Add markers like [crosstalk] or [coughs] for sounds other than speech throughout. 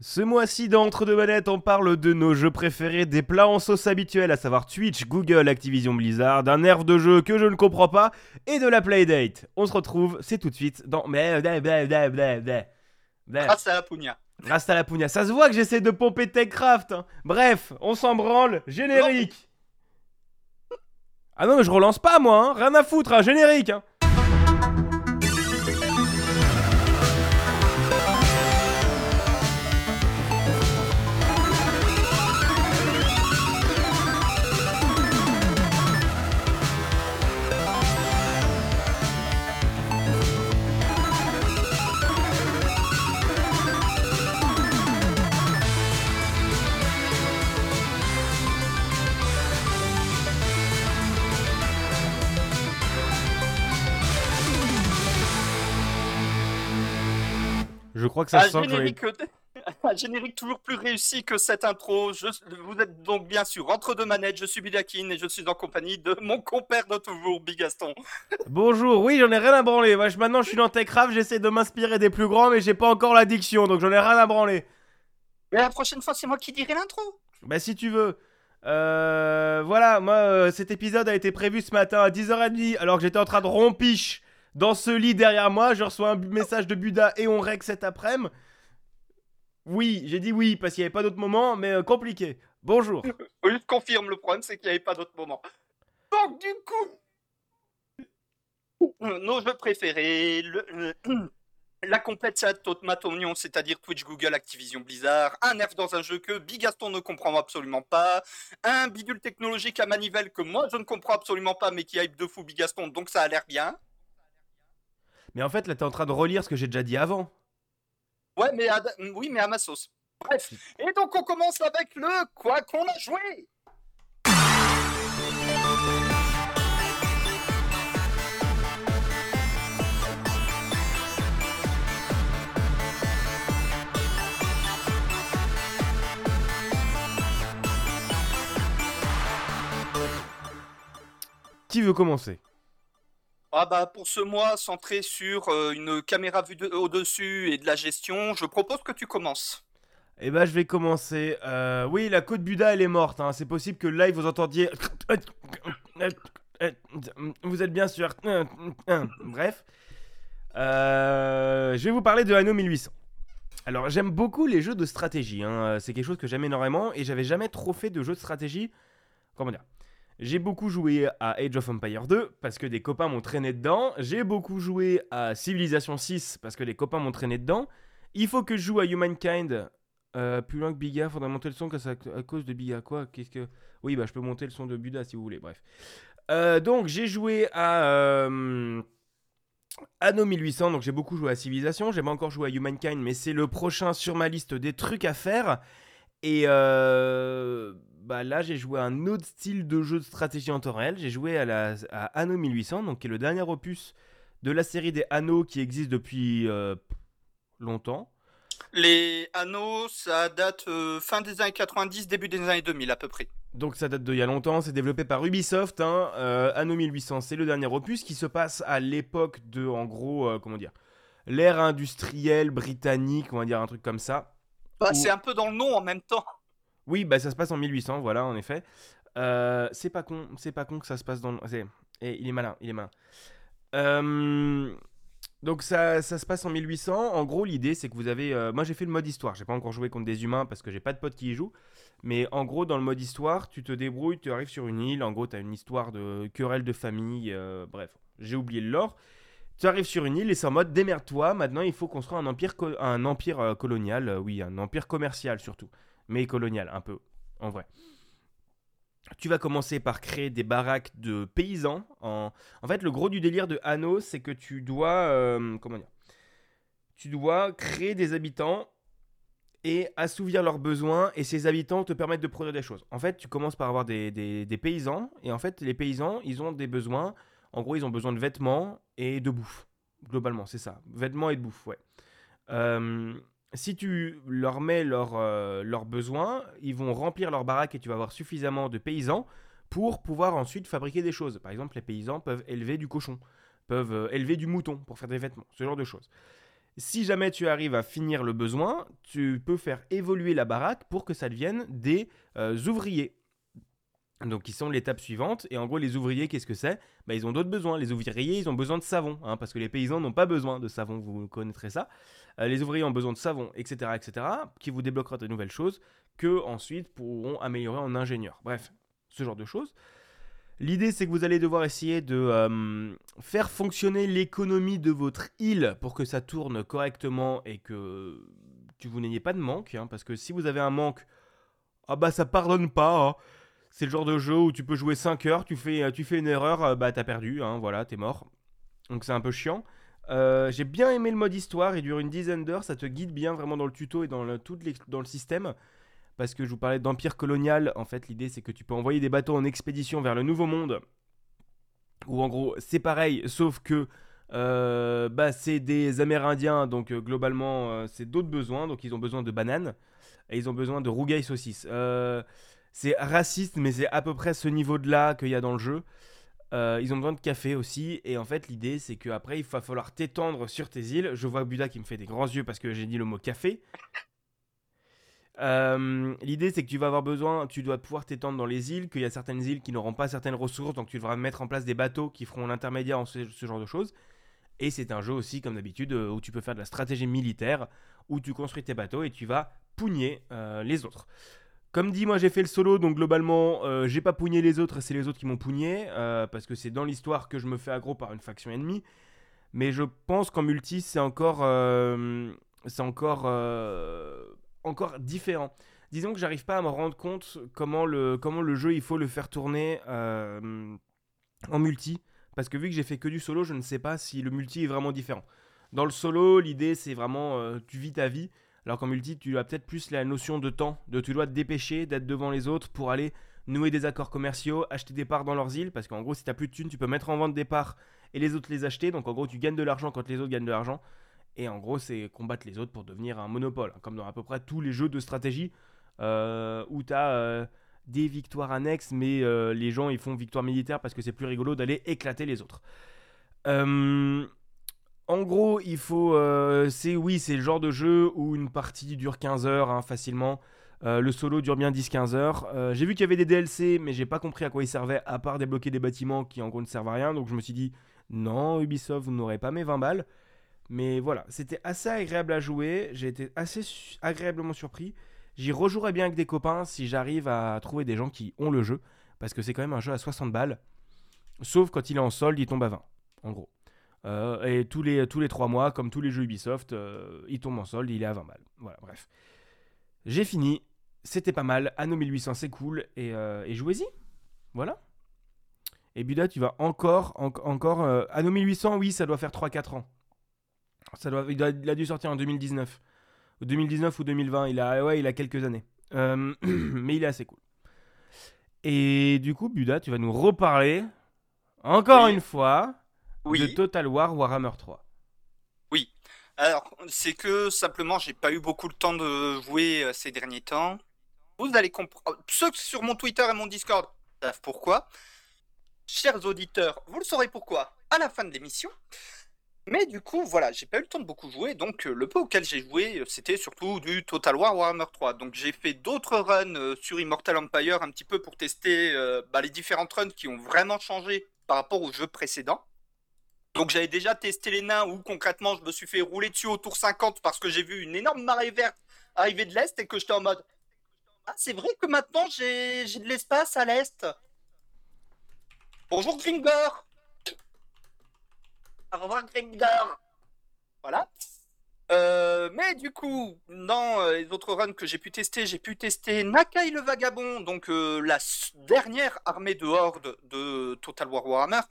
Ce mois-ci, dans Entre deux manettes, on parle de nos jeux préférés, des plats en sauce habituels, à savoir Twitch, Google, Activision Blizzard, d'un nerf de jeu que je ne comprends pas, et de la Playdate. On se retrouve, c'est tout de suite dans... Grâce à la Pugna. Grâce à la Pugna. Ça se voit que j'essaie de pomper TechCraft. hein. Bref, on s'en branle. Générique. Ah non, mais je relance pas, moi. hein. Rien à foutre, un générique. Crois que ça Un générique, [laughs] un générique toujours plus réussi que cette intro. Je- vous êtes donc bien sûr entre deux manettes. Je suis Bidakin et je suis en compagnie de mon compère de toujours, Bigaston. [laughs] Bonjour, oui, j'en ai rien à branler. Moi, je- maintenant, je suis dans TechCraft, j'essaie de m'inspirer des plus grands, mais j'ai pas encore l'addiction, donc j'en ai rien à branler. Mais la prochaine fois, c'est moi qui dirai l'intro. Bah, si tu veux. Euh, voilà, moi, euh, cet épisode a été prévu ce matin à 10h30, alors que j'étais en train de rompiche dans ce lit derrière moi. Je reçois un message de Buda et on règle cet après-midi. Oui, j'ai dit oui, parce qu'il n'y avait pas d'autre moment, mais euh, compliqué. Bonjour. [laughs] Je confirme, le problème, c'est qu'il n'y avait pas d'autre moment. Donc, du coup, euh, nos jeux préférés, [clears throat] la complète automaton, c'est-à-dire Twitch, Google, Activision, Blizzard, un nerf dans un jeu que Bigaston ne comprend absolument pas, un bidule technologique à manivelle que moi je ne comprends absolument pas, mais qui hype de fou Bigaston, donc ça a l'air bien. Mais en fait, là, t'es en train de relire ce que j'ai déjà dit avant. Ouais, mais à, oui, mais à ma sauce. Bref, et donc on commence avec le quoi qu'on a joué. Qui veut commencer? Ah bah pour ce mois centré sur euh, une caméra vue de- au-dessus et de la gestion, je propose que tu commences. Eh ben, je vais commencer. Euh, oui, la côte Buda, elle est morte. hein. C'est possible que live vous entendiez. [clears throat] Vous êtes bien sûr. [clears throat] Bref. Euh, je vais vous parler de Anno 1800. Alors, j'aime beaucoup les jeux de stratégie. hein. C'est quelque chose que j'aime énormément et j'avais jamais trop fait de jeux de stratégie. Comment dire? J'ai beaucoup joué à Age of Empire 2 parce que des copains m'ont traîné dedans. J'ai beaucoup joué à Civilization 6 parce que les copains m'ont traîné dedans. Il faut que je joue à Humankind euh, plus loin que Biga, faudrait monter le son à cause de Biga. Quoi Qu'est-ce que Oui, bah je peux monter le son de Buda si vous voulez. Bref. Euh, donc j'ai joué à euh, Anno 1800. Donc j'ai beaucoup joué à Civilization. J'ai pas encore joué à Humankind, mais c'est le prochain sur ma liste des trucs à faire. Et euh, bah là j'ai joué à un autre style de jeu de stratégie en temps réel. J'ai joué à, la, à Anno 1800, donc qui est le dernier opus de la série des Anneaux qui existe depuis euh, longtemps. Les anneaux, ça date euh, fin des années 90, début des années 2000 à peu près. Donc ça date d'il y a longtemps, c'est développé par Ubisoft. Hein. Euh, Anno 1800, c'est le dernier opus qui se passe à l'époque de, en gros, comment dire, l'ère industrielle britannique, on va dire un truc comme ça. Bah, C'est un peu dans le nom en même temps. Oui, bah ça se passe en 1800, voilà, en effet. Euh, c'est pas con, c'est pas con que ça se passe dans. le- c'est- eh, il est malin, il est malin. Euh, donc ça, ça se passe en 1800. En gros, l'idée c'est que vous avez. euh, moi, j'ai fait le mode histoire. J'ai pas encore joué contre des humains parce que j'ai pas de potes qui y jouent. Mais en gros, dans le mode histoire, tu te débrouilles, tu arrives sur une île. En gros, tu as une histoire de querelle de famille. bref, j'ai oublié le lore. Tu arrives sur une île et c'est en mode démerde-toi. Maintenant, il faut construire un empire, un empire colonial. oui, un empire commercial surtout. Mais colonial, un peu, en vrai. Tu vas commencer par créer des baraques de paysans. En, fait, le gros du délire de Anno, c'est que tu dois. euh, comment dire Tu dois créer des habitants et assouvir leurs besoins. Et ces habitants te permettent de produire des choses. En fait, tu commences par avoir des, des- des paysans. Et en fait, les paysans, ils ont des besoins. En gros, ils ont besoin de vêtements et de bouffe. Globalement, c'est ça. Vêtements et de bouffe, ouais. Euh, si tu leur mets leurs euh, leurs besoins, ils vont remplir leur baraque et tu vas avoir suffisamment de paysans pour pouvoir ensuite fabriquer des choses. Par exemple, les paysans peuvent élever du cochon, peuvent euh, élever du mouton pour faire des vêtements, ce genre de choses. Si jamais tu arrives à finir le besoin, tu peux faire évoluer la baraque pour que ça devienne des euh, ouvriers. Donc, ils sont l'étape suivante. Et en gros, les ouvriers, qu'est-ce que c'est? Bah, Ils ont d'autres besoins. Les ouvriers, ils ont besoin de savon. hein, parce que les paysans n'ont pas besoin de savon. Vous connaîtrez ça. Euh, les ouvriers ont besoin de savon, etc., etc. Qui vous débloquera de nouvelles choses que ensuite pourront améliorer en ingénieur. Bref, ce genre de choses. L'idée, c'est que vous allez devoir essayer de euh, faire fonctionner l'économie de votre île pour que ça tourne correctement et que, vous n'ayez pas de manque. hein, parce que si vous avez un manque, ah bah ça pardonne pas. hein. C'est le genre de jeu où tu peux jouer 5 heures, tu fais, tu fais une erreur, euh, bah t'as perdu, hein, voilà, t'es mort. Donc c'est un peu chiant. Euh, J'ai bien aimé le mode histoire, il dure une dizaine d'heures, ça te guide bien vraiment dans le tuto et dans le, tout dans le système. Parce que je vous parlais d'empire colonial, en fait l'idée c'est que tu peux envoyer des bateaux en expédition vers le nouveau monde. Où en gros c'est pareil, sauf que euh, bah, c'est des Amérindiens, donc euh, globalement c'est d'autres besoins, donc ils ont besoin de bananes et ils ont besoin de rougail saucisses. Euh, c'est raciste, mais c'est à peu près ce niveau de là qu'il y a dans le jeu. Euh, ils ont besoin de café aussi, et en fait l'idée c'est qu'après il va falloir t'étendre sur tes îles. Je vois Buda qui me fait des grands yeux parce que j'ai dit le mot café. Euh, l'idée c'est que tu vas avoir besoin, tu dois pouvoir t'étendre dans les îles, qu'il y a certaines îles qui n'auront pas certaines ressources, donc tu devras mettre en place des bateaux qui feront l'intermédiaire en ce, genre de choses. Et c'est un jeu aussi, comme d'habitude, euh, où tu peux faire de la stratégie militaire, où tu construis tes bateaux et tu vas pougner les autres. Comme dit, moi j'ai fait le solo, donc globalement, euh, j'ai pas pougné les autres, c'est les autres qui m'ont pougné, euh, parce que c'est dans l'histoire que je me fais aggro par une faction ennemie. Mais je pense qu'en multi, c'est encore, euh, c'est encore, encore différent. Disons que j'arrive pas à me rendre compte comment le, comment le jeu il faut le faire tourner en multi, parce que vu que j'ai fait que du solo, je ne sais pas si le multi est vraiment différent. Dans le solo, l'idée c'est vraiment tu vis ta vie, alors qu'en multi, tu as peut-être plus la notion de temps, de tu dois te dépêcher d'être devant les autres pour aller nouer des accords commerciaux, acheter des parts dans leurs îles, parce qu'en gros, si t'as plus de thunes, tu peux mettre en vente des parts et les autres les acheter. Donc en gros, tu gagnes de l'argent quand les autres gagnent de l'argent. Et en gros, c'est combattre les autres pour devenir un monopole, comme dans à peu près tous les jeux de stratégie euh, où t'as euh, des victoires annexes, mais euh, les gens ils font victoire militaire parce que c'est plus rigolo d'aller éclater les autres. En gros, il faut. euh, c'est oui, c'est le genre de jeu où une partie dure 15 heures hein, facilement. Euh, le solo dure bien 10-15 heures. Euh, j'ai vu qu'il y avait des DLC, mais j'ai pas compris à quoi ils servaient, à part débloquer des bâtiments qui en gros ne servent à rien. Donc je me suis dit, non, Ubisoft, vous n'aurez pas mes 20 balles. Mais voilà, c'était assez agréable à jouer. J'ai été assez agréablement surpris. J'y rejouerai bien avec des copains si j'arrive à trouver des gens qui ont le jeu. Parce que c'est quand même un jeu à 60 balles. Sauf quand il est en solde, il tombe à 20, en gros. Euh, et tous les, tous les 3 mois, comme tous les jeux Ubisoft, euh, il tombe en solde, il est à 20 balles. Voilà, bref. J'ai fini, c'était pas mal. Anno 1800, c'est cool. Et, euh, et jouez-y. Voilà. Et Buda, tu vas encore. en- encore Anno 1800, oui, ça doit faire 3-4 ans. Ça doit, il, a dû sortir en 2019. Ou 2019 ou 2020. Il a, ouais, il a quelques années. [clears throat] Mais il est assez cool. Et du coup, Buda, tu vas nous reparler, encore Oui. une fois, Oui. de Total War Warhammer 3. Alors, c'est que simplement, j'ai pas eu beaucoup de temps de jouer euh, ces derniers temps. Vous allez comprendre. Ceux sur mon Twitter et mon Discord savent pourquoi. Chers auditeurs, vous le saurez pourquoi à la fin de l'émission. Mais du coup, voilà, j'ai pas eu le temps de beaucoup jouer, donc euh, le peu auquel j'ai joué, euh, c'était surtout du Total War Warhammer 3. Donc j'ai fait d'autres runs euh, sur Immortal Empire un petit peu pour tester euh, bah, les différentes runs qui ont vraiment changé par rapport au jeu précédent. Donc j'avais déjà testé les nains où concrètement je me suis fait rouler dessus au tour 50 parce que j'ai vu une énorme marée verte arriver de l'est et que j'étais en mode Ah c'est vrai que maintenant j'ai de l'espace à l'est. Bonjour Gringor Au revoir Gringor Voilà. Euh, mais du coup, dans euh, les autres runs que j'ai pu tester, j'ai pu tester Nakai le Vagabond, donc euh, la dernière armée de horde de Total War Warhammer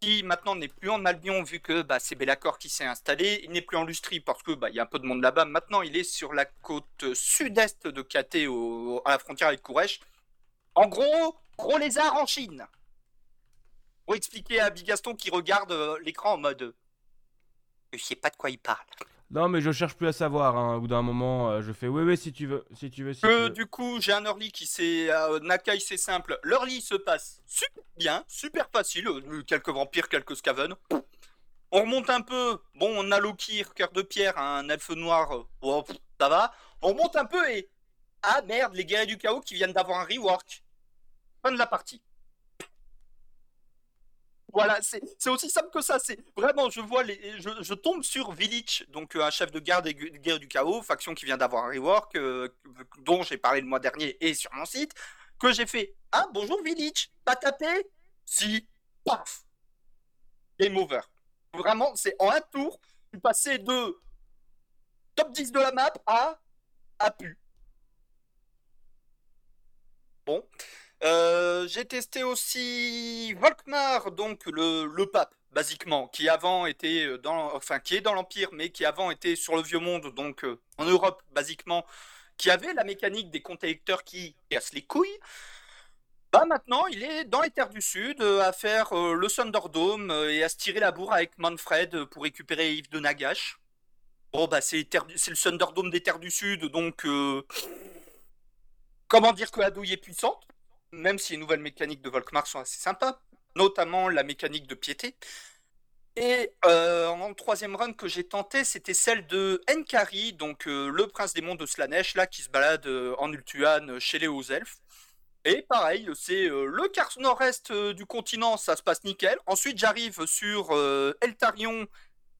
qui maintenant n'est plus en Albion vu que bah, c'est Bellacore qui s'est installé. Il n'est plus en Lustrie parce que bah, il y a un peu de monde là-bas. Maintenant, il est sur la côte sud-est de KT au- à la frontière avec Kourèche. En gros, gros lézard en Chine. Pour expliquer à Bigaston qui regarde euh, l'écran en mode. Je sais pas de quoi il parle. Non, mais je cherche plus à savoir. Hein. Au bout d'un moment, euh, je fais oui, oui, si tu veux, si tu veux, si tu Que veux. du coup, j'ai un early qui c'est euh, Nakai, c'est simple. L'early se passe super bien, super facile. euh, Quelques vampires, quelques scaven. On remonte un peu. Bon, on a Loki, cœur de pierre, un elfe noir. euh, pff, ça va. On remonte un peu et. Ah merde, les guerriers du chaos qui viennent d'avoir un rework. Fin de la partie. Voilà, c'est aussi simple que ça. C'est vraiment, je vois les, je, tombe sur Village, donc euh, un chef de garde des gu- guerriers du chaos, faction qui vient d'avoir un rework, euh, dont j'ai parlé le mois dernier et sur mon site, que j'ai fait. Ah bonjour Village, t'as tapé? Si, paf, game over. Vraiment, c'est en un tour, suis passé de top 10 de la map à à pu. Bon. Euh, j'ai testé aussi Volkmar, donc le, pape, basiquement, qui avant était euh, dans, enfin, qui est dans l'Empire, mais qui avant était sur le Vieux Monde, donc euh, en Europe, basiquement, qui avait la mécanique des comptes électeurs qui cassent les couilles. Bah maintenant, il est dans les terres du Sud à faire le Thunderdome et à se tirer la bourre avec Manfred pour récupérer Yves de Nagash. Bon bah c'est le Thunderdome des terres du Sud, donc comment dire que la douille est puissante, même si les nouvelles mécaniques de Volkmar sont assez sympas, notamment la mécanique de piété. Et euh, en troisième run que j'ai tenté, c'était celle de Enkari, donc euh, le prince démon de Slanesh, là, qui se balade euh, en Ultuan euh, chez les hauts elfes. Et pareil, c'est le quart nord-est du continent, ça se passe nickel. Ensuite, j'arrive sur Eltarion,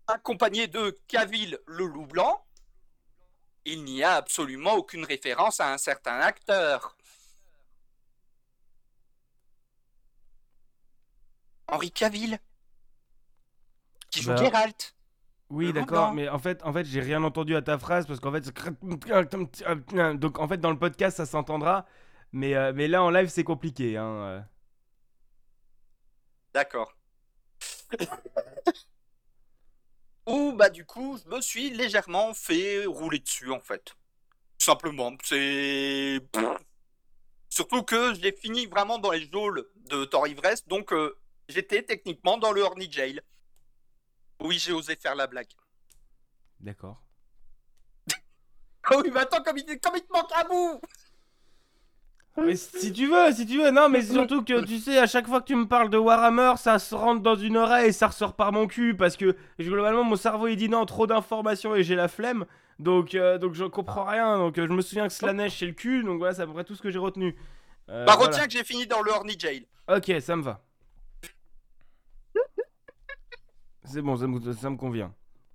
accompagné de Kavil, le loup blanc. Il n'y a absolument aucune référence à un certain acteur. Henri Cavill, qui joue Bah, Geralt. Oui, d'accord, mais en fait, en fait, j'ai rien entendu à ta phrase parce qu'en fait, donc en fait, dans le podcast, ça s'entendra, mais euh, mais là en live, c'est compliqué. Hein. euh. D'accord. Ou bah du coup, je me suis légèrement fait rouler dessus en fait. Tout simplement, c'est surtout que je l'ai fini vraiment dans les geôles de Thor Ivresse, donc euh, j'étais techniquement dans le Horny Jail. Oui, j'ai osé faire la blague. D'accord. [laughs] Ah oui, mais attends, comme il, comme il te manque un bout Mais si tu veux, si tu veux, non, mais surtout que tu sais, à chaque fois que tu me parles de Warhammer, ça se rentre dans une oreille et ça ressort par mon cul parce que globalement mon cerveau il dit non, trop d'informations et j'ai la flemme, donc euh, donc je comprends rien. Donc euh, je me souviens que Slanesh c'est le cul, donc voilà, c'est à peu près tout ce que j'ai retenu. Euh, Bah voilà. retiens que j'ai fini dans le Horny Jail. Ok, ça me va. C'est bon, ça me, convient. [laughs]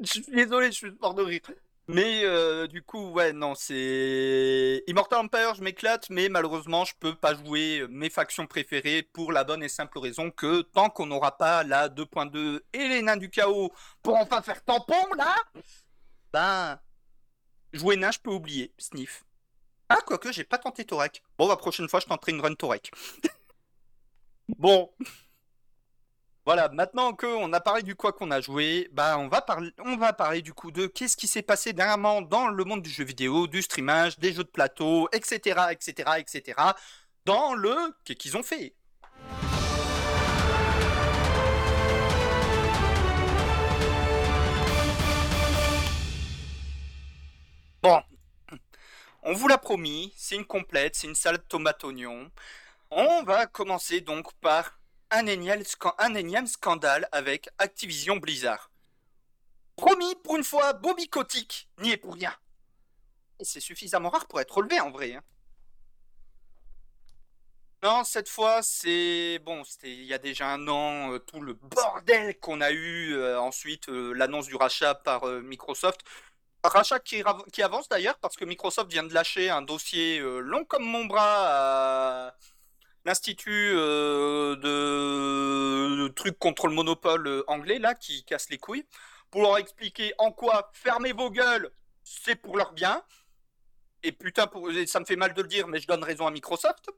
Je suis désolé, je suis mort de rire. Mais euh, du coup, ouais, non, c'est Immortal Empire, je m'éclate, mais malheureusement, je peux pas jouer mes factions préférées pour la bonne et simple raison que tant qu'on n'aura pas la 2.2 et les nains du chaos pour enfin faire tampon là, ben jouer nain, je peux oublier. Sniff. Ah, quoique, j'ai pas tenté Torek. Bon, la prochaine fois, je tenterai une run Torek. [laughs] bon. Voilà, maintenant qu'on a parlé du quoi qu'on a joué, bah on va parler, on va parler du coup de qu'est-ce qui s'est passé dernièrement dans le monde du jeu vidéo, du streamage, des jeux de plateau, etc., etc., etc. Dans le qu'est-ce qu'ils ont fait. Bon, on vous l'a promis, c'est une complète, c'est une salade tomate oignon. On va commencer donc par un énième, scandale avec Activision Blizzard. Promis, pour une fois, Bobby Kotick n'y est pour rien. C'est suffisamment rare pour être relevé en vrai. hein. Non, cette fois, c'est bon. C'était il y a déjà un an, euh, tout le bordel qu'on a eu euh, ensuite, euh, l'annonce du rachat par Microsoft. Rachat qui, avance d'ailleurs parce que Microsoft vient de lâcher un dossier long comme mon bras l'Institut euh, de... de trucs contre le monopole euh, anglais, là, qui casse les couilles, pour leur expliquer en quoi fermez vos gueules, c'est pour leur bien. Et putain, pour... ça me fait mal de le dire, mais je donne raison à Microsoft.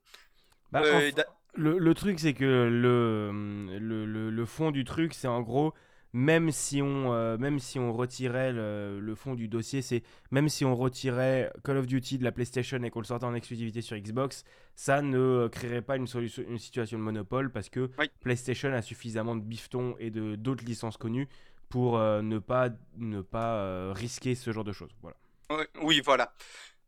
Bah, Euh, en- et d'a- le, le truc, c'est que le, le- le fond du truc, c'est en gros, même si on, euh, même si on retirait le, le fond du dossier, c'est même si on retirait Call of Duty de la PlayStation et qu'on le sortait en exclusivité sur Xbox, ça ne créerait pas une, solution, une situation de monopole parce que Oui. PlayStation a suffisamment de bifetons et de d'autres licences connues pour euh, ne pas, ne pas euh, risquer ce genre de choses. Voilà. Oui, voilà.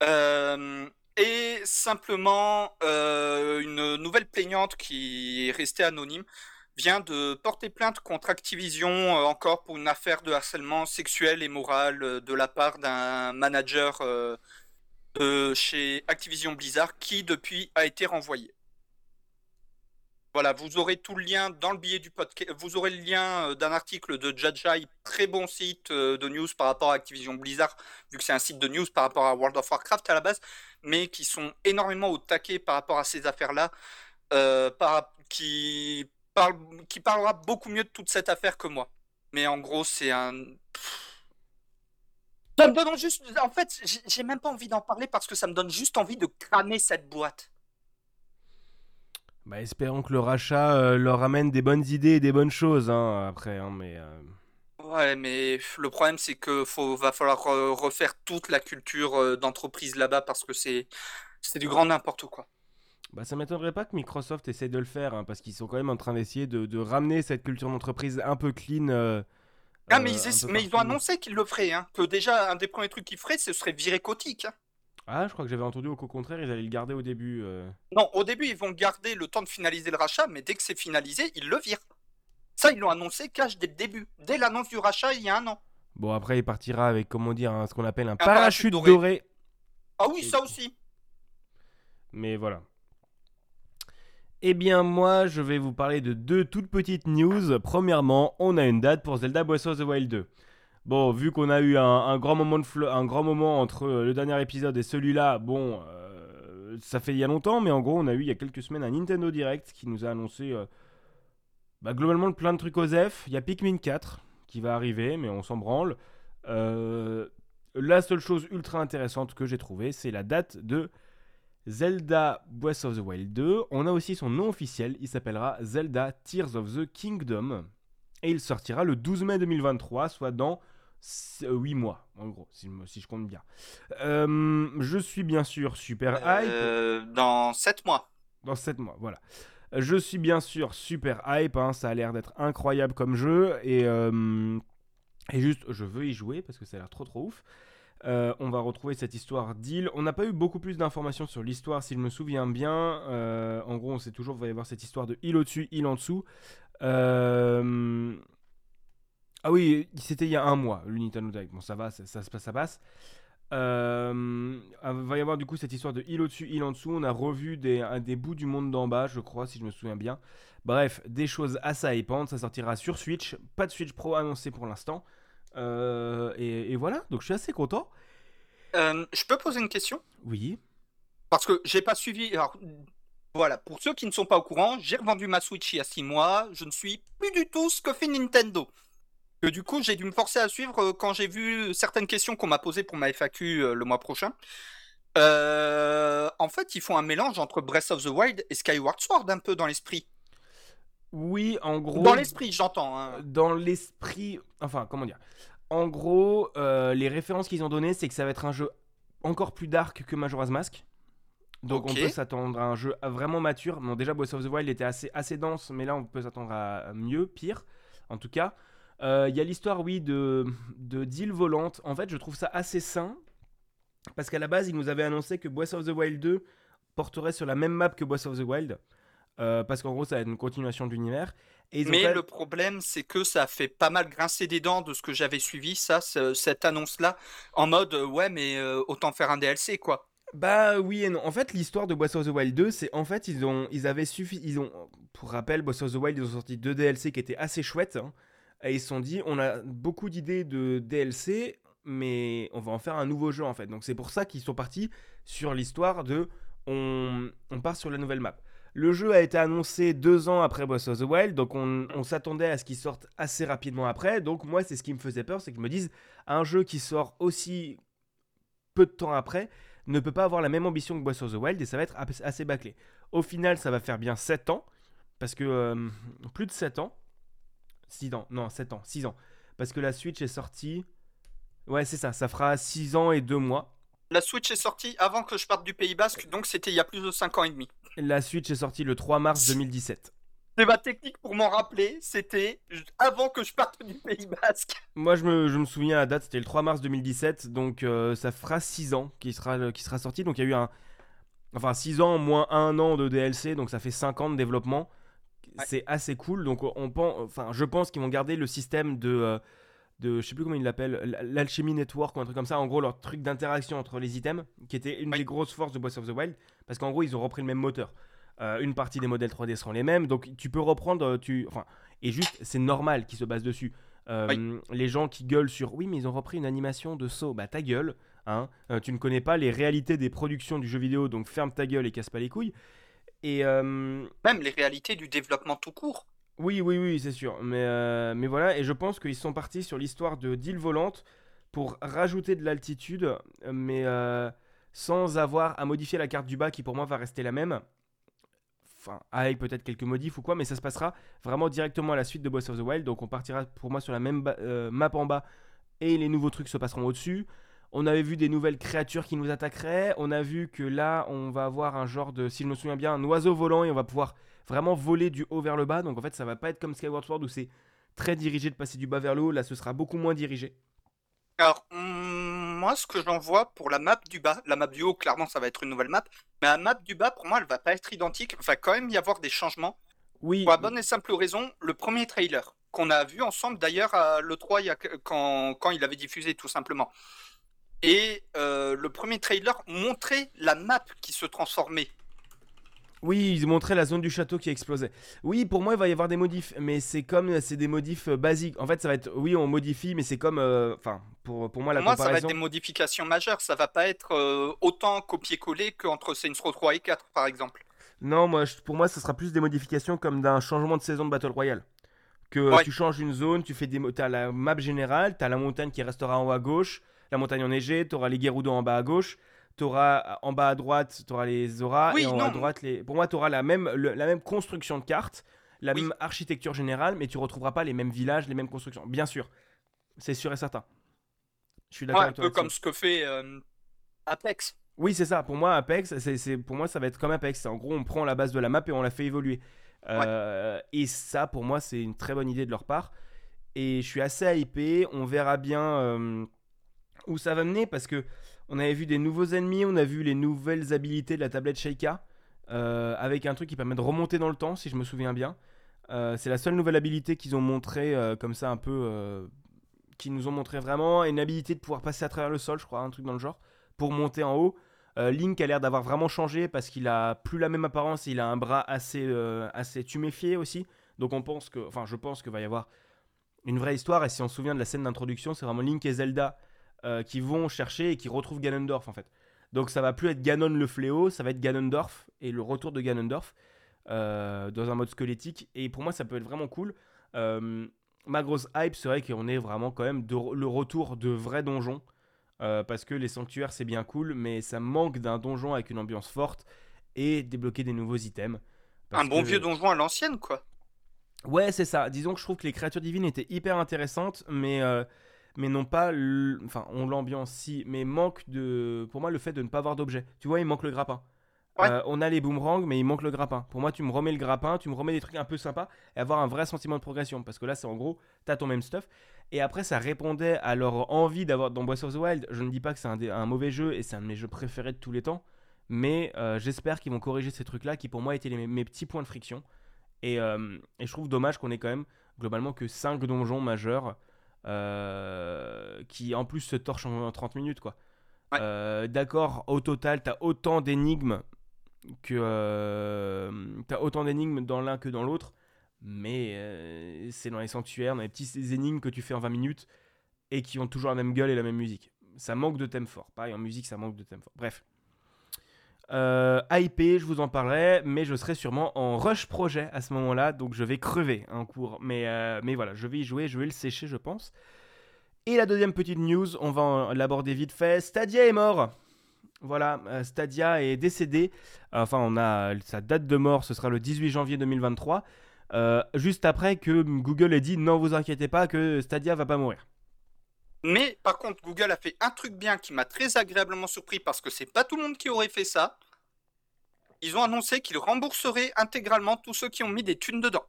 Euh, et simplement, euh, une nouvelle plaignante qui est restée anonyme vient de porter plainte contre Activision euh, encore pour une affaire de harcèlement sexuel et moral euh, de la part d'un manager euh, chez Activision Blizzard qui depuis a été renvoyé. Voilà, vous aurez tout le lien dans le billet du podcast. Vous aurez le lien d'un article de Jajai, très bon site de news par rapport à Activision Blizzard, vu que c'est un site de news par rapport à World of Warcraft à la base, mais qui sont énormément au taquet par rapport à ces affaires-là, qui, parle, qui parlera beaucoup mieux de toute cette affaire que moi. Mais en gros, c'est un. Ça me donne juste. En fait, j'ai même pas envie d'en parler parce que ça me donne juste envie de cramer cette boîte. Bah, espérons que le rachat euh, leur amène des bonnes idées et des bonnes choses, hein, après, hein, mais... euh, Ouais, mais le problème, c'est que faut, va falloir re- refaire toute la culture euh, d'entreprise là-bas parce que c'est c'est du grand n'importe quoi. Bah, ça m'étonnerait pas que Microsoft essaye de le faire, hein, parce qu'ils sont quand même en train d'essayer de, de ramener cette culture d'entreprise un peu clean. euh, Ah, euh, mais ils, mais ont annoncé qu'ils le feraient, hein, que déjà, un des premiers trucs qu'ils feraient, ce serait virer Kotick. hein. Ah, je crois que j'avais entendu au contraire, ils allaient le garder au début. euh. Non, au début, ils vont garder le temps de finaliser le rachat, mais dès que c'est finalisé, ils le virent. Ça, ils l'ont annoncé cash dès le début, dès l'annonce du rachat il y a un an. Bon, après, il partira avec, comment dire, un- ce qu'on appelle un, parachute parachute doré. doré. Ah oui, Et- ça aussi. Mais voilà. Eh bien, moi, je vais vous parler de deux toutes petites news. Premièrement, on a une date pour Zelda Breath of the Wild 2. Bon, vu qu'on a eu un, grand moment entre euh, le dernier épisode et celui-là, bon, euh, ça fait il y a longtemps, mais en gros, on a eu il y a quelques semaines un Nintendo Direct qui nous a annoncé euh, bah, globalement plein de trucs aux F. Il y a Pikmin 4 qui va arriver, mais on s'en branle. Euh, la seule chose ultra intéressante que j'ai trouvée, c'est la date de Zelda Breath of the Wild 2. On a aussi son nom officiel, il s'appellera Zelda Tears of the Kingdom. Et il sortira le 12 mai 2023, soit dans 8 mois, en gros, si, je me- si je compte bien. Euh, je suis bien sûr super hype. Euh, dans 7 mois. Dans 7 mois, voilà. Je suis bien sûr super hype, hein, ça a l'air d'être incroyable comme jeu, et, euh, et juste, je veux y jouer parce que ça a l'air trop trop ouf. Euh, on va retrouver cette histoire d'île. On n'a pas eu beaucoup plus d'informations sur l'histoire, si je me souviens bien. Euh, en gros, on sait toujours qu'il va y avoir cette histoire de île au-dessus, île en dessous. Euh, Ah oui, c'était il y a un mois, le Nintendo. Bon, ça va, ça, ça ça passe. Il va y avoir du coup cette histoire de île au-dessus, île en dessous. On a revu des bouts du monde d'en bas, je crois, si je me souviens bien. Bref, des choses assez hypantes. Ça sortira sur Switch. Pas de Switch Pro annoncé pour l'instant. Euh, et, et voilà, donc je suis assez content. Euh, je peux poser une question? Oui. Parce que j'ai pas suivi. Alors, voilà, pour ceux qui ne sont pas au courant, j'ai revendu ma Switch il y a 6 mois. Je ne suis plus du tout ce que fait Nintendo. Que du coup, j'ai dû me forcer à suivre euh, quand j'ai vu certaines questions qu'on m'a posées pour ma FAQ le mois prochain. Euh, en fait, ils font un mélange entre Breath of the Wild et Skyward Sword un peu dans l'esprit. Oui, en gros. Dans l'esprit, j'entends. hein. Dans l'esprit. Enfin, comment dire En gros, euh, les références qu'ils ont données, c'est que ça va être un jeu encore plus dark que Majora's Mask. Donc on peut s'attendre à un jeu vraiment mature. Bon, déjà, Breath of the Wild était assez, assez dense, mais là, on peut s'attendre à mieux, pire, en tout cas. Euh, Il y a l'histoire, oui, de, de d'île volante. En fait, je trouve ça assez sain. Parce qu'à la base, ils nous avaient annoncé que Breath of the Wild 2 porterait sur la même map que Breath of the Wild. Euh, parce qu'en gros, ça va être une continuation de l'univers. Mais le problème, c'est que ça fait pas mal grincer des dents de ce que j'avais suivi, ça, ce- cette annonce-là, en mode euh, ouais, mais euh, autant faire un DLC, quoi. Bah oui et non. En fait, l'histoire de Breath of the Wild 2, c'est en fait ils ont ils avaient suffi ils ont pour rappel Breath of the Wild ils ont sorti deux DLC qui étaient assez chouettes hein. et ils se sont dit on a beaucoup d'idées de DLC mais on va en faire un nouveau jeu en fait. Donc c'est pour ça qu'ils sont partis sur l'histoire de on, on part sur la nouvelle map. Le jeu a été annoncé deux ans après Breath of the Wild, donc on, s'attendait à ce qu'il sorte assez rapidement après. Donc moi, c'est ce qui me faisait peur, c'est je me dise, un jeu qui sort aussi peu de temps après ne peut pas avoir la même ambition que Breath of the Wild et ça va être assez bâclé. Au final, ça va faire bien 7 ans, parce que euh, plus de 7 ans, 6 ans, non 7 ans, 6 ans, parce que la Switch est sortie, ouais c'est ça, ça fera 6 ans et 2 mois. La Switch est sortie avant que je parte du Pays Basque, donc c'était il y a plus de 5 ans et demi. La Switch est sortie le 3 mars 2017. C'est ma technique pour m'en rappeler, c'était avant que je parte du Pays Basque. Moi, je me, je me souviens, la date, c'était le 3 mars 2017, donc euh, ça fera 6 ans qui sera, qui sera sorti. Donc il y a eu un. Enfin, 6 ans moins 1 an de DLC, donc ça fait 5 ans de développement. c'est assez cool. Donc on pense, enfin, je pense qu'ils vont garder le système de, euh, de, je sais plus comment ils l'appellent, l'alchimie network ou un truc comme ça. En gros, leur truc d'interaction entre les items, qui était une des grosses forces de Breath of the Wild, parce qu'en gros, ils ont repris le même moteur. Euh, une partie des modèles 3D seront les mêmes, donc tu peux reprendre, tu, enfin, et juste, c'est normal qu'ils se basent dessus. Les gens qui gueulent sur oui, mais ils ont repris une animation de saut, bah ta gueule. Hein. tu ne connais pas les réalités des productions du jeu vidéo, donc ferme ta gueule et casse pas les couilles. Et euh, même les réalités du développement tout court. Oui, oui, oui, c'est sûr. Mais, euh, mais voilà, et je pense qu'ils sont partis sur l'histoire de d'île volante pour rajouter de l'altitude, mais euh, sans avoir à modifier la carte du bas qui pour moi va rester la même. Enfin, avec peut-être quelques modifs ou quoi, mais ça se passera vraiment directement à la suite de Boss of the Wild. Donc on partira pour moi sur la même map en bas et les nouveaux trucs se passeront au-dessus. On avait vu des nouvelles créatures qui nous attaqueraient. On a vu que là, on va avoir un genre de, si je me souviens bien, un oiseau volant et on va pouvoir vraiment voler du haut vers le bas. Donc en fait, ça va pas être comme Skyward Sword où c'est très dirigé de passer du bas vers le haut. Là, ce sera beaucoup moins dirigé. Alors, hmm, moi, ce que j'en vois pour la map du bas, la map du haut, clairement, ça va être une nouvelle map. Mais la map du bas, pour moi, elle va pas être identique. Il va quand même y avoir des changements. Oui. Pour la bonne et simple raison, le premier trailer qu'on a vu ensemble d'ailleurs à l'E3 quand, quand il avait diffusé tout simplement. Et euh, le premier trailer montrait la map qui se transformait. Oui, ils montraient la zone du château qui explosait. Oui, pour moi, il va y avoir des modifs, mais c'est comme c'est des modifs euh, basiques. En fait, ça va être oui, on modifie, mais c'est comme euh, enfin pour, pour moi la pour moi, ça va être des modifications majeures. Ça va pas être autant copier-coller qu'entre Saints Row 3 et 4, par exemple. Non, moi, pour moi, ce sera plus des modifications comme d'un changement de saison de Battle Royale. Que tu changes une zone, tu fais des, as la map générale, tu as la montagne qui restera en haut à gauche, la montagne enneigée, tu auras les Gerudo en bas à gauche, tu auras euh, en bas à droite, tu auras les auras, et en haut à droite, les... pour moi, tu auras la même, la même construction de carte, la même architecture générale, mais tu retrouveras pas les mêmes villages, les mêmes constructions. Bien sûr, c'est sûr et certain. Je suis d'accord. Un peu comme ce que fait euh, Apex. Oui, c'est ça. Pour moi, Apex, c'est, pour moi, ça va être comme Apex. En gros, on prend la base de la map et on la fait évoluer. Euh, et ça, pour moi, c'est une très bonne idée de leur part. Et je suis assez hypé. On verra bien où ça va mener parce que on avait vu des nouveaux ennemis, on a vu les nouvelles habilités de la tablette Sheikah euh, avec un truc qui permet de remonter dans le temps, si je me souviens bien. Euh, c'est la seule nouvelle habilité qu'ils ont montré euh, comme ça un peu, qui nous ont montré vraiment une habilité de pouvoir passer à travers le sol, je crois, un truc dans le genre, pour monter en haut. Link a l'air d'avoir vraiment changé parce qu'il a plus la même apparence, il a un bras assez, assez tuméfié aussi. Donc on pense que, enfin je pense qu'il va y avoir une vraie histoire. Et si on se souvient de la scène d'introduction, c'est vraiment Link et Zelda euh, qui vont chercher et qui retrouvent Ganondorf en fait. Donc ça va plus être Ganon le fléau, ça va être Ganondorf et le retour de Ganondorf euh, dans un mode squelettique. Et pour moi, ça peut être vraiment cool. Euh, ma grosse hype serait qu'on ait vraiment quand même le retour de vrais donjons. parce que les sanctuaires c'est bien cool, mais ça manque d'un donjon avec une ambiance forte et débloquer des nouveaux items. Un bon vieux donjon à l'ancienne quoi. Ouais, c'est ça. Disons que je trouve que les créatures divines étaient hyper intéressantes, mais mais non pas. Enfin, on l'ambiance si, mais manque de. Pour moi, le fait de ne pas avoir d'objet. Tu vois, il manque le grappin. Euh, on a les boomerangs, mais il manque le grappin. Pour moi, tu me remets le grappin, tu me remets des trucs un peu sympas et avoir un vrai sentiment de progression. Parce que là, c'est en gros, t'as ton même stuff. Et après, ça répondait à leur envie d'avoir dans Breath of the Wild. Je ne dis pas que c'est un, mauvais jeu et c'est un de mes jeux préférés de tous les temps. Mais euh, j'espère qu'ils vont corriger ces trucs-là qui, pour moi, étaient mes petits points de friction. Et, euh, et je trouve dommage qu'on ait quand même, globalement, que 5 donjons majeurs. Euh, qui en plus se torche en 30 minutes quoi. Euh, d'accord, au total, t'as autant d'énigmes que euh, t'as autant d'énigmes dans l'un que dans l'autre, mais c'est dans les sanctuaires, dans les petits énigmes que tu fais en 20 minutes et qui ont toujours la même gueule et la même musique. Ça manque de thème fort. Pareil en musique, ça manque de thème fort. Bref. Euh, IP, je vous en parlerai, mais je serai sûrement en rush projet à ce moment-là, donc je vais crever en cours. Mais, euh, mais voilà, je vais y jouer, je vais le sécher, je pense. Et la deuxième petite news, on va l'aborder vite fait. Stadia est mort. Voilà, euh, Stadia est décédé. Enfin, on a sa date de mort, ce sera le 18 janvier 2023. juste après que Google ait dit non, vous inquiétez pas, que Stadia va pas mourir. Mais par contre, Google a fait un truc bien qui m'a très agréablement surpris parce que c'est pas tout le monde qui aurait fait ça. Ils ont annoncé qu'ils rembourseraient intégralement tous ceux qui ont mis des thunes dedans.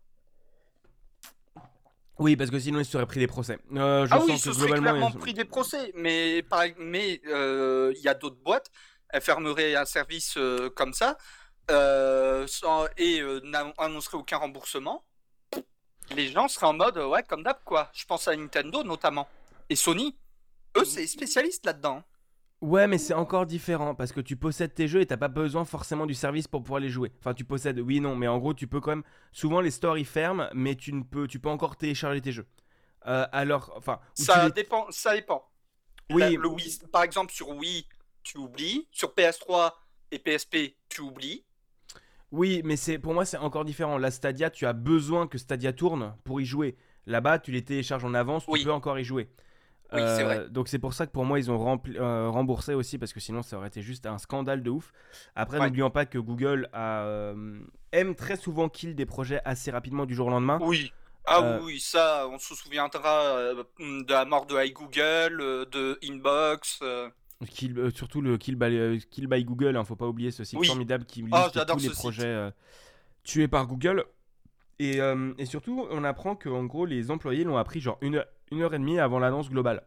Oui, parce que sinon ils seraient pris des procès. Euh, ah oui, ils se seraient clairement pris des procès, mais mais euh, il y a d'autres boîtes, elles fermeraient un service euh, comme ça. euh, sans- et euh, n'annoncerait aucun remboursement, les gens seraient en mode ouais comme d'hab quoi. Je pense à Nintendo notamment et Sony. Eux c'est spécialistes là-dedans. Ouais, mais c'est encore différent parce que tu possèdes tes jeux et t'as pas besoin forcément du service pour pouvoir les jouer. Enfin, tu possèdes, oui, non, mais en gros, tu peux quand même. Souvent, les stores ils ferment, mais tu ne peux, tu peux encore télécharger tes jeux. Euh, alors, enfin, Ça les- dépend, ça dépend. Oui. La- le Wii, par exemple sur Wii, tu oublies. Sur PS3 et PSP, tu oublies. Oui, mais c'est pour moi c'est encore différent. La Stadia, tu as besoin que Stadia tourne pour y jouer. Là-bas, tu les télécharges en avance, Oui. tu peux encore y jouer. Oui, c'est vrai. Donc c'est pour ça que pour moi ils ont rempli- euh, remboursé aussi parce que sinon ça aurait été juste un scandale de ouf. Après Ouais. n'oublions pas que Google a, euh, aime très souvent kill des projets assez rapidement du jour au lendemain. Oui. Ah Euh, oui, ça, on se souviendra euh, de la mort de iGoogle, euh, de Inbox. euh. Kill- euh, surtout le kill by, euh, Kill by Google, hein, faut pas oublier ce site Oui. formidable qui liste Oh, tous les projets euh, tués par Google. Et, euh, et surtout, on apprend que en gros, les employés l'ont appris genre une, heure- une heure et demie avant l'annonce globale.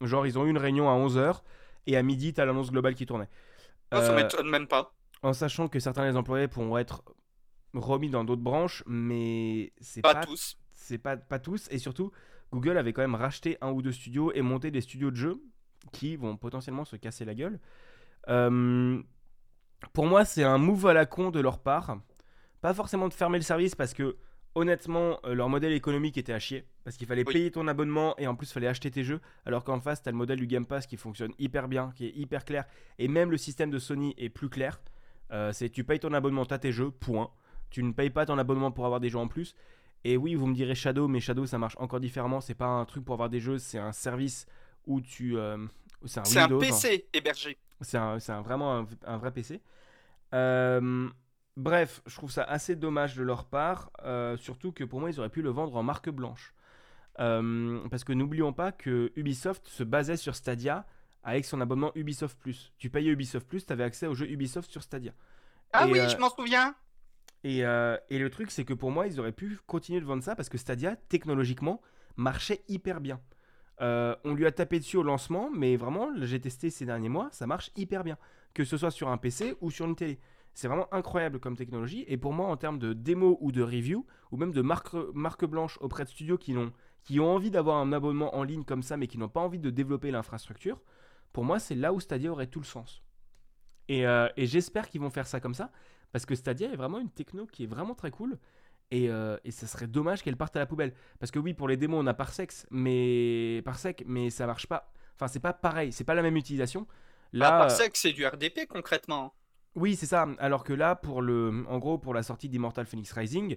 Genre, ils ont eu une réunion à 11h et à midi, t'as l'annonce globale qui tournait. Ah, ça Euh, m'étonne même pas. en sachant que certains des employés pourront être remis dans d'autres branches, mais c'est Pas pas, tous. c'est pas, pas tous. Et surtout, Google avait quand même racheté un ou deux studios et monté des studios de jeux qui vont potentiellement se casser la gueule. Euh, pour moi, c'est un move à la con de leur part. Pas forcément de fermer le service parce que, honnêtement, euh, leur modèle économique était à chier. Parce qu'il fallait Oui. payer ton abonnement et en plus, il fallait acheter tes jeux. Alors qu'en face, t'as le modèle du Game Pass qui fonctionne hyper bien, qui est hyper clair. Et même le système de Sony est plus clair. Euh, c'est tu payes ton abonnement, t'as tes jeux, point. Tu ne payes pas ton abonnement pour avoir des jeux en plus. Et oui, vous me direz Shadow, mais Shadow ça marche encore différemment. C'est pas un truc pour avoir des jeux, c'est un service où tu. euh, c'est un hein. PC hébergé. C'est un, c'est un- vraiment un, un vrai PC. Euh, bref, je trouve ça assez dommage de leur part, euh, surtout que pour moi, ils auraient pu le vendre en marque blanche. Euh, parce que n'oublions pas que Ubisoft se basait sur Stadia avec son abonnement Ubisoft Plus. Tu payais Ubisoft Plus, tu avais accès aux jeux Ubisoft sur Stadia. Ah Et, oui, euh, je m'en souviens. Et, et le truc, c'est que pour moi, ils auraient pu continuer de vendre ça parce que Stadia, technologiquement, marchait hyper bien. On lui a tapé dessus au lancement, mais vraiment, j'ai testé ces derniers mois, ça marche hyper bien. Que ce soit sur un PC ou sur une télé. C'est vraiment incroyable comme technologie. Et pour moi, en termes de démo ou de review, ou même de marque, marque blanche auprès de studios qui ont, qui ont envie d'avoir un abonnement en ligne comme ça, mais qui n'ont pas envie de développer l'infrastructure, pour moi, c'est là où Stadia aurait tout le sens. Et, euh, j'espère qu'ils vont faire ça comme ça. Parce que Stadia est vraiment une techno qui est vraiment très cool. Et, euh, ça serait dommage qu'elle parte à la poubelle. Parce que oui, pour les démos, on a Parsecs, mais Parsec, mais ça marche pas. Enfin, c'est pas pareil, c'est pas la même utilisation. Là, Là, par ça que c'est du RDP concrètement. Oui, c'est ça. Alors que là, pour le, en gros, pour la sortie d'Immortal Phoenix Rising,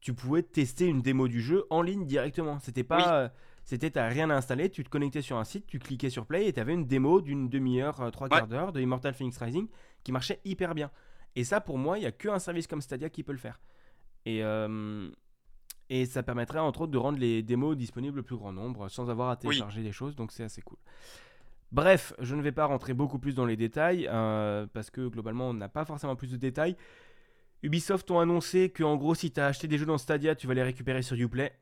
tu pouvais tester une démo du jeu en ligne directement. C'était pas, Oui. euh, c'était t'as rien à installer, tu te connectais sur un site, tu cliquais sur Play et t'avais une démo d'une demi-heure, euh, trois Ouais. quarts d'heure de Immortal Phoenix Rising qui marchait hyper bien. Et ça, pour moi, il y a qu'un service comme Stadia qui peut le faire. Et euh, et ça permettrait entre autres de rendre les démos disponibles au plus grand nombre sans avoir à télécharger des choses, donc c'est assez cool. Bref, je ne vais pas rentrer beaucoup plus dans les détails euh, parce que globalement on n'a pas forcément plus de détails. Ubisoft ont annoncé que en gros si tu as acheté des jeux dans Stadia, tu vas les récupérer sur Uplay.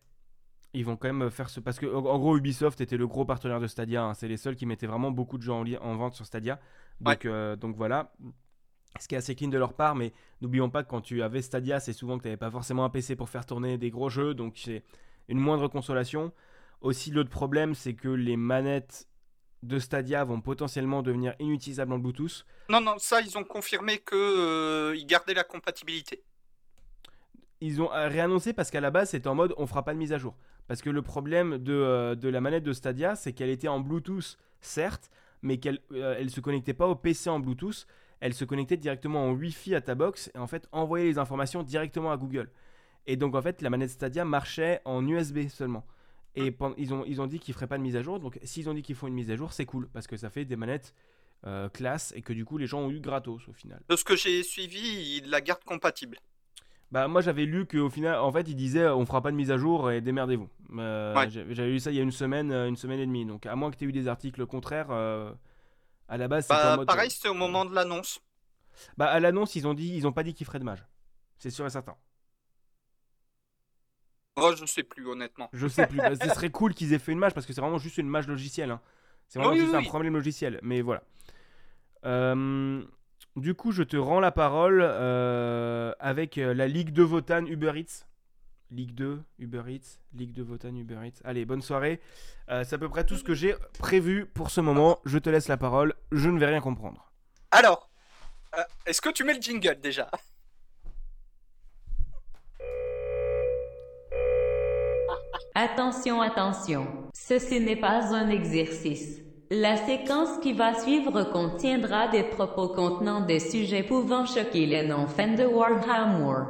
Ils vont quand même faire ce parce que en gros Ubisoft était le gros partenaire de Stadia, hein. c'est les seuls qui mettaient vraiment beaucoup de jeux en, li- en vente sur Stadia. Donc, euh, donc voilà. Ce qui est assez clean de leur part, mais n'oublions pas que quand tu avais Stadia, c'est souvent que tu n'avais pas forcément un PC pour faire tourner des gros jeux, donc c'est une moindre consolation. Aussi, l'autre problème, c'est que les manettes de Stadia vont potentiellement devenir inutilisables en Bluetooth. Non, non, ça, ils ont confirmé que euh, ils gardaient la compatibilité. Ils ont euh, réannoncé parce qu'à la base, c'était en mode on fera pas de mise à jour. Parce que le problème de, euh, de la manette de Stadia, c'est qu'elle était en Bluetooth, certes, mais qu'elle euh, elle se connectait pas au PC en Bluetooth. Elle se connectait directement en Wi-Fi à ta box et en fait envoyait les informations directement à Google. Et donc en fait, la manette Stadia marchait en USB seulement. Et ils ont, ils ont dit qu'ils feraient pas de mise à jour. Donc s'ils ont dit qu'ils font une mise à jour, c'est cool parce que ça fait des manettes euh, classe et que du coup les gens ont eu gratos au final. De ce que j'ai suivi, ils la gardent compatible. Bah moi j'avais lu qu'au final en fait ils disaient on fera pas de mise à jour et démerdez-vous. Euh, Ouais. J'avais lu ça il y a une semaine, euh, une semaine et demie. Donc à moins que tu aies eu des articles contraires, euh, à la base Bah, mode. pareil, c'était au moment de l'annonce. Bah à l'annonce ils ont dit ils ont pas dit qu'ils feraient de mage. C'est sûr et certain. Oh, je sais plus, honnêtement. Je sais plus. Bah, ce [laughs] serait cool qu'ils aient fait une mage parce que c'est vraiment juste une mage logicielle. hein. C'est vraiment Oui, juste oui, un oui. problème logiciel. Mais voilà. Euh, du coup, je te rends la parole euh, avec euh, la Ligue de Votan Uber Eats. Ligue 2, Uber Eats, Ligue de Votan, Uber Eats. Allez, bonne soirée. Euh, c'est à peu près tout ce que j'ai prévu pour ce moment. Je te laisse la parole. Je ne vais rien comprendre. Alors, est-ce que tu mets le jingle déjà? Attention, attention, ceci n'est pas un exercice. La séquence qui va suivre contiendra des propos contenant des sujets pouvant choquer les non-fans de Warhammer.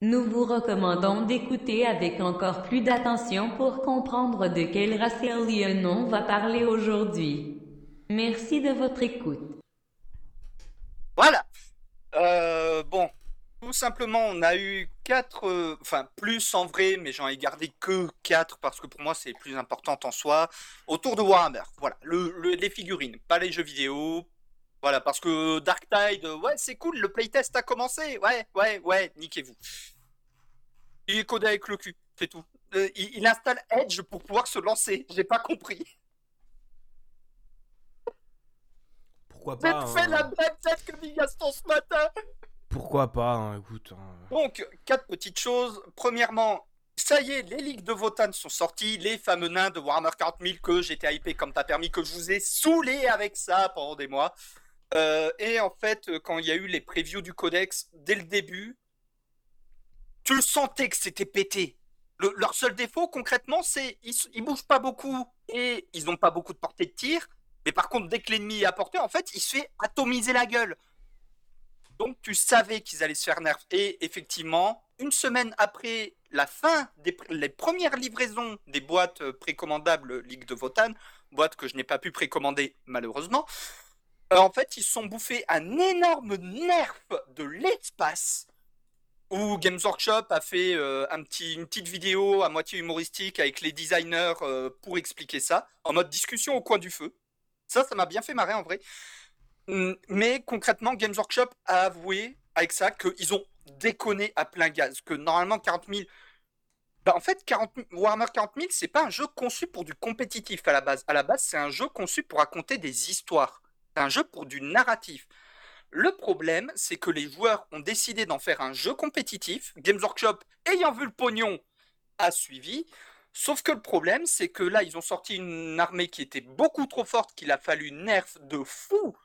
Nous vous recommandons d'écouter avec encore plus d'attention pour comprendre de quel raciel on va parler aujourd'hui. Merci de votre écoute. Voilà. Euh, bon, tout simplement, on a eu quatre, euh, enfin plus en vrai, mais j'en ai gardé que quatre parce que pour moi c'est plus importantes en soi. Autour de Warhammer, voilà, le, le- les figurines, pas les jeux vidéo. Voilà, parce que Dark Tide, ouais, c'est cool, le playtest a commencé. Ouais, ouais, ouais, niquez-vous. Il est codé avec le cul, c'est tout. Euh, il, il installe Edge pour pouvoir se lancer. J'ai pas compris. Pourquoi J'ai pas fait hein. la même tête que Bigaston ce matin. Pourquoi pas hein, Écoute. hein. Donc, quatre petites choses. Premièrement, ça y est, les ligues de Votan sont sorties, les fameux nains de Warhammer 40 000 que j'étais hypé comme t'as permis, que je vous ai saoulé avec ça pendant des mois. Euh, et en fait, quand il y a eu les previews du codex, dès le début, tu le sentais que c'était pété. Le- leur seul défaut, concrètement, c'est ils, ils bougent pas beaucoup et ils n'ont pas beaucoup de portée de tir. Mais par contre, dès que l'ennemi est à portée, en fait, il se fait atomiser la gueule. Donc tu savais qu'ils allaient se faire nerf. Et effectivement, une semaine après la fin des les premières livraisons des boîtes euh, précommandables Ligue de Votan, boîte que je n'ai pas pu précommander malheureusement, euh, en fait ils sont bouffés un énorme nerf de l'espace où Games Workshop a fait euh, un petit, une petite vidéo à moitié humoristique avec les designers pour expliquer ça, en mode discussion au coin du feu. Ça, ça m'a bien fait marrer en vrai. Mm, Mais concrètement, Games Workshop a avoué avec ça qu'ils ont déconné à plein gaz. Que normalement, 40 000. Bah, en fait, 40 000 Warhammer 40 000, c'est pas un jeu conçu pour du compétitif à la base. À la base, c'est un jeu conçu pour raconter des histoires. C'est un jeu pour du narratif. Le problème, c'est que les joueurs ont décidé d'en faire un jeu compétitif. Games Workshop, ayant vu le pognon, a suivi. Sauf que le problème, c'est que là, ils ont sorti une armée qui était beaucoup trop forte, qu'il a fallu nerf de fou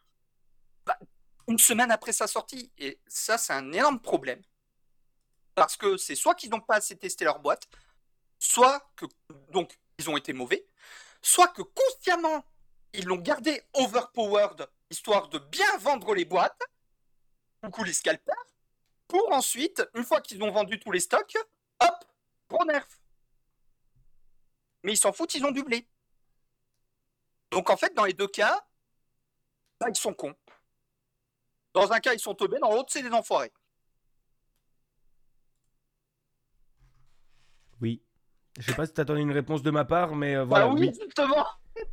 une semaine après sa sortie. Et ça, c'est un énorme problème. Parce que c'est soit qu'ils n'ont pas assez testé leur boîte, soit que donc ils ont été mauvais, soit que consciemment ils l'ont gardé overpowered histoire de bien vendre les boîtes, coucou les scalpers, pour ensuite, une fois qu'ils ont vendu tous les stocks, hop, gros nerf. Mais ils s'en foutent, ils ont du blé. Donc en fait, dans les deux cas, bah, ils sont cons. Dans un cas, ils sont teubés, dans l'autre, c'est des enfoirés. Oui. Je sais pas si t'attendais une réponse de ma part, mais euh, Bah voilà. oui, oui. exactement. [laughs]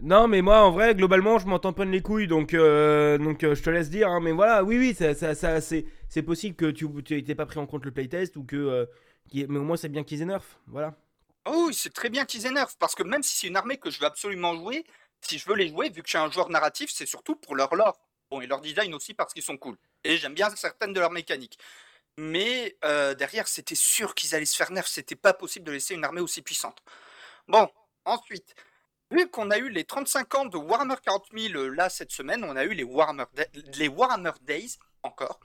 Non, mais moi, en vrai, globalement, je m'en tamponne les couilles, donc, euh, donc euh, je te laisse dire. hein, mais voilà, oui, oui, ça, ça, ça, c'est, c'est possible que tu n'aies pas pris en compte le playtest ou que. mais au moins, c'est bien qu'ils nerf. Voilà. Ah Oui, c'est très bien qu'ils énervent, parce que même si c'est une armée que je veux absolument jouer, si je veux les jouer, vu que je suis un joueur narratif, c'est surtout pour leur lore. Bon, et leur design aussi, parce qu'ils sont cool. Et j'aime bien certaines de leurs mécaniques. Mais euh, derrière, c'était sûr qu'ils allaient se faire nerf, c'était pas possible de laisser une armée aussi puissante. Bon, ensuite, vu qu'on a eu les 35 ans de Warhammer 40 000 euh, là cette semaine, on a eu les Warhammer, les Warhammer Days, encore.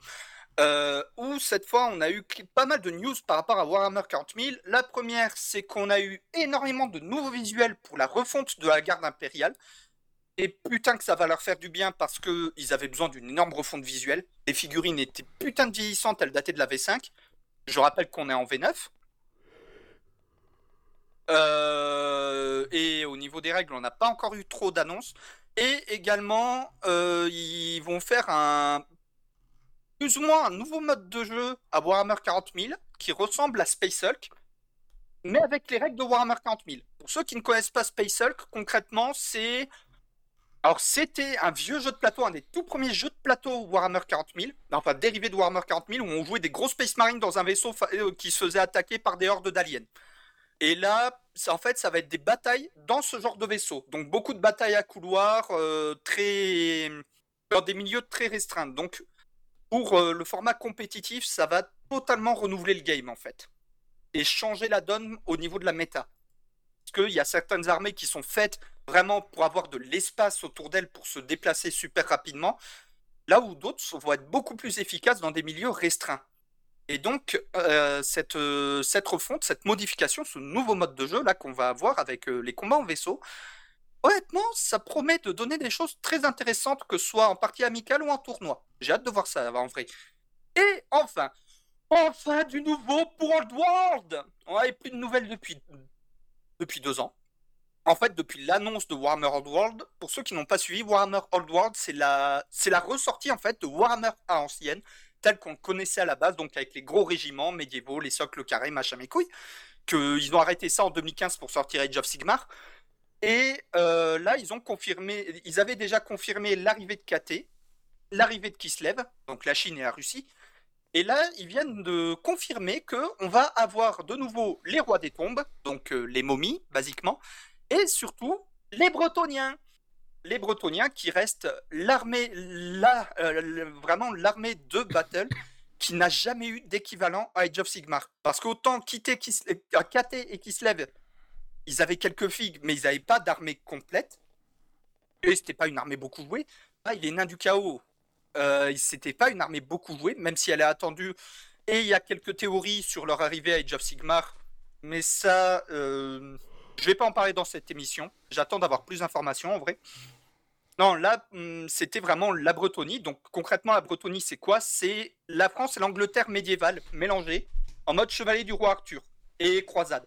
Euh, où cette fois on a eu pas mal de news par rapport à Warhammer 40 000. La première, c'est qu'on a eu énormément de nouveaux visuels pour la refonte de la garde impériale. Et putain que ça va leur faire du bien parce que ils avaient besoin d'une énorme refonte visuelle. Les figurines étaient putain de vieillissantes, elles dataient de la V5. Je rappelle qu'on est en V9. Euh, et au niveau des règles, on n'a pas encore eu trop d'annonces. Et également, euh, ils vont faire un plus ou moins un nouveau mode de jeu à Warhammer 40 000 qui ressemble à Space Hulk, mais avec les règles de Warhammer 40 000. Pour ceux qui ne connaissent pas Space Hulk, concrètement, c'est. Alors, c'était un vieux jeu de plateau, un des tout premiers jeux de plateau Warhammer 40 000, enfin dérivé de Warhammer 40 000, où on jouait des gros Space Marines dans un vaisseau euh, qui se faisait attaquer par des hordes d'aliens. Et là, en fait, ça va être des batailles dans ce genre de vaisseau. Donc, beaucoup de batailles à couloir, euh, très dans des milieux très restreints. Donc, pour euh, le format compétitif, ça va totalement renouveler le game en fait. Et changer la donne au niveau de la méta. Parce qu'il y a certaines armées qui sont faites vraiment pour avoir de l'espace autour d'elles pour se déplacer super rapidement, là où d'autres vont être beaucoup plus efficaces dans des milieux restreints. Et donc, euh, cette, euh, cette refonte, cette modification, ce nouveau mode de jeu là qu'on va avoir avec euh, les combats en vaisseau, honnêtement, ça promet de donner des choses très intéressantes, que ce soit en partie amicale ou en tournoi. J'ai hâte de voir ça en vrai. Et enfin, enfin du nouveau pour World On n'avait plus de nouvelles depuis, depuis deux ans. En fait, depuis l'annonce de Warhammer Old World, pour ceux qui n'ont pas suivi, Warhammer Old World, c'est la, la ressortie en fait de Warhammer à ancienne, tel qu'on connaissait à la base, donc avec les gros régiments médiévaux, les socles carrés, machin mes couilles. Que, ils ont arrêté ça en 2015 pour sortir Age of Sigmar. Et euh, là, ils ont confirmé, ils avaient déjà confirmé l'arrivée de KT, l'arrivée de Kislev, donc la Chine et la Russie. Et là, ils viennent de confirmer que on va avoir de nouveau les rois des tombes, donc euh, les momies, basiquement, et surtout les Bretoniens. Les Bretoniens qui restent l'armée, la, euh, vraiment l'armée de battle [laughs] qui n'a jamais eu d'équivalent à Age of Sigmar. Parce qu'autant quitter Kislev, KT et Kislev, ils avaient quelques figues, mais ils n'avaient pas d'armée complète. Et c'était pas une armée beaucoup jouée. Ah, il est nain du chaos. Euh, c'était pas une armée beaucoup jouée, même si elle est attendue. Et il y a quelques théories sur leur arrivée à Age of Sigmar. Mais ça, euh, je vais pas en parler dans cette émission. J'attends d'avoir plus d'informations en vrai. Non, là, hum, c'était vraiment la Bretonie. Donc concrètement, la Bretonie, c'est quoi? C'est la France et l'Angleterre médiévale mélangées en mode chevalier du roi Arthur et croisade.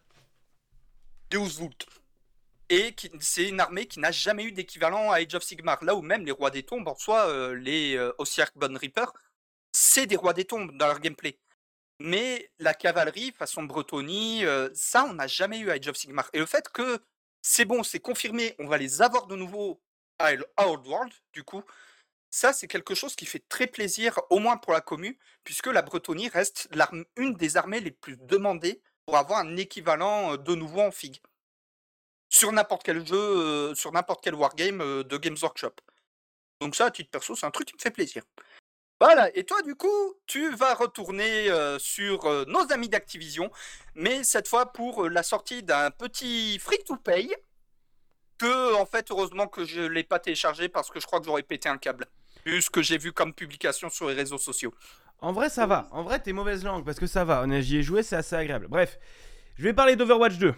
Deus Vult. Et c'est une armée qui n'a jamais eu d'équivalent à Age of Sigmar. Là où même les rois des tombes, en soi, euh, les euh, Bone Reaper, c'est des rois des tombes dans leur gameplay. Mais la cavalerie, façon Bretonie, euh, ça, on n'a jamais eu à Age of Sigmar. Et le fait que c'est bon, c'est confirmé, on va les avoir de nouveau à Old World, du coup, ça, c'est quelque chose qui fait très plaisir, au moins pour la commu, puisque la Bretonie reste une des armées les plus demandées pour avoir un équivalent euh, de nouveau en figue. Sur n'importe quel jeu, euh, sur n'importe quel wargame de Games Workshop. Donc ça, à titre perso, c'est un truc qui me fait plaisir. Voilà, et toi du coup, tu vas retourner euh, sur euh, nos amis d'Activision, mais cette fois pour euh, la sortie d'un petit free-to-pay, que en fait, heureusement que je l'ai pas téléchargé parce que je crois que j'aurais pété un câble, vu ce que j'ai vu comme publication sur les réseaux sociaux. En vrai, ça va. En vrai, t'es mauvaise langue parce que ça va. On a- J'y ai joué, c'est assez agréable. Bref, je vais parler d'Overwatch 2.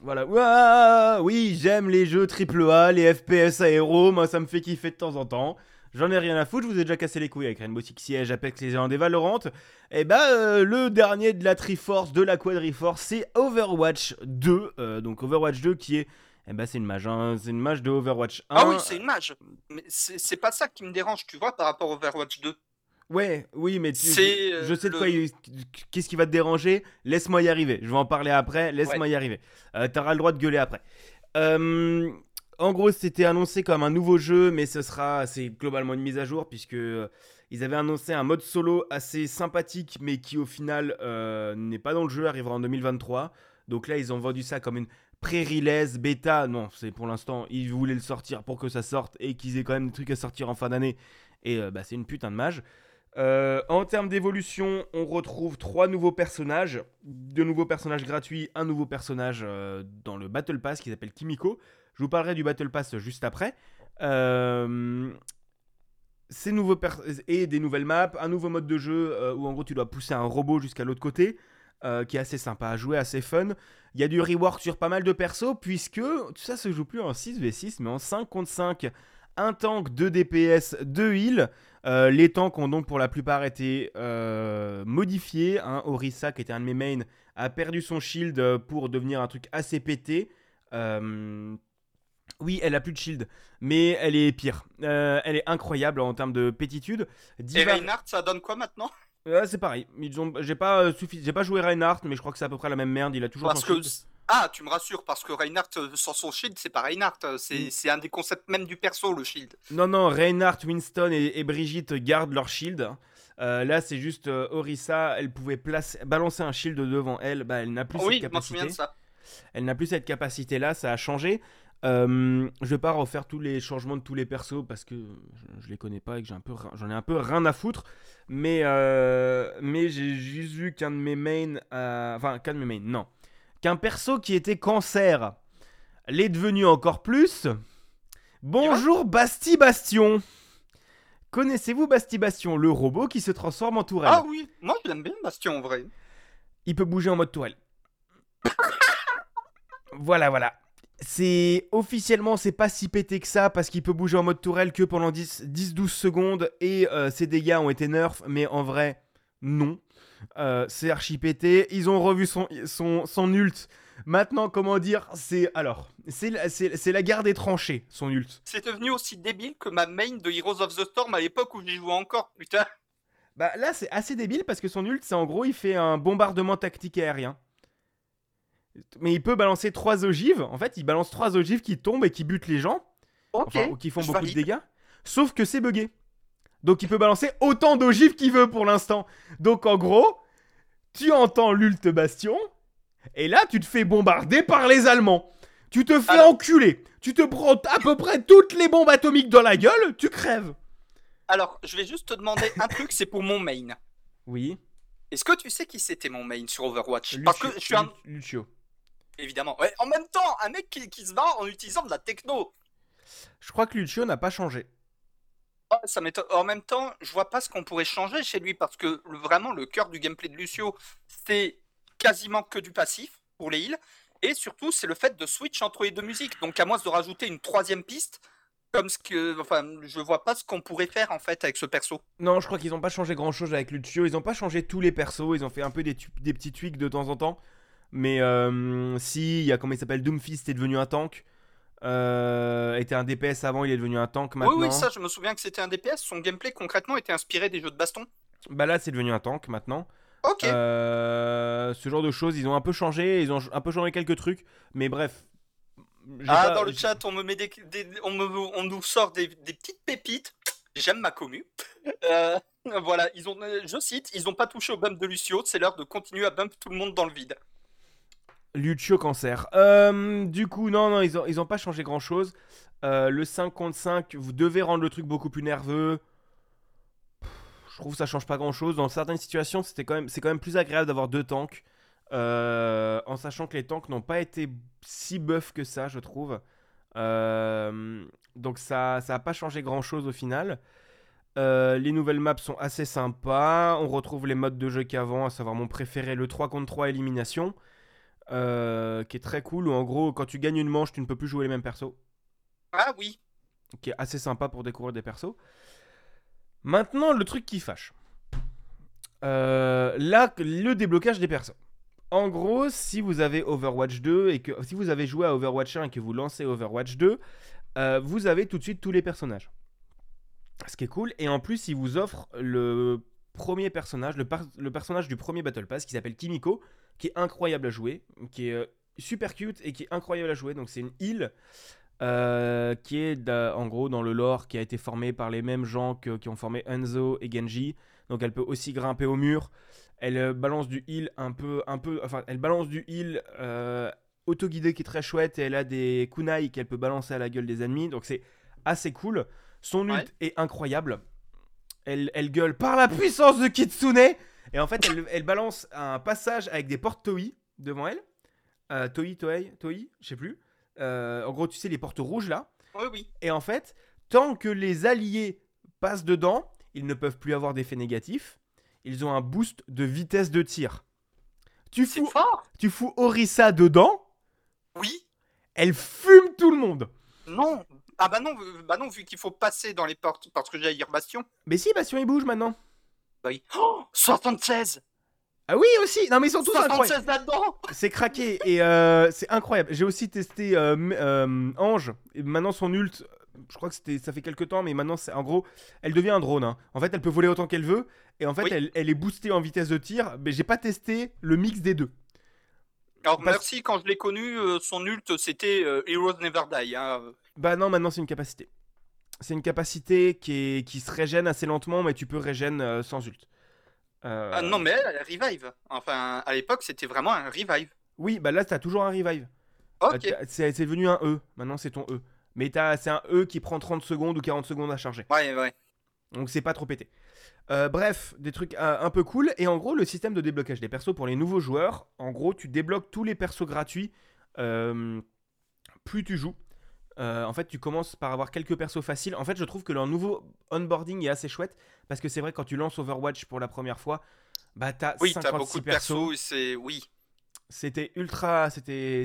Voilà. Oui, j'aime les jeux AAA, les FPS aéro. Moi, ça me fait kiffer de temps en temps. J'en ai rien à foutre. Je vous ai déjà cassé les couilles avec Rainbow Six Siege, Apex Legends et Valorant. Et bah, euh, le dernier de la Triforce, de la Quadriforce, c'est Overwatch 2. Euh, donc, Overwatch 2 qui est. Eh bah, c'est une mage. hein. C'est une mage de Overwatch 1. Ah oui, c'est une mage. Mais c'est pas ça qui me dérange, tu vois, par rapport au Overwatch 2. Ouais, oui, mais tu- C'est, je, euh, je sais de le- quoi il- qu'est-ce qui va te déranger? Laisse-moi y arriver. Je vais en parler après. Laisse-moi y arriver. Euh, T'auras le droit de gueuler après. Euh, en gros, c'était annoncé comme un nouveau jeu, mais ce sera, c'est globalement une mise à jour puisque euh, ils avaient annoncé un mode solo assez sympathique, mais qui au final euh, n'est pas dans le jeu, arrivera en 2023. Donc là, ils ont vendu ça comme une pré-release bêta. Non, c'est pour l'instant, ils voulaient le sortir pour que ça sorte et qu'ils aient quand même des trucs à sortir en fin d'année. Et euh, bah, c'est une putain de mage. Euh, en termes d'évolution, on retrouve trois nouveaux personnages, deux nouveaux personnages gratuits, un nouveau personnage euh, dans le Battle Pass qui s'appelle Kimiko. Je vous parlerai du Battle Pass juste après. Euh, ces nouveaux et des nouvelles maps, un nouveau mode de jeu où en gros tu dois pousser un robot jusqu'à l'autre côté, qui est assez sympa à jouer, assez fun. Il y a du rework sur pas mal de persos puisque tout ça se joue plus en 6v6 mais en 5 contre 5. Un tank, 2 DPS, 2 heal. Euh, les tanks ont donc pour la plupart été euh, modifiés. hein. Orisa, qui était un de mes mains, a perdu son shield euh, pour devenir un truc assez pété. Euh, Oui, elle a plus de shield, mais elle est pire. Elle est incroyable en termes de pétitude. Et Reinhardt, ça donne quoi maintenant? C'est pareil. Ils ont... J'ai pas, suffi- j'ai pas joué Reinhardt, mais je crois que c'est à peu près la même merde. Il a toujours Parce son que. shield. Ah, tu me rassures, parce que Reinhardt, euh, sans son shield, c'est pas Reinhardt. euh, Mm. C'est un des concepts même du perso, le shield. Non, non, Reinhardt, Winston et, et Brigitte gardent leur shield. Euh, là, c'est juste euh, Orisa, elle pouvait placer, balancer un shield devant elle. Bah, elle n'a plus cette capacité. de ça. Elle n'a plus cette capacité-là, ça a changé. Euh, je vais pas refaire tous les changements de tous les persos parce que je, je les connais pas et que j'ai un peu, ri- j'en ai un peu rien à foutre. Mais, mais j'ai juste vu qu'un de mes mains, enfin qu'un de mes mains, non, qu'un perso qui était cancer l'est devenu encore plus. Bonjour Basti Bastion. Connaissez-vous Basti Bastion, le robot qui se transforme en tourelle? Ah oui, moi je l'aime bien Bastion en vrai. il peut bouger en mode tourelle. [coughs] voilà, voilà. C'est officiellement c'est pas si pété que ça parce qu'il peut bouger en mode tourelle que pendant 10-12 secondes et euh, ses dégâts ont été nerfs, mais en vrai non. Euh, c'est archi pété. Ils ont revu son, son, son ult. Maintenant, comment dire, c'est alors, c'est la, guerre des tranchées, son ult. C'est devenu aussi débile que ma main de Heroes of the Storm à l'époque où j'y jouais encore, putain. Bah là, c'est assez débile parce que son ult, c'est en gros, il fait un bombardement tactique aérien. Mais il peut balancer trois ogives. En fait, il balance trois ogives qui tombent et qui butent les gens, enfin, ou qui font je beaucoup valide. de dégâts. Sauf que c'est buggé. Donc il peut balancer autant d'ogives qu'il veut pour l'instant. Donc en gros, tu entends l'ult Bastion, et là, tu te fais bombarder par les Allemands. Tu te fais Alors- enculer. Tu te prends à peu près toutes les bombes atomiques dans la gueule, tu crèves. Alors, je vais juste te demander un truc, c'est pour mon main. Oui. Est-ce que tu sais qui c'était mon main sur Overwatch? Parce que je suis un... Lu- Lucio. Évidemment. Ouais, en même temps, un mec qui, qui se bat en utilisant de la techno. Je crois que Lucio n'a pas changé. En même temps, je vois pas ce qu'on pourrait changer chez lui parce que le- vraiment le cœur du gameplay de Lucio, c'est quasiment que du passif pour les heals et surtout c'est le fait de switch entre les deux musiques. Donc à moins de rajouter une troisième piste, comme ce que, enfin, je vois pas ce qu'on pourrait faire en fait avec ce perso. Non, je crois qu'ils ont pas changé grand chose avec Lucio. Ils ont pas changé tous les persos. Ils ont fait un peu des petits tweaks de temps en temps. Mais euh, si, il y a comment il s'appelle Doomfist est devenu un tank. Euh, était un DPS avant, il est devenu un tank maintenant. Oui, oui, ça, je me souviens que c'était un DPS. Son gameplay concrètement était inspiré des jeux de baston. Bah là, c'est devenu un tank maintenant. Ok. Euh, ce genre de choses, ils ont un peu changé. Ils ont un peu changé quelques trucs. Mais bref. ah, pas- dans le chat, on me met des, des- on, me, on nous sort des, des petites pépites. J'aime ma commu. [laughs] Euh, voilà, ils ont, euh, je cite, ils n'ont pas touché au bump de Lucio. C'est l'heure de continuer à bump tout le monde dans le vide. Lucio cancer. Euh, du coup, non, non, ils ont, ils ont pas changé grand chose. le 5 contre 5, vous devez rendre le truc beaucoup plus nerveux. Je trouve que ça change pas grand chose. Dans certaines situations, c'était quand même, c'est quand même plus agréable d'avoir deux tanks. euh, en sachant que les tanks n'ont pas été si buff que ça, je trouve. Euh, donc ça ça a pas changé grand chose au final. Euh, les nouvelles maps sont assez sympas. On retrouve les modes de jeu qu'avant, à savoir mon préféré, le 3 contre 3 élimination. Euh, qui est très cool, où en gros, quand tu gagnes une manche, tu ne peux plus jouer les mêmes persos. Ah oui. Qui est assez sympa pour découvrir des persos. Maintenant, le truc qui fâche. Euh, là, le déblocage des persos. En gros, si vous avez Overwatch 2 et que si vous avez joué à Overwatch 1 et que vous lancez Overwatch 2, euh, vous avez tout de suite tous les personnages. Ce qui est cool. Et en plus, il vous offre le premier personnage, le, par- le personnage du premier Battle Pass qui s'appelle Kimiko, qui est incroyable à jouer, qui est euh, super cute et qui est incroyable à jouer. Donc c'est une île euh, qui est en gros dans le lore qui a été formé par les mêmes gens que- qui ont formé Enzo et Genji. Donc elle peut aussi grimper au mur. Elle euh, balance du heal un peu, un peu, enfin elle balance du heal euh, autoguidé qui est très chouette et elle a des kunai qu'elle peut balancer à la gueule des ennemis. Donc c'est assez cool. Son ult Ouais. est incroyable. Elle, elle gueule par la puissance de Kitsune. Et en fait, elle, elle balance un passage avec des portes Toei devant elle. Euh, Toei, Toei, Toei, je sais plus. Euh, en gros, tu sais, les portes rouges là. Oui, oui. Et en fait, tant que les alliés passent dedans, ils ne peuvent plus avoir d'effet négatif. Ils ont un boost de vitesse de tir. Tu fous, fort. tu fous Orisa dedans, Oui. elle fume tout le monde. Non. Ah bah non, bah non, vu qu'il faut passer dans les portes parce que j'allais dire Bastion. Mais si, Bastion il bouge maintenant. Bah oui. Oh, 76 Ah oui, aussi. Non, mais ils sont tous incroyables. 76 là-dedans C'est craqué et euh, c'est incroyable. J'ai aussi testé euh, euh, Ange. Et maintenant son ult, je crois que c'était, ça fait quelques temps, mais maintenant c'est en gros, elle devient un drone. hein. En fait, elle peut voler autant qu'elle veut et en fait, Oui. elle, elle est boostée en vitesse de tir. Mais j'ai pas testé le mix des deux. Alors Parce- merci, quand je l'ai connu, son ult c'était Heroes Never Die. Hein. Bah non, maintenant c'est une capacité. C'est une capacité qui, est, qui se régène assez lentement, mais tu peux régène euh, sans ult. Euh, Ah non mais elle, elle revive. Enfin, à l'époque c'était vraiment un revive. Oui, bah là t'as toujours un revive. Ok. Euh, t'as- C'est c'est devenu un E. Maintenant, c'est ton E. Mais t'as- c'est un E qui prend 30 secondes ou 40 secondes à charger. Ouais, ouais. Donc c'est pas trop pété. Euh, bref, des trucs un peu cool. Et en gros, le système de déblocage des persos pour les nouveaux joueurs, en gros, tu débloques tous les persos gratuits plus tu joues. Euh, en fait, tu commences par avoir quelques persos faciles. En fait, je trouve que leur nouveau onboarding est assez chouette parce que c'est vrai quand tu lances Overwatch pour la première fois, bah t'as Oui, 56 t'as beaucoup de persos, c'est. Oui. C'était ultra, c'était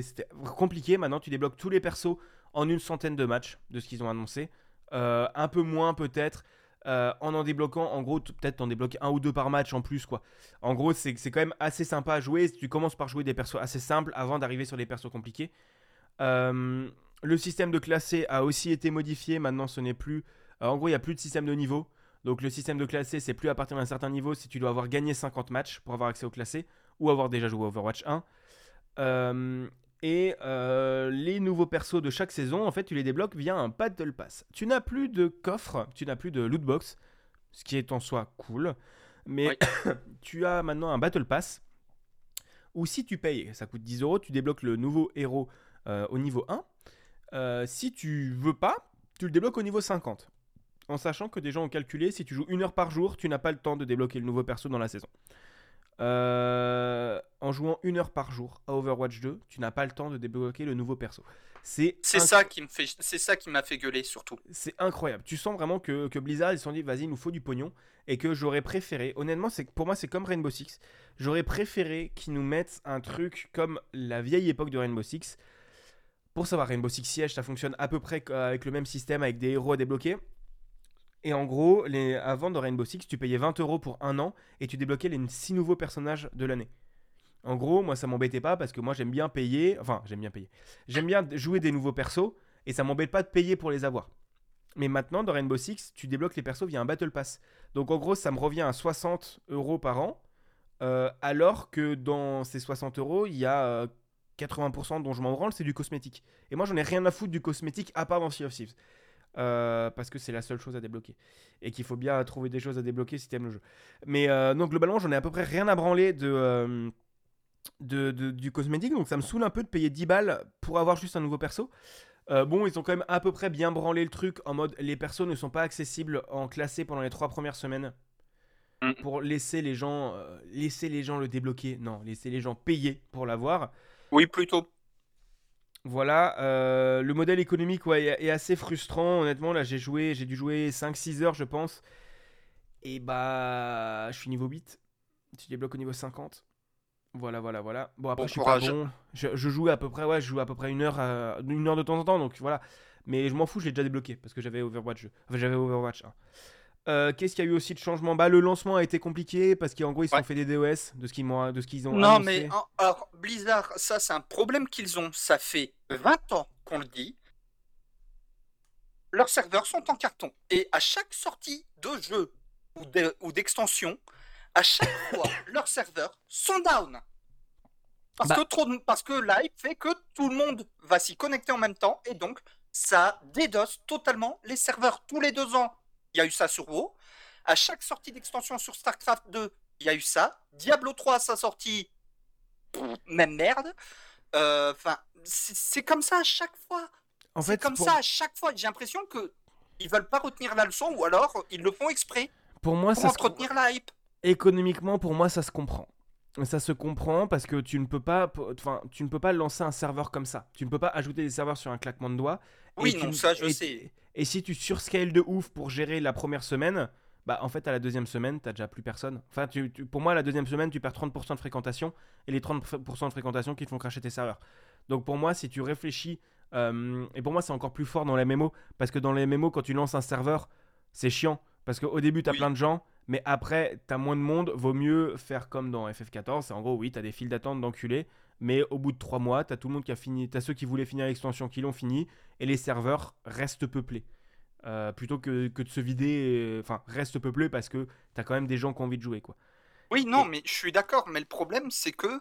compliqué. Maintenant, tu débloques tous les persos en une centaine de matchs de ce qu'ils ont annoncé. Euh, un peu moins peut-être. euh, en en débloquant, en gros, peut-être t'en débloques un ou deux par match en plus, quoi. En gros, c'est c'est quand même assez sympa à jouer. Tu commences par jouer des persos assez simples avant d'arriver sur les persos compliqués. Euh, le système de classé a aussi été modifié. Maintenant, ce n'est plus. euh, en gros, il n'y a plus de système de niveau. Donc, le système de classé, c'est plus à partir d'un certain niveau si tu dois avoir gagné 50 matchs pour avoir accès au classé ou avoir déjà joué à Overwatch 1. Euh, et euh, les nouveaux persos de chaque saison, en fait, tu les débloques via un Battle Pass. Tu n'as plus de coffre, tu n'as plus de loot box, ce qui est en soi cool. Mais [coughs] tu as maintenant un Battle Pass où si tu payes, ça coûte 10 euros, tu débloques le nouveau héros euh, au niveau 1. Euh, si tu veux pas, tu le débloques au niveau 50. En sachant que des gens ont calculé, si tu joues une heure par jour, tu n'as pas le temps de débloquer le nouveau perso dans la saison. Euh, en jouant une heure par jour à Overwatch 2, tu n'as pas le temps de débloquer le nouveau perso. C'est inc- ça qui me fait. C'est ça qui m'a fait gueuler surtout. c'est incroyable. Tu sens vraiment que, que Blizzard ils se sont dit vas-y il nous faut du pognon et que j'aurais préféré. Honnêtement c'est pour moi c'est comme Rainbow Six. J'aurais préféré qu'ils nous mettent un truc comme la vieille époque de Rainbow Six. Pour savoir Rainbow Six Siege ça fonctionne à peu près avec le même système avec des héros à débloquer. Et en gros, avant de Rainbow Six, tu payais 20 euros pour un an et tu débloquais les 6 nouveaux personnages de l'année. En gros, moi ça m'embêtait pas parce que moi j'aime bien payer, enfin j'aime bien payer. J'aime bien jouer des nouveaux persos et ça m'embête pas de payer pour les avoir. Mais maintenant, dans Rainbow Six, tu débloques les persos via un Battle Pass. Donc en gros, ça me revient à 60 euros par an. euh, alors que dans ces 60 euros, il y a euh, 80% dont je m'en branle, c'est du cosmétique. Et moi, j'en ai rien à foutre du cosmétique à part dans Sea of Thieves. Euh, parce que c'est la seule chose à débloquer. Et qu'il faut bien trouver des choses à débloquer si t'aimes le jeu. Mais euh, donc globalement, j'en ai à peu près rien à branler de, euh, de, de- du cosmétique. Donc ça me saoule un peu de payer 10 balles pour avoir juste un nouveau perso. Euh, bon, ils ont quand même à peu près bien branlé le truc en mode les persos ne sont pas accessibles en classé pendant les trois premières semaines Mm. pour laisser les gens laisser les gens le débloquer. Non, laisser les gens payer pour l'avoir. Oui, plutôt. Voilà, euh, le modèle économique ouais, est assez frustrant. Honnêtement, là j'ai joué, j'ai dû jouer 5-6 heures, je pense. Et bah, je suis niveau 8. Tu débloques au niveau 50. Voilà, voilà, voilà. Bon, après, Bon je suis courage. pas bon. Je, je joue à peu près, ouais, je joue à peu près une heure, à- une heure de temps en temps, donc voilà. Mais je m'en fous, je l'ai déjà débloqué parce que j'avais Overwatch. Enfin, j'avais Overwatch 1. Euh, Qu'est-ce qu'il y a eu aussi de changement? Bah, le lancement a été compliqué parce qu'en gros, ils se Ouais. sont fait des DOS de ce qu'ils m'ont- de ce qu'ils ont Non, annoncé. mais en- alors, Blizzard, ça, c'est un problème qu'ils ont. Ça fait 20 ans qu'on le dit. Leurs serveurs sont en carton. Et à chaque sortie de jeu ou de- ou d'extension, à chaque [coughs] fois, leurs serveurs sont down. Parce, Bah. que trop de- parce que l'hype fait que tout le monde va s'y connecter en même temps. Et donc, ça dédosse totalement les serveurs. Tous les deux ans, il y a eu ça sur WoW. À chaque sortie d'extension sur StarCraft 2, il y a eu ça. Diablo 3 à sa sortie, même merde. Euh, Enfin, c'est c'est comme ça à chaque fois. En C'est fait, comme pour, ça à chaque fois. J'ai l'impression que ils veulent pas retenir la leçon ou alors ils le font exprès pour moi, pour ça se, entretenir la hype. économiquement, pour moi, ça se comprend. Ça se comprend parce que tu ne peux pas, enfin, tu ne peux pas lancer un serveur comme ça. Tu ne peux pas ajouter des serveurs sur un claquement de doigts. Oui, non, ça je et- sais. Et si tu surscales de ouf pour gérer la première semaine, bah en fait à la deuxième semaine t'as déjà plus personne. Enfin tu, tu- pour moi la deuxième semaine tu perds 30% de fréquentation et les 30% de fréquentation qui te font cracher tes serveurs. Donc pour moi si tu réfléchis euh, et pour moi c'est encore plus fort dans les MMO parce que dans les MMO quand tu lances un serveur c'est chiant parce qu'au début t'as Oui. plein de gens mais après t'as moins de monde vaut mieux faire comme dans FF14 c'est en gros oui t'as des files d'attente d'enculés mais au bout de 3 mois t'as tout le monde qui a fini t'as ceux qui voulaient finir l'extension qui l'ont fini et les serveurs restent peuplés euh, plutôt que, que de se vider, euh, enfin, reste peuplé parce que t'as quand même des gens qui ont envie de jouer, quoi. Oui, non, Et- mais je suis d'accord. Mais le problème, c'est que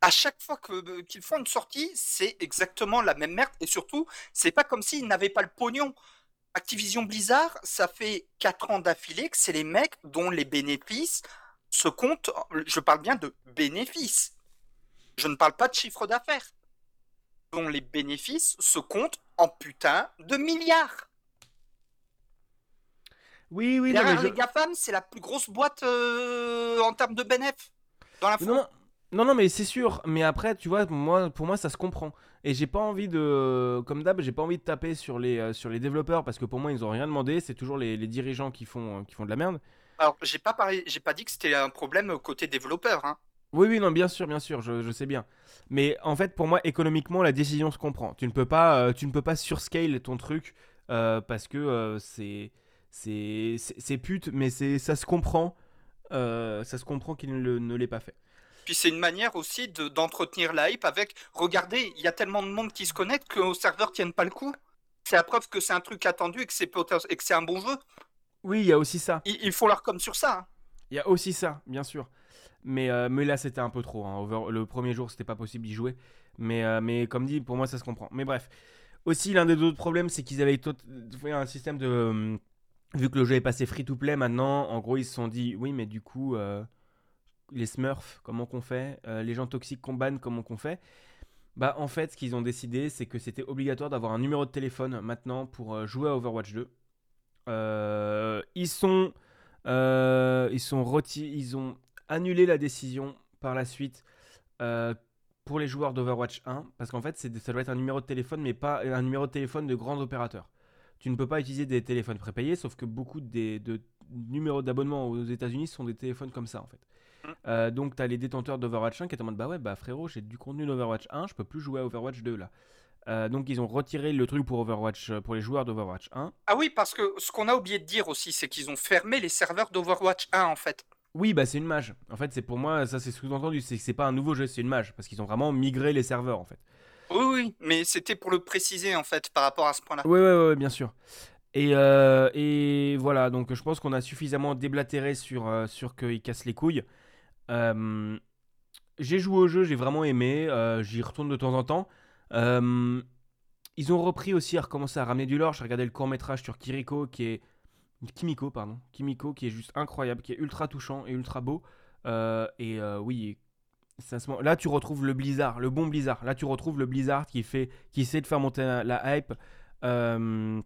à chaque fois que- qu'ils font une sortie, c'est exactement la même merde. Et surtout, c'est pas comme s'ils n'avaient pas le pognon. Activision Blizzard, ça fait 4 ans d'affilée que c'est les mecs dont les bénéfices se comptent. Je parle bien de bénéfices. Je ne parle pas de chiffre d'affaires. dont les bénéfices se comptent en putain de milliards. Oui, oui, non, Derrière je- les GAFAM, c'est la plus grosse boîte euh, en termes de bénéfices dans la Non, non, mais c'est sûr. Mais après, tu vois, moi, pour moi, ça se comprend. Et j'ai pas envie de, comme d'hab, j'ai pas envie de taper sur les, euh, sur les développeurs parce que pour moi, ils ont rien demandé. C'est toujours les, les dirigeants qui font, euh, qui font de la merde. Alors, j'ai pas parlé, j'ai pas dit que c'était un problème côté développeur. Hein. Oui, oui, non, bien sûr, bien sûr, je, je sais bien. Mais en fait, pour moi, économiquement, la décision se comprend. Tu ne peux pas, euh, tu ne peux pas surscale ton truc euh, parce que euh, c'est, c'est, c'est pute, mais c'est, ça se comprend. Euh, ça se comprend qu'il ne, ne l'ait pas fait. Puis c'est une manière aussi de- d'entretenir la hype avec. Regardez, il y a tellement de monde qui se connecte qu'aux serveurs tiennent pas le coup. C'est la preuve que c'est un truc attendu et que c'est poten- et que c'est un bon jeu. Oui, il y a aussi ça. Il, il faut leur comme sur ça. hein. Il y a aussi ça, bien sûr. Mais, euh, mais là, c'était un peu trop. hein. Le premier jour, c'était pas possible d'y jouer. Mais, euh, mais comme dit, pour moi, ça se comprend. Mais bref. Aussi, l'un des autres problèmes, c'est qu'ils avaient un système de. euh, Vu que le jeu est passé free to play maintenant, en gros, ils se sont dit oui, mais du coup, euh, les smurfs, comment qu'on fait? Les gens toxiques qu'on banne, comment qu'on fait? Bah, en fait, ce qu'ils ont décidé, c'est que c'était obligatoire d'avoir un numéro de téléphone maintenant pour jouer à Overwatch 2. Euh, ils sont. ils sont reti- ils ont annulé la décision par la suite euh, pour les joueurs d'Overwatch 1 parce qu'en fait c'est- ça doit être un numéro de téléphone mais pas un numéro de téléphone de grands opérateurs. Tu ne peux pas utiliser des téléphones prépayés sauf que beaucoup des, de numéros d'abonnement aux États-Unis sont des téléphones comme ça en fait. Mm. Euh, donc tu as les détenteurs d'Overwatch 1 qui te demandent bah ouais bah frérot j'ai du contenu d'Overwatch 1 je peux plus jouer à Overwatch 2 là. Euh, donc ils ont retiré le truc pour Overwatch pour les joueurs d'Overwatch 1 Ah oui, parce que ce qu'on a oublié de dire aussi, c'est qu'ils ont fermé les serveurs d'Overwatch 1 en fait. Oui, bah c'est une mage. En fait, c'est pour moi, ça c'est sous-entendu, c'est que c'est pas un nouveau jeu, c'est une mage, parce qu'ils ont vraiment migré les serveurs en fait. Oui, oui, mais c'était pour le préciser en fait par rapport à ce point-là. Ouais, ouais, ouais, bien sûr. Et, euh, et voilà, donc je pense qu'on a suffisamment déblatéré sur, euh, sur qu'ils cassent les couilles. Euh, j'ai joué au jeu, j'ai vraiment aimé, euh, j'y retourne de temps en temps. Ils ont repris aussi à recommencer à ramener du lore. J'ai regardé le court métrage sur Kiriko qui est Kimiko, pardon, Kimiko qui est juste incroyable, qui est ultra touchant et ultra beau. Euh, et euh, oui, là tu retrouves le Blizzard, le bon Blizzard. Là tu retrouves le Blizzard qui fait, qui essaie de faire monter la, hype, euh,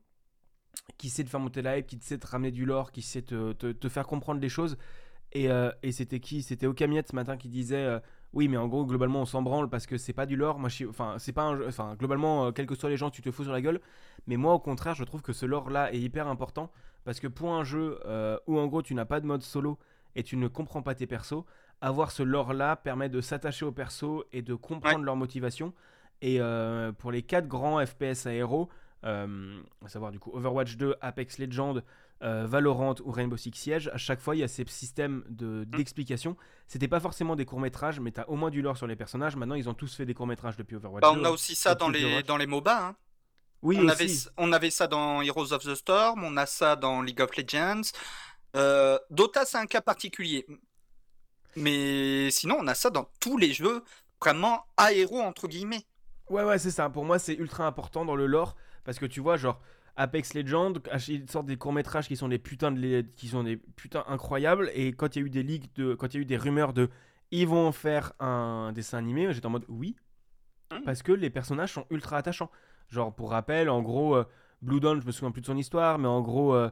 qui sait de faire monter la hype, qui sait de ramener du lore, qui sait te, te, te faire comprendre des choses. Et, c'était qui? C'était Okamiet ce matin qui disait oui, mais en gros globalement on s'en branle parce que c'est pas du lore. Moi, enfin c'est pas enfin globalement quels que soient les gens, tu te fous sur la gueule. Mais moi au contraire, je trouve que ce lore là est hyper important parce que pour un jeu euh, où en gros tu n'as pas de mode solo et tu ne comprends pas tes persos, avoir ce lore là permet de s'attacher aux persos et de comprendre leur motivation. Et euh, pour les quatre grands FPS à héros, euh, à savoir du coup Overwatch 2, Apex Legends, euh, Valorant ou Rainbow Six Siege, à chaque fois il y a ces systèmes de- d'explication. C'était pas forcément des courts-métrages, mais t'as au moins du lore sur les personnages. Maintenant, ils ont tous fait des courts-métrages depuis Overwatch Bah, 2. on a aussi ça dans les, Overwatch. dans les MOBA. hein. Oui, on, aussi. avait, on avait ça dans Heroes of the Storm, on a ça dans League of Legends. Euh, Dota, c'est un cas particulier. Mais sinon, on a ça dans tous les jeux vraiment à héros, entre guillemets. Ouais, ouais, c'est ça. Pour moi, c'est ultra important dans le lore parce que tu vois, genre Apex Legends, ils sortent des courts métrages qui sont des putains de, qui sont des putains incroyables. Et quand il y a eu des leaks de, quand il y a eu des rumeurs de, ils vont faire un dessin animé, j'étais en mode oui, Hmm. parce que les personnages sont ultra attachants. Genre pour rappel, en gros, euh, Blue Dawn, je me souviens plus de son histoire, mais en gros. euh,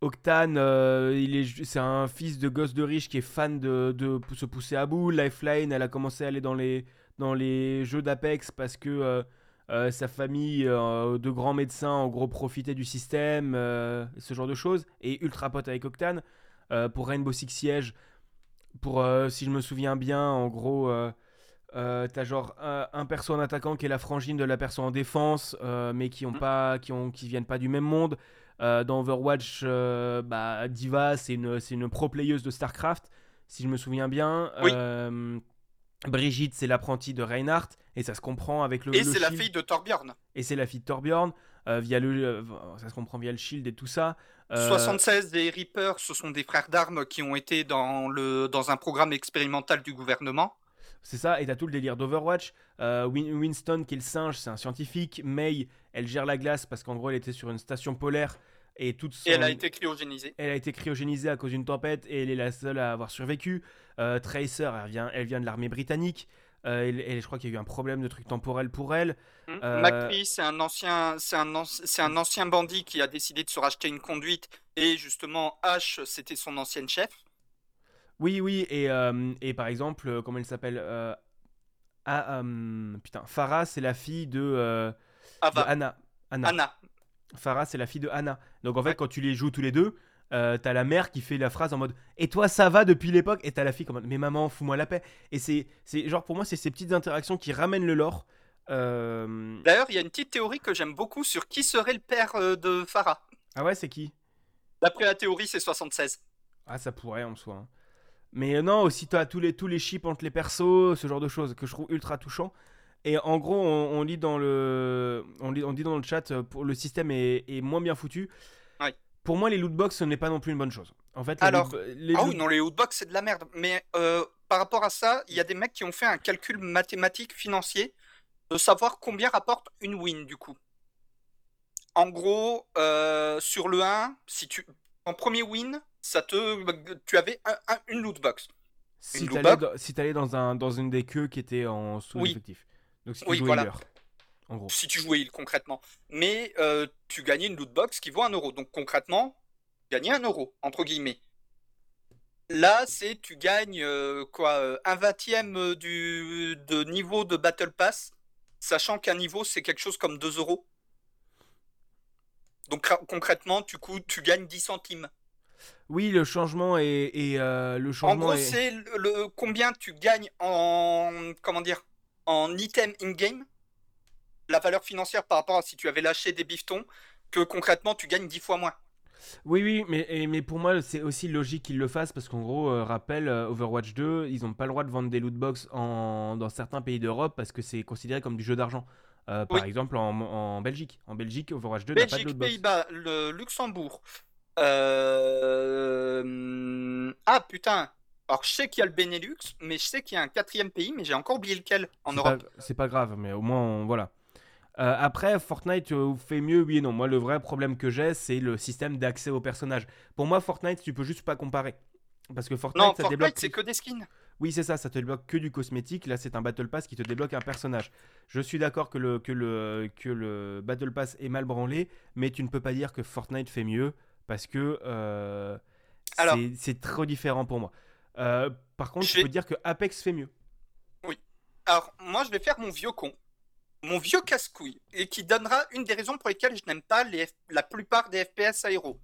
Octane, euh, il est, c'est un fils de gosse de riche qui est fan de, de se pousser à bout. Lifeline, elle a commencé à aller dans les, dans les jeux d'Apex parce que sa famille de grands médecins en gros profitait du système, ce genre de choses. Et ultra pote avec Octane. Pour Rainbow Six Siege, pour, si je me souviens bien, en gros, euh, t'as genre un, un perso en attaquant qui est la frangine de la perso en défense, euh, mais qui ont Mhm. pas, qui ont, qui viennent pas du même monde. Euh, dans Overwatch, euh, bah, Diva, c'est une, c'est une pro playeuse de StarCraft, si je me souviens bien. Oui. Brigitte, c'est l'apprenti de Reinhardt, et ça se comprend avec le. Et c'est la fille de Torbjorn. Et c'est la fille de Torbjorn, via le, ça se comprend via le shield et tout ça. Euh, 76 des Reapers, ce sont des frères d'armes qui ont été dans, le, dans un programme expérimental du gouvernement. C'est ça, et t'as tout le délire d'Overwatch. Euh, Win- Winston, qui est le singe, c'est un scientifique. May, elle gère la glace parce qu'en gros, elle était sur une station polaire et toute son- Et elle a été cryogénisée. elle a été cryogénisée à cause d'une tempête et elle est la seule à avoir survécu. Euh, Tracer, elle vient, elle vient de l'armée britannique. Euh, et, et je crois qu'il y a eu un problème de truc temporel pour elle. Hmm. Euh, McPhee, c'est un ancien, c'est un, anci- c'est un ancien bandit qui a décidé de se racheter une conduite et justement H, c'était son ancienne chef. Oui, oui, et, euh, et par exemple, euh, comment elle s'appelle euh, ah, Putain, Farah, c'est la fille de, euh, de Anna. Anna. Anna. Farah, c'est la fille de Anna. Donc en fait, Ouais. quand tu les joues tous les deux, t'as la mère qui fait la phrase en mode Et toi, ça va depuis l'époque? Et t'as la fille comme Mais maman, fous-moi la paix. Et c'est, c'est genre pour moi, c'est ces petites interactions qui ramènent le lore. D'ailleurs, il y a une petite théorie que j'aime beaucoup sur qui serait le père de Farah. Ah ouais, c'est qui? D'après la théorie, c'est 76. Ah, ça pourrait en soi. hein. Mais euh, non, aussi t'as tous les, tous les chips entre les persos, ce genre de choses que je trouve ultra touchant. Et en gros, on, on lit dans le, on, lit- on dit dans le chat, euh, pour, le système est, est moins bien foutu. Ouais. Pour moi, les lootbox, ce n'est pas non plus une bonne chose. En fait, les Alors, loot- les Ah oui, non, les hootbox, c'est de la merde. Mais euh, par rapport à ça, il y a des mecs qui ont fait un calcul mathématique financier de savoir combien rapporte une win du coup. En gros, euh, sur le 1, si tu en premier win, ça te tu avais un- un- une loot box. si une t'allais dans, si t'allais dans, un, dans une des queues qui était en sous-effectif. Donc si tu Oui, jouais voilà. en gros. si tu jouais heal concrètement. Mais euh, tu gagnais une loot box qui vaut un euro. Donc concrètement, tu gagnais un euro, entre guillemets. Là, c'est tu gagnes euh, quoi, euh, un vingtième du de niveau de Battle Pass, sachant qu'un niveau c'est quelque chose comme 2 euros. Donc concrètement, tu gagnes 10 centimes. Oui, le changement est, euh, le En changement gros, est- c'est le, le- combien tu gagnes en comment dire en item in-game, la valeur financière par rapport à si tu avais lâché des bifetons, que concrètement tu gagnes 10 fois moins. Oui, oui, mais, et- mais pour moi, c'est aussi logique qu'ils le fassent parce qu'en gros, euh, rappel, euh, Overwatch 2, ils n'ont pas le droit de vendre des lootbox en, dans certains pays d'Europe parce que c'est considéré comme du jeu d'argent. Par Oui. exemple, en, en Belgique. En Belgique, Overwatch 2 n'a pas de Belgique. Pays-Bas, le Luxembourg. Euh, Ah putain. Alors je sais qu'il y a le Benelux, mais je sais qu'il y a un quatrième pays, mais j'ai encore oublié lequel en Europe. C'est pas grave, mais au moins, on- voilà. Euh, après, Fortnite euh, fait mieux, oui et non. Moi, le vrai problème que j'ai, c'est le système d'accès aux personnages. Pour moi, Fortnite, tu peux juste pas comparer. Parce que Fortnite, Non, ça Fortnite débloque. c'est que des skins. Oui, c'est ça, ça te débloque que du cosmétique. Là, c'est un Battle Pass qui te débloque un personnage. Je suis d'accord que le, que, le, que le Battle Pass est mal branlé, mais tu ne peux pas dire que Fortnite fait mieux parce que euh, c'est- trop différent pour moi. Euh, par contre, Je peux dire que Apex fait mieux. Alors moi je vais faire mon vieux con, mon vieux casse-couille, et qui donnera une des raisons pour lesquelles je n'aime pas les F- la plupart des FPS aéro.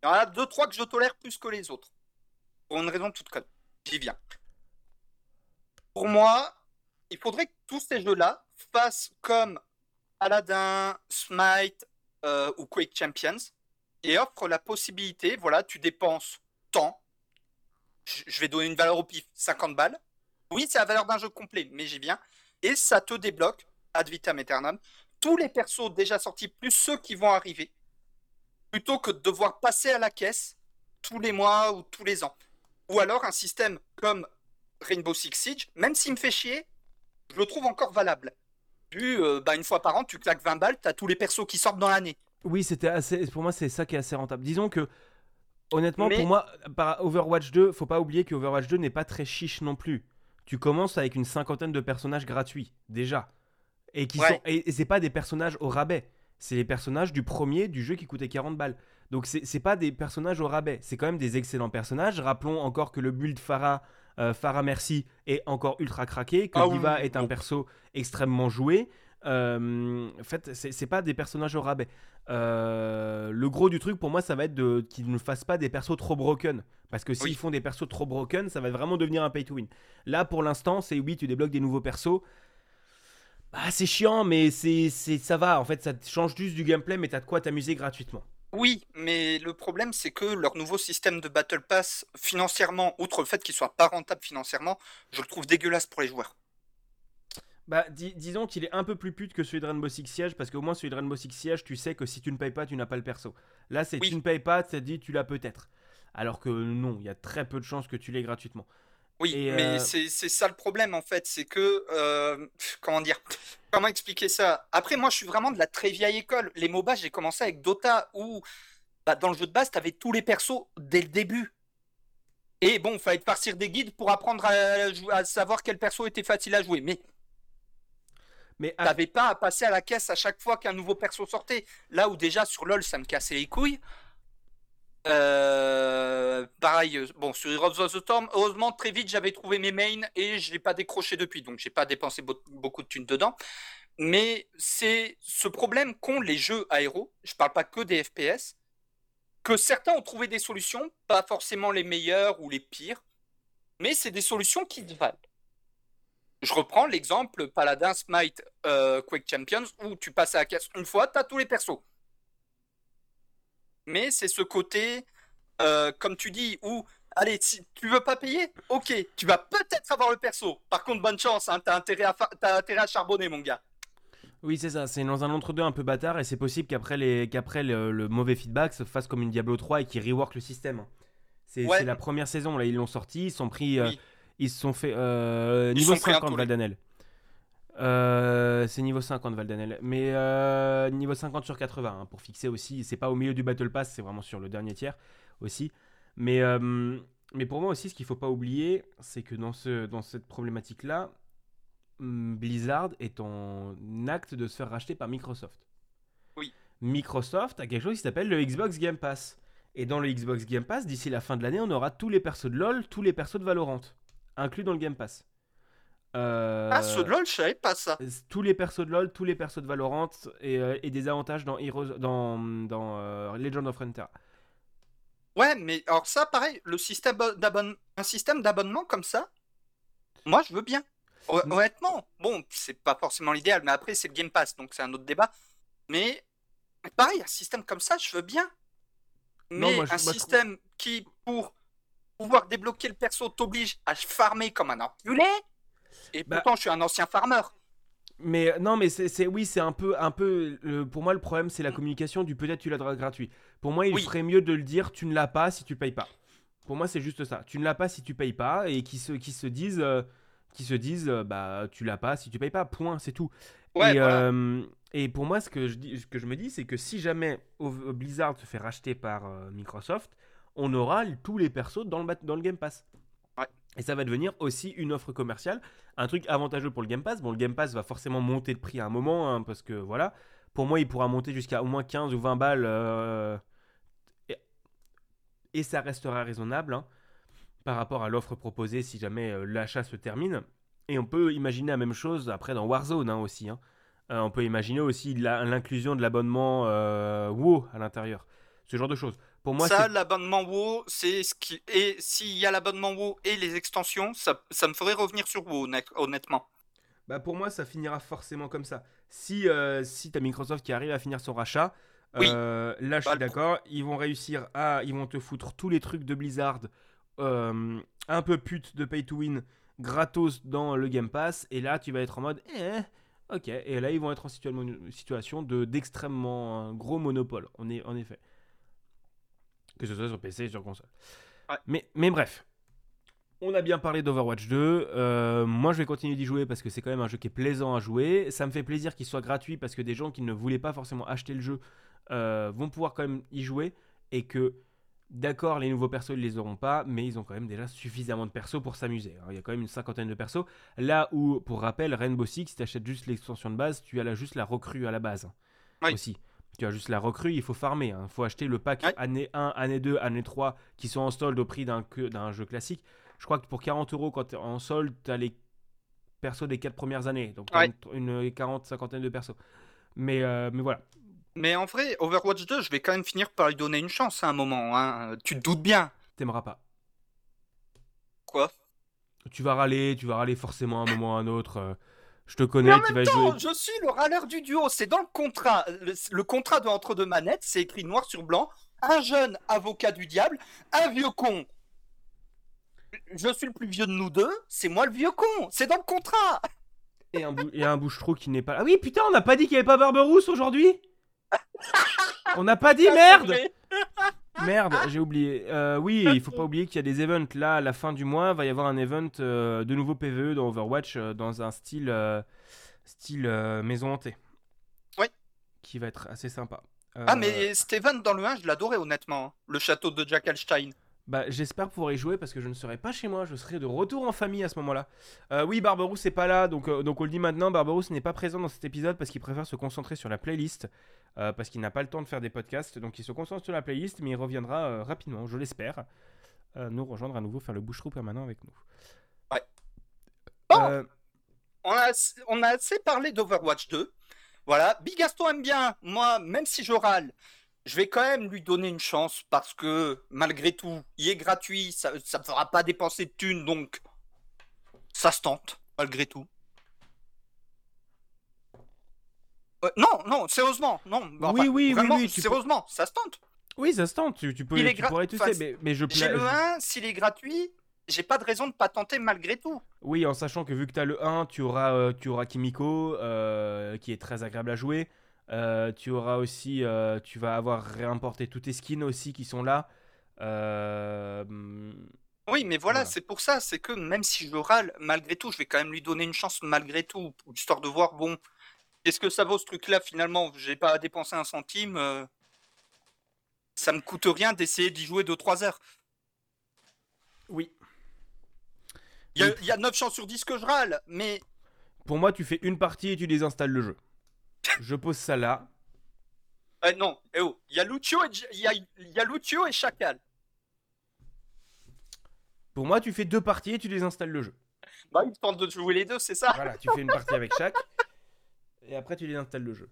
Il y en a deux, trois que je tolère plus que les autres. Pour une raison toute conne. J'y viens. Pour moi, il faudrait que tous ces jeux-là fassent comme Aladdin, Smite euh, ou Quake Champions et offrent la possibilité, voilà, tu dépenses tant. Je vais donner une valeur au pif, 50 balles. Oui, c'est la valeur d'un jeu complet, mais j'y viens. Et ça te débloque, ad vitam aeternam, tous les persos déjà sortis, plus ceux qui vont arriver, plutôt que de devoir passer à la caisse tous les mois ou tous les ans. Ou alors un système comme Rainbow Six Siege, même s'il me fait chier, je le trouve encore valable. Vu, euh, bah, une fois par an, tu claques 20 balles, t'as tous les persos qui sortent dans l'année. Oui, c'était assez. Pour moi, c'est ça qui est assez rentable. Disons que, honnêtement, Mais- pour moi, par Overwatch 2, faut pas oublier que Overwatch 2 n'est pas très chiche non plus. Tu commences avec une cinquantaine de personnages gratuits déjà, et qui Ouais. sont et, et c'est pas des personnages au rabais. C'est les personnages du premier du jeu qui coûtait 40 balles. Donc c'est pas des personnages au rabais. C'est quand même des excellents personnages. Rappelons encore que le build Farah, euh, Farah Merci est encore ultra craqué, que Ah Diva oui, est un perso extrêmement joué. Euh, en fait, c'est pas des personnages au rabais. Euh, le gros du truc pour moi, ça va être de qu'ils ne fassent pas des persos trop broken. Parce que s'ils Oui. font des persos trop broken, ça va vraiment devenir un pay to win. Là, pour l'instant, c'est oui, tu débloques des nouveaux persos. Bah, c'est chiant, mais c'est c'est- ça va. En fait, ça te change juste du gameplay, mais t'as de quoi t'amuser gratuitement. Oui, mais le problème, c'est que leur nouveau système de Battle Pass, financièrement, outre le fait qu'il soit pas rentable financièrement, je le trouve dégueulasse pour les joueurs. Bah, dis- disons qu'il est un peu plus pute que celui de Rainbow Six Siege, parce qu'au moins celui de Rainbow Six Siege, tu sais que si tu ne payes pas, tu n'as pas le perso. Là, c'est Oui. tu ne payes pas, te dit tu l'as peut-être. Alors que non, il y a très peu de chances que tu l'aies gratuitement. Oui, Et, mais euh, c'est c'est ça le problème, en fait, c'est que, euh, [laughs] comment dire, comment expliquer ça? Après, moi, je suis vraiment de la très vieille école. Les MOBA, j'ai commencé avec Dota, où, bah, dans le jeu de base, t'avais tous les persos dès le début. Et bon, fallait te farcir des guides pour apprendre à, à savoir quel perso était facile à jouer. Mais Mais t'avais pas à passer à la caisse à chaque fois qu'un nouveau perso sortait. Là où déjà sur LoL, ça me cassait les couilles. Euh, pareil, euh, bon, sur Heroes of the Storm, heureusement, très vite, j'avais trouvé mes mains et je l'ai pas décroché depuis, donc j'ai pas dépensé beau- beaucoup de thunes dedans. Mais c'est ce problème qu'ont les jeux aéros, je parle pas que des FPS, que certains ont trouvé des solutions, pas forcément les meilleures ou les pires, mais c'est des solutions qui valent. Je reprends l'exemple Paladin Smite euh, Quake Champions où tu passes à la caisse une fois, t'as tous les persos. Mais c'est ce côté, euh, comme tu dis, où, allez, si tu veux pas payer, ok, tu vas peut-être avoir le perso. Par contre, bonne chance, hein, t'as intérêt, à fa- intérêt à charbonner, mon gars. oui, c'est ça. C'est dans un entre-deux un peu bâtard et c'est possible qu'après les... qu'après le, le mauvais feedback se fasse comme une Diablo 3 et qu'ils rework le système. hein. C'est Ouais. la première saison, là, ils l'ont sorti, ils sont pris. euh, Oui. Ils se sont fait. euh, niveau sont pris un 50, tollé. Valdanel. Euh, c'est niveau 50, Valdanel. Mais euh, niveau 50 sur 80, hein, pour fixer aussi. C'est pas au milieu du Battle Pass, c'est vraiment sur le dernier tiers aussi. Mais, euh, mais pour moi aussi, ce qu'il faut pas oublier, c'est que dans, ce, dans cette problématique-là, hum, Blizzard est en acte de se faire racheter par Microsoft. Oui. Microsoft a quelque chose qui s'appelle le Xbox Game Pass. Et dans le Xbox Game Pass, d'ici la fin de l'année, on aura tous les persos de LoL, tous les persos de Valorant, inclus dans le Game Pass. Euh, Ah, ce de LoL, je savais pas ça. tous les persos de LoL, tous les persos de Valorant et, euh, et des avantages dans, Heroes, dans, dans euh, Legend of Runeterra. Ouais, mais alors ça, pareil, le système un système d'abonnement comme ça, moi, je veux bien. Mm. Honnêtement, bon, c'est pas forcément l'idéal, mais après, c'est le Game Pass, donc c'est un autre débat. Mais pareil, un système comme ça, je veux bien. Non, Mais moi, je- un moi, je système qui, pour pouvoir débloquer le perso, t'oblige à farmer comme un enculé. Et Bah- pourtant, je suis un ancien farmer. Mais non, mais c'est oui, c'est un peu, un peu. le- pour moi, le problème, c'est la communication du peut-être tu l'as gratuit. Pour moi, il Oui. ferait mieux de le dire tu ne l'as pas si tu payes pas. Pour moi, c'est juste ça. Tu ne l'as pas si tu payes pas et qui se, qui se disent, euh, qui se disent, euh, bah tu l'as pas si tu payes pas. Point, c'est tout. Ouais, et, voilà. euh, et pour moi, ce que je, dis, ce que je me dis, c'est que si jamais Blizzard se fait racheter par Microsoft, on aura tous les persos dans le, bat- dans le Game Pass. Ouais. Et ça va devenir aussi une offre commerciale, un truc avantageux pour le Game Pass. Bon, le Game Pass va forcément monter de prix à un moment, hein, parce que voilà. Pour moi, il pourra monter jusqu'à au moins 15 ou 20 balles. euh, et, et ça restera raisonnable hein, par rapport à l'offre proposée si jamais euh, l'achat se termine. Et on peut imaginer la même chose après dans Warzone hein, aussi. Euh, on peut imaginer aussi l'inclusion de l'abonnement WoW à l'intérieur. Ce genre de choses. Pour moi, ça, l'abonnement WoW, c'est ce qui. Et s'il y a l'abonnement WoW et les extensions, ça, ça me ferait revenir sur WoW, honnête- honnêtement. Bah pour moi, ça finira forcément comme ça. Si, euh, si t'as Microsoft qui arrive à finir son rachat, Oui. euh, là je Bah, suis d'accord, ils vont réussir à. Ils vont te foutre tous les trucs de Blizzard, euh, un peu pute de pay to win, gratos dans le Game Pass, et là tu vas être en mode. Eh, ok, et là ils vont être en situa- situation de d'extrêmement euh, gros monopole, on est, en effet. Que ce soit sur PC et sur console. Ouais. Mais, mais bref. On a bien parlé d'Overwatch 2. euh, moi, je vais continuer d'y jouer parce que c'est quand même un jeu qui est plaisant à jouer. Ça me fait plaisir qu'il soit gratuit parce que des gens qui ne voulaient pas forcément acheter le jeu euh, vont pouvoir quand même y jouer. Et que, d'accord, les nouveaux persos, ils les auront pas, mais ils ont quand même déjà suffisamment de persos pour s'amuser. Il y a quand même une cinquantaine de persos. Là où, pour rappel, Rainbow Six, si tu achètes juste l'extension de base, tu as là juste la recrue à la base. hein, Oui. Aussi. Tu as juste la recrue, il faut farmer. Il faut acheter le pack Ouais. année 1, année 2, année 3 qui sont en solde au prix d'un jeu classique. Je crois que pour 40 euros, quand tu es en solde, tu as les persos des 4 premières années. Donc, Ouais. une, une 40, cinquantaine de persos. Mais, euh, mais voilà. Mais en vrai, Overwatch 2, je vais quand même finir par lui donner une chance à un moment. Hein. Tu te doutes bien. T'aimeras pas. Quoi? Tu vas râler, tu vas râler forcément à un moment ou à un autre. Je te Mais connais, en tu vas même jouer. temps, je suis le râleur du duo. C'est dans le contrat. Le, le contrat de Entre deux manettes, c'est écrit noir sur blanc. Un jeune avocat du diable, un vieux con. Je suis le plus vieux de nous deux, c'est moi le vieux con. C'est dans le contrat. Et un, bou- et un bouche-trou qui n'est pas. Ah oui, putain, on n'a pas dit qu'il n'y avait pas Barberousse aujourd'hui [laughs] On n'a pas dit merde. Merde, j'ai oublié. Euh, oui, il faut pas oublier qu'il y a des events là à la fin du mois. Va y avoir un event euh, de nouveau PVE dans Overwatch euh, dans un style style maison hantée. Ouais. Qui va être assez sympa. Ah, mais Steven dans le 1, je l'adorais honnêtement. hein. Le château de Jack Alstein. Bah, j'espère pouvoir y jouer parce que je ne serai pas chez moi, je serai de retour en famille à ce moment-là. Euh, oui, Barberousse n'est pas là, donc, euh, donc on le dit maintenant, Barberousse n'est pas présent dans cet épisode parce qu'il préfère se concentrer sur la playlist, euh, parce qu'il n'a pas le temps de faire des podcasts, donc il se concentre sur la playlist, mais il reviendra rapidement, je l'espère, nous rejoindre à nouveau, faire le boucherou permanent avec nous. Ouais. Bon. Euh, On a, on a assez parlé d'Overwatch 2. Voilà, Bigaston aime bien. Moi, même si je râle, je vais quand même lui donner une chance parce que malgré tout, il est gratuit, ça ne me fera pas dépenser de thunes, donc ça se tente, malgré tout. Euh, non, non, sérieusement, non. bah, Oui, enfin, oui, oui, vraiment, oui, peux- sérieusement, ça se tente. Oui, ça se tente, tu, tu peux, Il est tu pourrais faire, mais, mais je J'ai le je- 1, s'il est gratuit, j'ai pas de raison de pas tenter malgré tout. Oui, en sachant que vu que tu as le 1, tu auras, euh, tu auras Kimiko, euh, qui est très agréable à jouer. Euh, tu auras aussi, euh, tu vas avoir réimporté tous tes skins aussi qui sont là. Euh, Oui, mais voilà, Voilà. c'est pour ça, c'est que même si je râle, malgré tout, je vais quand même lui donner une chance malgré tout, histoire de voir, bon, qu'est-ce que ça vaut ce truc-là finalement? J'ai pas à dépenser un centime, ça me coûte rien d'essayer d'y jouer 2-3 heures. Oui. Il y, a- il y a 9 chances sur 10 que je râle, mais Pour moi, tu fais une partie et tu désinstalles le jeu. Je pose ça là. euh, non, eh oh, il y a Lucio et, J- il y a, il y a Lucio et Chacal. Pour moi, tu fais deux parties et tu désinstalles le jeu. Bah, ils tentent de jouer les deux, c'est ça? Voilà, tu fais une partie avec chaque. [laughs] Et après, tu désinstalles le jeu.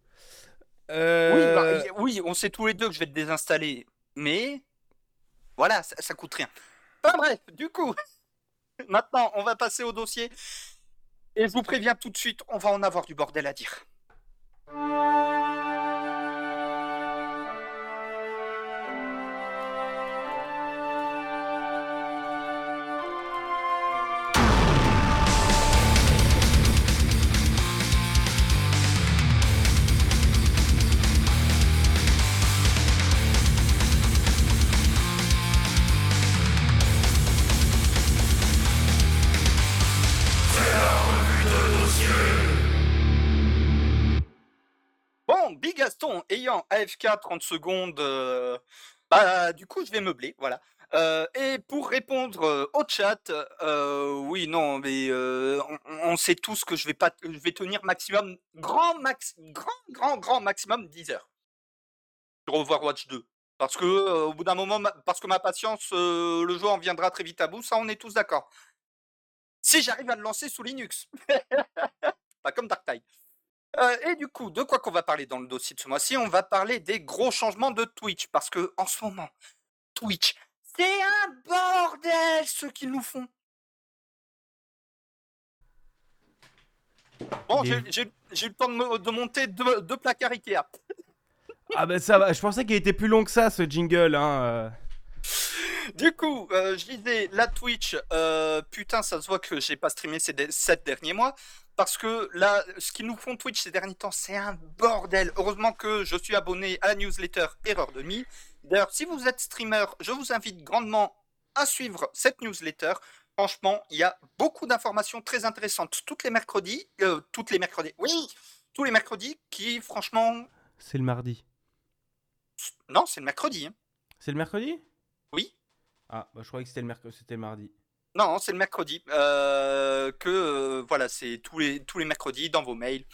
Oui, Euh, bah, oui, on sait tous les deux que je vais te désinstaller, mais voilà, ça, ça coûte rien. Enfin bref, du coup, [laughs] maintenant on va passer au dossier. Et je vous préviens tout de suite, on va en avoir du bordel à dire. Bon, Big Gaston ayant AFK 30 secondes, euh, bah du coup je vais meubler, voilà. Euh, et pour répondre euh, au chat, oui, non, mais on, sait tous que je vais pas, je vais tenir maximum, grand max, grand, grand, grand maximum 10 heures sur Overwatch 2. Parce que au bout d'un moment, parce que ma patience, le jeu en viendra très vite à bout, ça on est tous d'accord. Si j'arrive à le lancer sous Linux, [laughs] pas comme Darktide. Euh, et du coup, de quoi qu'on va parler dans le dossier de ce mois-ci? On va parler des gros changements de Twitch. Parce que en ce moment, Twitch, c'est un bordel ce qu'ils nous font. Bon, j'ai- eu le temps de, monter deux, deux placards Ikea. [laughs] Ah bah ça va, je pensais qu'il était plus long que ça ce jingle. Hein. euh. Du coup, euh, je disais, la Twitch, euh, putain, ça se voit que j'ai pas streamé ces de- sept derniers mois. Parce que là, ce qu'ils nous font Twitch ces derniers temps, c'est un bordel. Heureusement que je suis abonné à la newsletter Erreur de Nuit. D'ailleurs, si vous êtes streamer, je vous invite grandement à suivre cette newsletter. Franchement, il y a beaucoup d'informations très intéressantes toutes les mercredis. euh, toutes les mercredis, oui, tous les mercredis qui, franchement, C'est le mardi. non, c'est le mercredi. hein. C'est le mercredi? Oui. Ah, bah je croyais que c'était le, merc- c'était le mardi. Non, c'est le mercredi. euh, que euh, voilà, c'est tous les mercredis dans vos mails.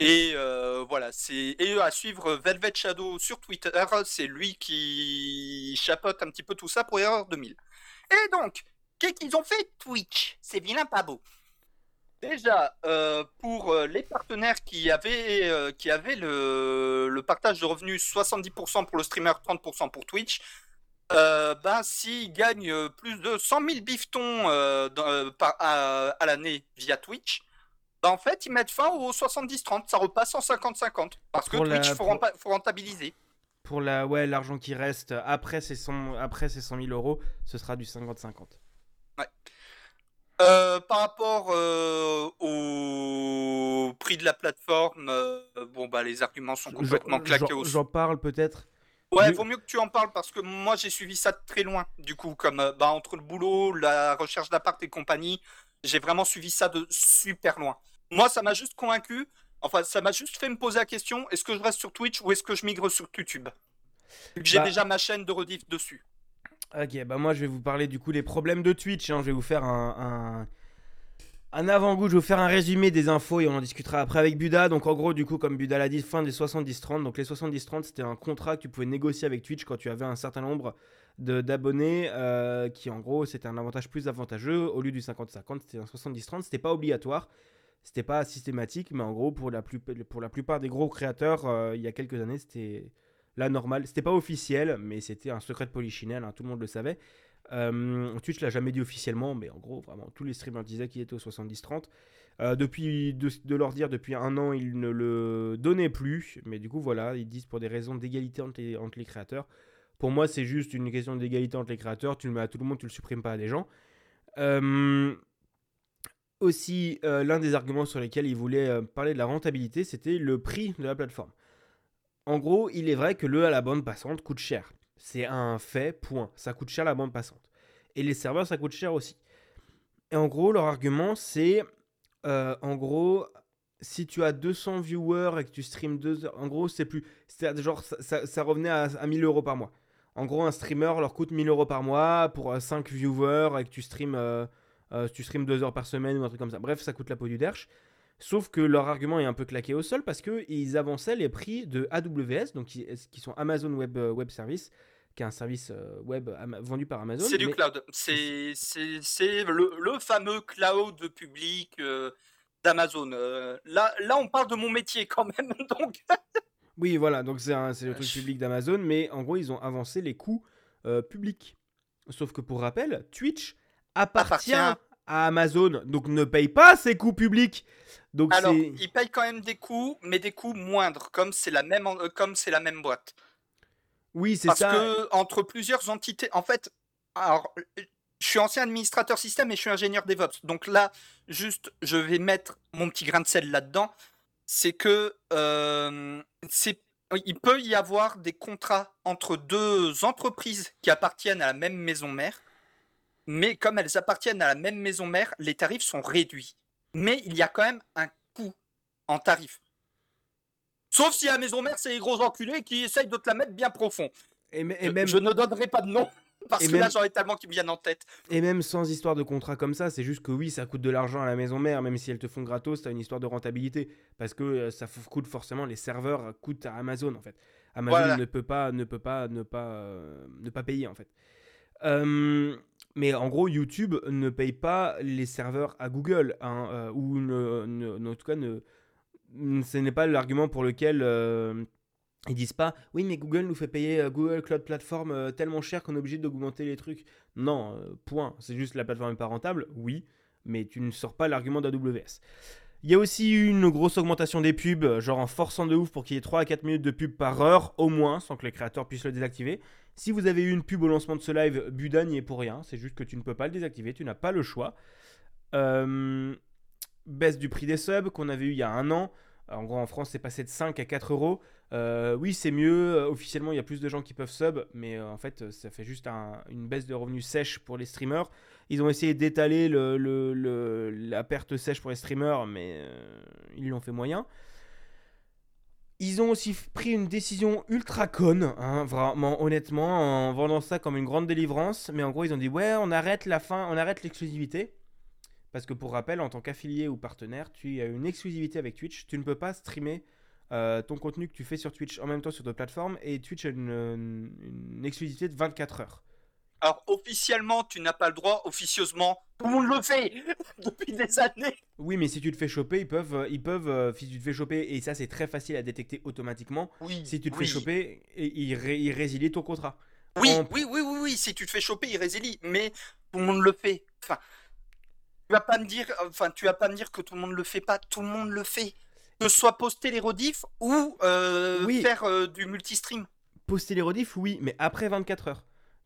Et euh, voilà, c'est et à suivre Velvet Shadow sur Twitter, c'est lui qui chapeaute un petit peu tout ça pour Erreur 2000. Et donc, qu'est-ce qu'ils ont fait Twitch? C'est vilain pas beau. Déjà, pour les partenaires qui avaient, qui avaient le, le partage de revenus 70% pour le streamer, 30% pour Twitch, euh, ben, s'ils gagnent euh, plus de 100 000 bifetons euh, dans- par- à, à l'année via Twitch, ben, en fait, ils mettent fin au 70-30. Ça repasse en 50-50. Parce que Pour Twitch, il faut, pour- rempa- faut rentabiliser. Pour la, ouais, l'argent qui reste après ces, 100, après ces 100 000 euros, ce sera du 50-50. Euh, par rapport euh, au prix de la plateforme, euh, bon, bah, les arguments sont complètement claqués J'en parle peut-être. Ouais, Du- vaut mieux que tu en parles parce que moi j'ai suivi ça de très loin. Du coup, comme euh, bah, entre le boulot, la recherche d'appart et compagnie, j'ai vraiment suivi ça de super loin. Moi, ça m'a juste convaincu. Enfin, ça m'a juste fait me poser la question est-ce que je reste sur Twitch ou est-ce que je migre sur YouTube? J'ai Bah- déjà ma chaîne de rediff dessus. Ok, bah moi je vais vous parler du coup des problèmes de Twitch. hein. Je vais vous faire un, un, un avant-goût, je vais vous faire un résumé des infos et on en discutera après avec Buda. Donc en gros, du coup, comme Buda l'a dit, fin des 70-30. Donc les 70-30, c'était un contrat que tu pouvais négocier avec Twitch quand tu avais un certain nombre d'abonnés euh, qui en gros c'était un avantage plus avantageux. Au lieu du 50-50, c'était un 70-30. C'était pas obligatoire. C'était pas systématique, mais en gros, pour la, plus- pour la plupart des gros créateurs, euh, il y a quelques années, c'était la normale. C'était pas officiel, mais c'était un secret de polichinelle, hein, tout le monde le savait. Euh, Twitch l'a jamais dit officiellement, mais en gros, vraiment, tous les streamers disaient qu'il était au 70-30. Euh, depuis, de, leur dire, depuis un an, ils ne le donnaient plus, mais du coup, voilà, ils disent pour des raisons d'égalité entre les, créateurs. Pour moi, c'est juste une question d'égalité entre les créateurs. Tu le mets à tout le monde, tu le supprimes pas à des gens. Euh, aussi, euh, l'un des arguments sur lesquels ils voulaient parler de la rentabilité, c'était le prix de la plateforme. En gros, il est vrai que le à la bande passante coûte cher. C'est un fait, point. Ça coûte cher la bande passante. Et les serveurs, ça coûte cher aussi. Et en gros, leur argument, c'est euh, en gros, si tu as 200 viewers et que tu streams 2 heures, en gros, c'est plus. genre, ça, ça- ça revenait à, à 1000 euros par mois. En gros, un streamer leur coûte 1000 euros par mois pour 5 viewers et que tu streams, euh, euh, tu streams 2 heures par semaine ou un truc comme ça. Bref, ça coûte la peau du derche. Sauf que leur argument est un peu claqué au sol parce qu'ils avançaient les prix de AWS, donc qui, sont Amazon Web, euh, Web Service, qui est un service euh, web vendu par Amazon. C'est du mais- cloud. C'est le, le fameux cloud public euh, d'Amazon. Euh, là, là, on parle de mon métier quand même. [laughs] Donc, Oui, voilà, donc c'est le truc public d'Amazon, mais en gros, ils ont avancé les coûts euh, publics. Sauf que pour rappel, Twitch appartient, Appartient. à Amazon, donc ne paye pas ses coûts publics. Donc alors, ils payent quand même des coûts, mais des coûts moindres, comme c'est la même, euh, comme c'est la même boîte. Oui, c'est Parce ça. que entre plusieurs entités, en fait, alors, euh, je suis ancien administrateur système et je suis ingénieur DevOps. Donc là, juste, je vais mettre mon petit grain de sel là-dedans. C'est que euh, c'est, il peut y avoir des contrats entre deux entreprises qui appartiennent à la même maison mère, mais comme elles appartiennent à la même maison mère, les tarifs sont réduits. Mais il y a quand même un coût en tarif. Sauf si la maison mère, c'est les gros enculés qui essayent de te la mettre bien profond. Et, même, Je ne donnerai pas de nom [laughs] parce Et que là j'en ai tellement qui me viennent en tête. et même sans histoire de contrat comme ça, c'est juste que oui, ça coûte de l'argent à la maison mère, même si elles te font gratos, t'as une histoire de rentabilité. Parce que euh, ça coûte forcément, les serveurs coûtent à Amazon en fait. Amazon Voilà. ne peut pas, ne peut pas, ne pas, euh, ne pas payer en fait. Euh, mais en gros, YouTube ne paye pas les serveurs à Google, hein, euh, ou ne, ne- en tout cas, ne, ce n'est pas l'argument pour lequel euh, ils disent pas oui, mais Google nous fait payer euh, Google Cloud Platform euh, tellement cher qu'on est obligé d'augmenter les trucs. Non, point. C'est juste la plateforme n'est pas rentable, oui, mais tu ne sors pas l'argument d'AWS. Il y a aussi une grosse augmentation des pubs, genre en forçant de ouf pour qu'il y ait 3 à 4 minutes de pub par heure, au moins, sans que les créateurs puissent le désactiver. Si vous avez eu une pub au lancement de ce live, Buda n'y est pour rien, c'est juste que tu ne peux pas le désactiver, tu n'as pas le choix. Baisse du prix des subs qu'on avait eu il y a un an. En gros, en France, c'est passé de 5 à 4 euros. Euh, oui, c'est mieux. euh, Officiellement, il y a plus de gens qui peuvent sub, mais euh, en fait, euh, ça fait juste un- une baisse de revenus sèche pour les streamers. Ils ont essayé d'étaler le, le- le- la perte sèche pour les streamers, mais euh, ils l'ont fait moyen. Ils ont aussi pris une décision ultra conne, hein, vraiment, honnêtement, en vendant ça comme une grande délivrance. Mais en gros, ils ont dit ouais, on arrête la fin, on arrête l'exclusivité. Parce que pour rappel, en tant qu'affilié ou partenaire, tu as une exclusivité avec Twitch. Tu ne peux pas streamer euh, ton contenu que tu fais sur Twitch en même temps sur d'autres plateformes. Et Twitch a une, une- une exclusivité de 24 heures. Alors officiellement, tu n'as pas le droit. Officieusement, tout le monde le fait [laughs] depuis des années. Oui, mais si tu te fais choper, ils peuvent, euh, ils peuvent, euh, si tu te fais choper, et ça c'est très facile à détecter automatiquement. Oui. Si tu te oui. fais choper, ils, ré- ils résilient ton contrat. Oui, en- oui, oui, oui, oui. Si tu te fais choper, il résilie. Mais tout le monde le fait. Enfin, vas pas me dire, enfin, tu vas pas me dire que tout le monde le fait pas. Tout le monde le fait. Que ce soit poster les rediffs ou euh, Oui. faire euh, du multistream. Poster les rediffs, oui, mais après 24 heures.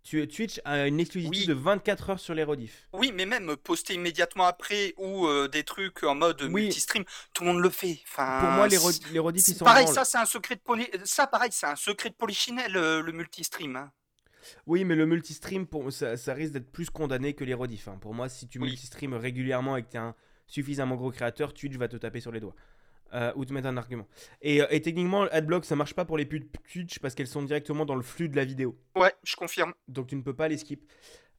Twitch a une exclusivité Oui. de 24 heures sur les rediffs. Oui, mais même poster immédiatement après ou euh, des trucs en mode Oui. multistream, tout le monde le fait. Enfin, Pour moi, les, rediffs, ils sont pareil, ça c'est un secret de poly... ça pareil, c'est un secret de polichinelle le multistream. hein. Oui, mais le multistream, pour, ça, ça risque d'être plus condamné que les rediffs. hein. Pour moi, si tu Oui. multistreams régulièrement et que tu es un suffisamment gros créateur, Twitch va te taper sur les doigts. euh, ou te mettre un argument. Et, euh, et techniquement, AdBlock, ça marche pas pour les pubs Twitch parce qu'elles sont directement dans le flux de la vidéo. Ouais, je confirme. Donc tu ne peux pas les skip.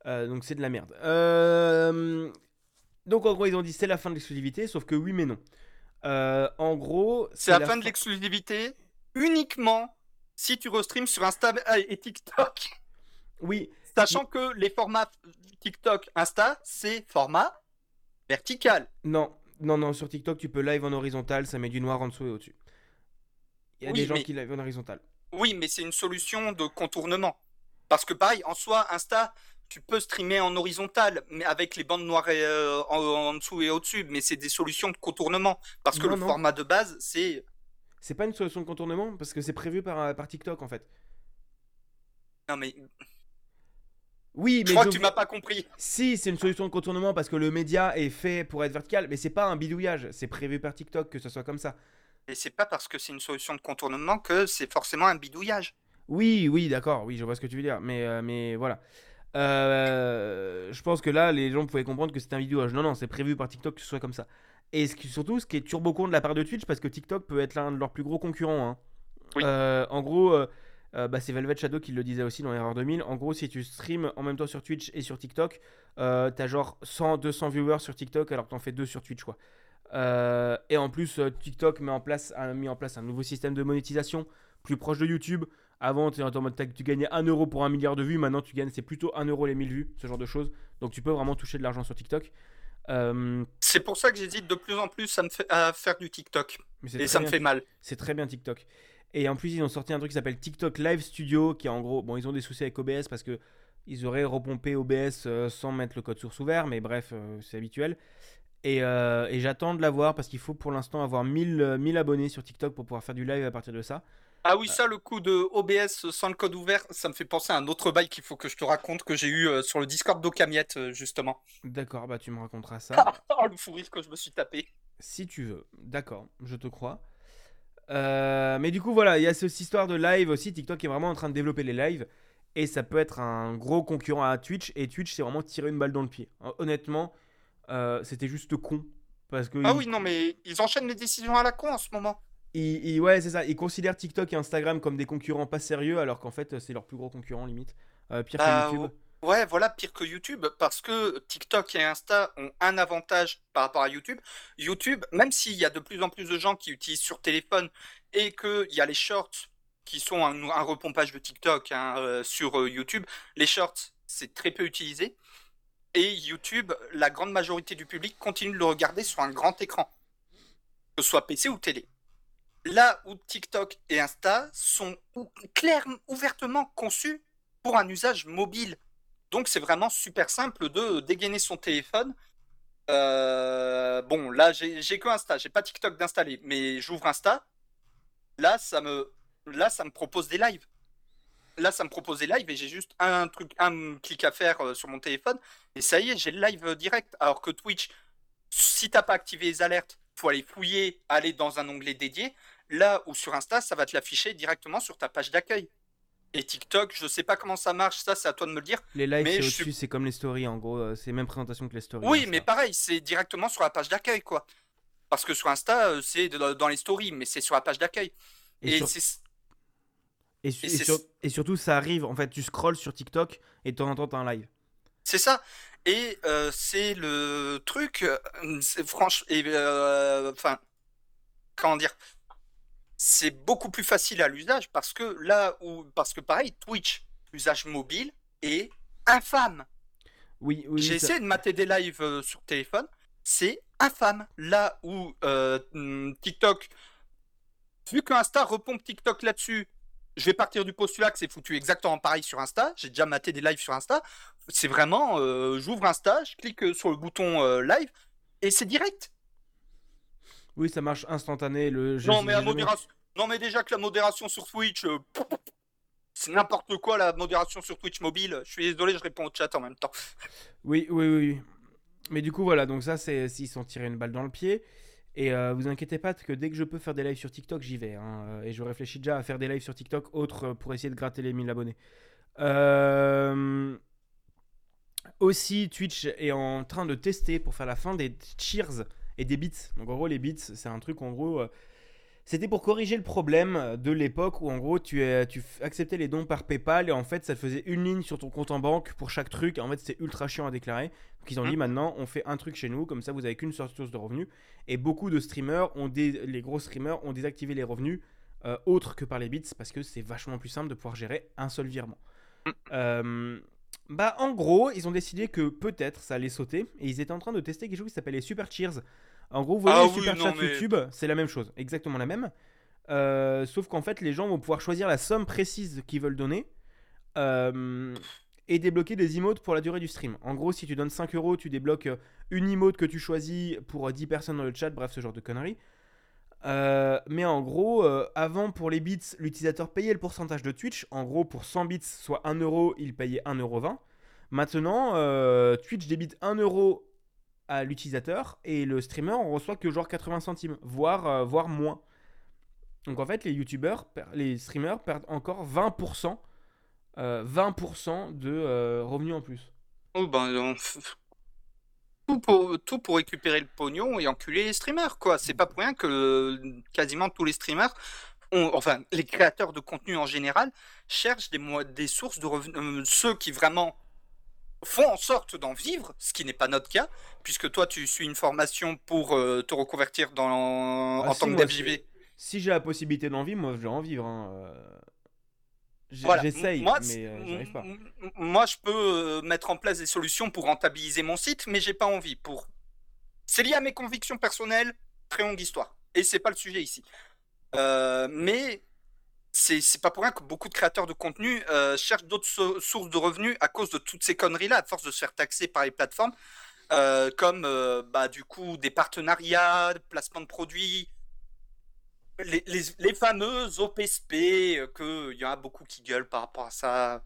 Euh, donc c'est de la merde. Euh, Donc en gros, ils ont dit c'est la fin de l'exclusivité, sauf que oui, mais non. En gros, C'est la, fin de l'exclusivité uniquement si tu restreams sur Insta et TikTok. Oui, Sachant que les formats TikTok, Insta, c'est format vertical. non, non, non, sur TikTok, tu peux live en horizontal, ça met du noir en dessous et au-dessus. Il y a Oui, des gens mais- qui live en horizontal. Oui, mais c'est une solution de contournement. Parce que pareil, en soi, Insta, tu peux streamer en horizontal, mais avec les bandes noires et, euh, en, en dessous et au-dessus, mais c'est des solutions de contournement. Parce que Non, le non. format de base, c'est... C'est pas une solution de contournement parce que c'est prévu par, par TikTok en fait. Non mais, Oui, mais je crois que tu m'as pas compris. Si, c'est une solution de contournement parce que le média est fait pour être vertical, mais c'est pas un bidouillage, c'est prévu par TikTok que ce soit comme ça. Et c'est pas parce que c'est une solution de contournement que c'est forcément un bidouillage. Oui, oui, d'accord, oui, je vois ce que tu veux dire, mais, euh, mais voilà. Euh, je pense que là, les gens pouvaient comprendre que c'était un bidouillage. Non, non, c'est prévu par TikTok que ce soit comme ça. Et ce qui, surtout, ce qui est turbo con de la part de Twitch, parce que TikTok peut être l'un de leurs plus gros concurrents. hein. Oui. Euh, en gros, euh, bah, c'est Velvet Shadow qui le disait aussi dans Error 2000. En gros, si tu streams en même temps sur Twitch et sur TikTok, euh, t'as genre 100, 200 viewers sur TikTok alors que t'en fais deux sur Twitch, quoi. Euh, et en plus, euh, TikTok met en place, a mis en place un nouveau système de monétisation plus proche de YouTube. Avant, tu en mode tu gagnais 1 euro pour un milliard de vues. Maintenant, tu gagnes, c'est plutôt 1 euro les 1000 vues, ce genre de choses. Donc, tu peux vraiment toucher de l'argent sur TikTok. Euh, C'est pour ça que j'hésite de plus en plus à, me fa- à faire du TikTok. mais Et ça me fait mal. C'est très bien TikTok. Et en plus, ils ont sorti un truc qui s'appelle TikTok Live Studio, qui est en gros, bon, ils ont des soucis avec OBS parce que ils auraient repompé OBS euh, sans mettre le code source ouvert, mais bref, euh, c'est habituel. Et, euh, et j'attends de l'avoir parce qu'il faut pour l'instant avoir 1000, euh, 1000 abonnés sur TikTok pour pouvoir faire du live à partir de ça. Ah oui, ça, le coup de OBS sans le code ouvert, ça me fait penser à un autre bail qu'il faut que je te raconte que j'ai eu sur le Discord d'Okamiette, euh, justement. D'accord, bah tu me raconteras ça [laughs] Oh, le fou rire que je me suis tapé. si tu veux. D'accord, je te crois. Euh, mais du coup, voilà, il y a cette histoire de live aussi. TikTok est vraiment en train de développer les lives. Et ça peut être un gros concurrent à Twitch. Et Twitch, c'est vraiment tirer une balle dans le pied. Hein, Honnêtement, euh, c'était juste con. Parce que Ah ils- oui, non, mais ils enchaînent les décisions à la con en ce moment. ils- ils- ouais, c'est ça. Ils considèrent TikTok et Instagram comme des concurrents pas sérieux, alors qu'en fait, c'est leurs plus gros concurrents, limite. Euh, pire Bah, que YouTube. Ouais, voilà, pire que YouTube, parce que TikTok et Insta ont un avantage par rapport à YouTube. YouTube, même s'il y a de plus en plus de gens qui utilisent sur téléphone et qu'il y a les shorts qui sont un, repompage de TikTok hein, euh, sur euh, YouTube, les shorts, c'est très peu utilisé. Et YouTube, la grande majorité du public continue de le regarder sur un grand écran, que ce soit PC ou télé. Là où TikTok et Insta sont clairement, ouvertement conçus pour un usage mobile. Donc c'est vraiment super simple de dégainer son téléphone. Euh, bon, là j'ai que Insta, j'ai pas TikTok d'installer, mais j'ouvre Insta. Là ça me là ça me propose des lives. Là ça me propose des lives et j'ai juste un truc, un clic à faire euh, sur mon téléphone et ça y est, j'ai le live euh, direct. Alors que Twitch, si t'as pas activé les alertes, faut aller fouiller, aller dans un onglet dédié. Là où sur Insta, ça va te l'afficher directement sur ta page d'accueil. Et TikTok, je sais pas comment ça marche, ça c'est à toi de me le dire. Les lives, c'est au-dessus, suis- c'est comme les stories, en gros. euh, c'est même présentation que les stories. Oui, Insta. mais pareil, c'est directement sur la page d'accueil, quoi. Parce que sur Insta, euh, c'est dans les stories, mais c'est sur la page d'accueil. Et, Et, sur- c'est et su- et et c'est- sur- et surtout, ça arrive. En fait, tu scrolls sur TikTok et de temps en temps, t'as un live. c'est ça. Et euh, c'est le truc, c'est franche, et euh, enfin, comment dire, c'est beaucoup plus facile à l'usage parce que là où, parce que pareil, Twitch, usage mobile est infâme. Oui, oui. J'ai essayé de mater des lives euh, sur téléphone, c'est infâme. Là où euh, hum, TikTok, vu que Insta repompe TikTok là-dessus, je vais partir du postulat que c'est foutu exactement pareil sur Insta. J'ai déjà maté des lives sur Insta. C'est vraiment, euh, j'ouvre Insta, je clique sur le bouton live et c'est direct. Oui, ça marche instantané. Le... non mais la jamais- modération, non mais déjà que la modération sur Twitch, euh, [laughs] c'est n'importe quoi la modération sur Twitch mobile. Je suis désolé, je réponds au chat en même temps. [laughs] Oui, oui, oui. Mais du coup, voilà, donc ça, c'est s'ils sont tirés une balle dans le pied. Et euh, vous inquiétez pas, que dès que je peux faire des lives sur TikTok, j'y vais. hein. Et je réfléchis déjà à faire des lives sur TikTok autres euh, pour essayer de gratter les 1000 abonnés. Euh, Aussi, Twitch est en train de tester pour faire la fin des cheers et des bits. Donc en gros, les bits, c'est un truc en gros. euh, c'était pour corriger le problème de l'époque où en gros tu, euh, tu acceptais les dons par PayPal et en fait ça te faisait une ligne sur ton compte en banque pour chaque truc et en fait c'était ultra chiant à déclarer. Donc ils ont Mhm. dit maintenant on fait un truc chez nous comme ça vous avez qu'une seule source de revenus et beaucoup de streamers ont dé- les gros streamers ont désactivé les revenus euh, autres que par les bits parce que c'est vachement plus simple de pouvoir gérer un seul virement. Mhm. Bah en gros ils ont décidé que peut-être ça allait sauter et ils étaient en train de tester quelque chose qui s'appelle les super cheers. En gros, vous voyez Ah les oui, super non, mais- YouTube, c'est la même chose, exactement la même. Euh, sauf qu'en fait, les gens vont pouvoir choisir la somme précise qu'ils veulent donner euh, et débloquer des emotes pour la durée du stream. En gros, si tu donnes 5 euros, tu débloques euh, une emote que tu choisis pour euh, 10 personnes dans le chat, bref, ce genre de conneries. Euh, mais en gros, euh, avant pour les bits, l'utilisateur payait le pourcentage de Twitch. En gros, pour 100 bits, soit 1 euro, il payait 1,20 euro. Maintenant, euh, Twitch débite 1 euro à l'utilisateur et le streamer on reçoit que genre 80 centimes, voire, voire moins. Donc en fait, les youtubeurs, les streamers perdent encore 20%, euh, 20% de revenus en plus. Oh, ben, tout, pour, tout pour récupérer le pognon et enculer les streamers, quoi. C'est pas pour rien que euh, quasiment tous les streamers, ont- enfin, les créateurs de contenu en général, cherchent des, des sources de revenus. euh, ceux qui vraiment font en sorte d'en vivre, ce qui n'est pas notre cas, puisque toi, tu suis une formation pour euh, te reconvertir dans, Ah en si, tant que dev. Si j'ai la possibilité d'en vivre, moi je vais en vivre. hein, euh. Voilà. J'essaye, Moi, mais euh, pas. Moi, je peux euh, mettre en place des solutions pour rentabiliser mon site, mais j'ai pas envie. Pour... C'est lié à mes convictions personnelles, très longue histoire. Et c'est pas le sujet ici. Euh, mais c'est c'est pas pour rien que beaucoup de créateurs de contenu euh, cherchent d'autres so- sources de revenus à cause de toutes ces conneries-là, à force de se faire taxer par les plateformes, comme bah, du coup des partenariats, des placements de produits, les, les, les fameuses OPSP, euh, que il y en a beaucoup qui gueulent par rapport à ça.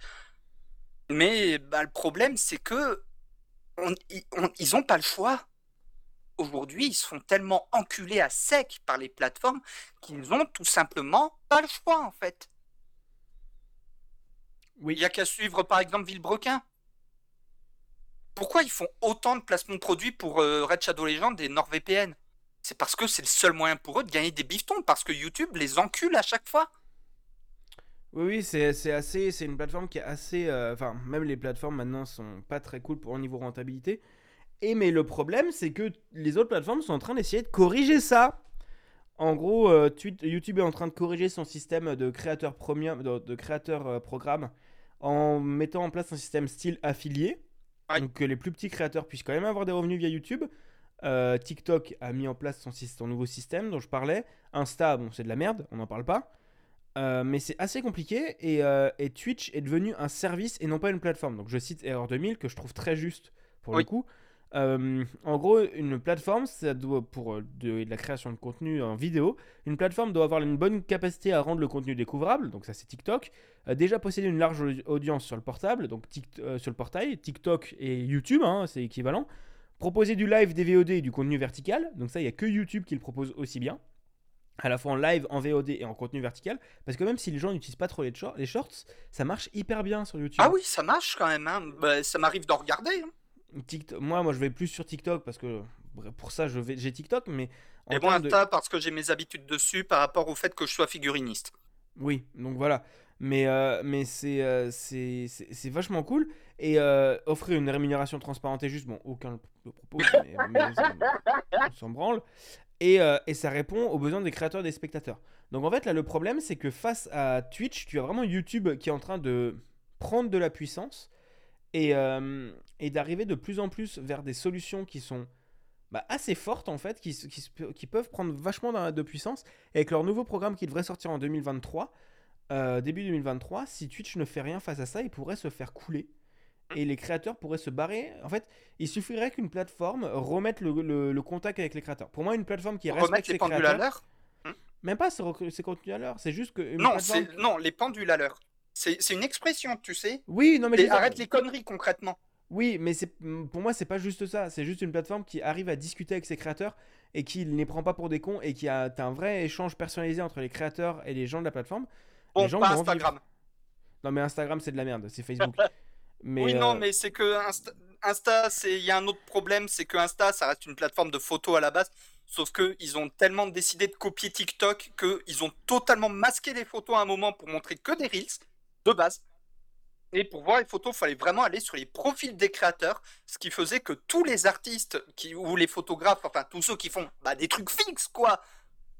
Mais bah, le problème, c'est que on- ils on- ils ont pas le choix. Aujourd'hui, ils se font tellement enculés à sec par les plateformes qu'ils ont tout simplement pas le choix, en fait. Oui. Il y a qu'à suivre, par exemple, Villebrequin. Pourquoi ils font autant de placements de produits pour euh, Red Shadow Legends et NordVPN C'est parce que c'est le seul moyen pour eux de gagner des bifetons, parce que YouTube les encule à chaque fois. Oui, oui, c'est assez, c'est une plateforme qui est assez, euh, enfin, même les plateformes maintenant sont pas très cool pour au niveau rentabilité. Et mais le problème, c'est que les autres plateformes sont en train d'essayer de corriger ça. En gros, euh, YouTube est en train de corriger son système de créateur premium, de, de créateur euh, programme, en mettant en place un système style affilié, Ouais. donc que les plus petits créateurs puissent quand même avoir des revenus via YouTube. Euh, TikTok a mis en place son, nouveau système dont je parlais. Insta, bon, c'est de la merde, on n'en parle pas. Euh, mais c'est assez compliqué et, euh, et Twitch est devenu un service et non pas une plateforme. Donc je cite Error 2000 que je trouve très juste pour le coup. En gros, une plateforme, ça doit, pour de, de la création de contenu en vidéo, une plateforme doit avoir une bonne capacité à rendre le contenu découvrable, donc ça c'est TikTok, déjà posséder une large au- audience sur le portable, donc euh, sur le portail, TikTok et YouTube, hein, c'est équivalent, proposer du live, des VOD et du contenu vertical, donc ça il n'y a que YouTube qui le propose aussi bien, à la fois en live, en VOD et en contenu vertical, parce que même si les gens n'utilisent pas trop les, shor- les shorts, ça marche hyper bien sur YouTube. Ah oui, ça marche quand même. Hein. Bah, ça m'arrive d'en regarder. hein. TikTok- moi, moi, je vais plus sur TikTok parce que pour ça, j'ai TikTok, mais Et moi, de- Insta, parce que j'ai mes habitudes dessus par rapport au fait que je sois figuriniste. oui, donc voilà. Mais, euh, mais c'est, euh, c'est vachement cool. Et euh, offrir une rémunération transparente et juste, bon, aucun le, propose, mais, on s'en branle. Et, euh, et ça répond aux besoins des créateurs et des spectateurs. Donc en fait, là, le problème, c'est que face à Twitch, tu as vraiment YouTube qui est en train de prendre de la puissance et, euh, et d'arriver de plus en plus vers des solutions qui sont bah, assez fortes, en fait, qui, qui, peuvent prendre vachement de puissance. Et avec leur nouveau programme qui devrait sortir en 2023, euh, début 2023, si Twitch ne fait rien face à ça, il pourrait se faire couler. Et les créateurs pourraient se barrer. En fait, il suffirait qu'une plateforme remette le, le- le contact avec les créateurs. Pour moi, une plateforme qui respecte Remettre ses les pendules à l'heure Même pas ses, ses contenus à l'heure, c'est juste que... Non, plateforme- non, les pendules à l'heure. C'est une expression, tu sais. Oui, non mais... arrête les conneries concrètement. Oui, mais pour moi c'est pas juste ça. C'est juste une plateforme qui arrive à discuter avec ses créateurs et qui ne les prend pas pour des cons et qui a un vrai échange personnalisé entre les créateurs et les gens de la plateforme. Bon, les gens pas Instagram. Non mais Instagram c'est de la merde, c'est Facebook. [laughs] mais oui, euh, non, mais c'est que Insta- Insta, c'est il y a un autre problème, c'est que Insta, ça reste une plateforme de photos à la base. Sauf que ils ont tellement décidé de copier TikTok qu'ils ont totalement masqué les photos à un moment pour montrer que des reels de base. Et pour voir les photos, il fallait vraiment aller sur les profils des créateurs, ce qui faisait que tous les artistes qui, ou les photographes, enfin tous ceux qui font bah, des trucs fixes, quoi,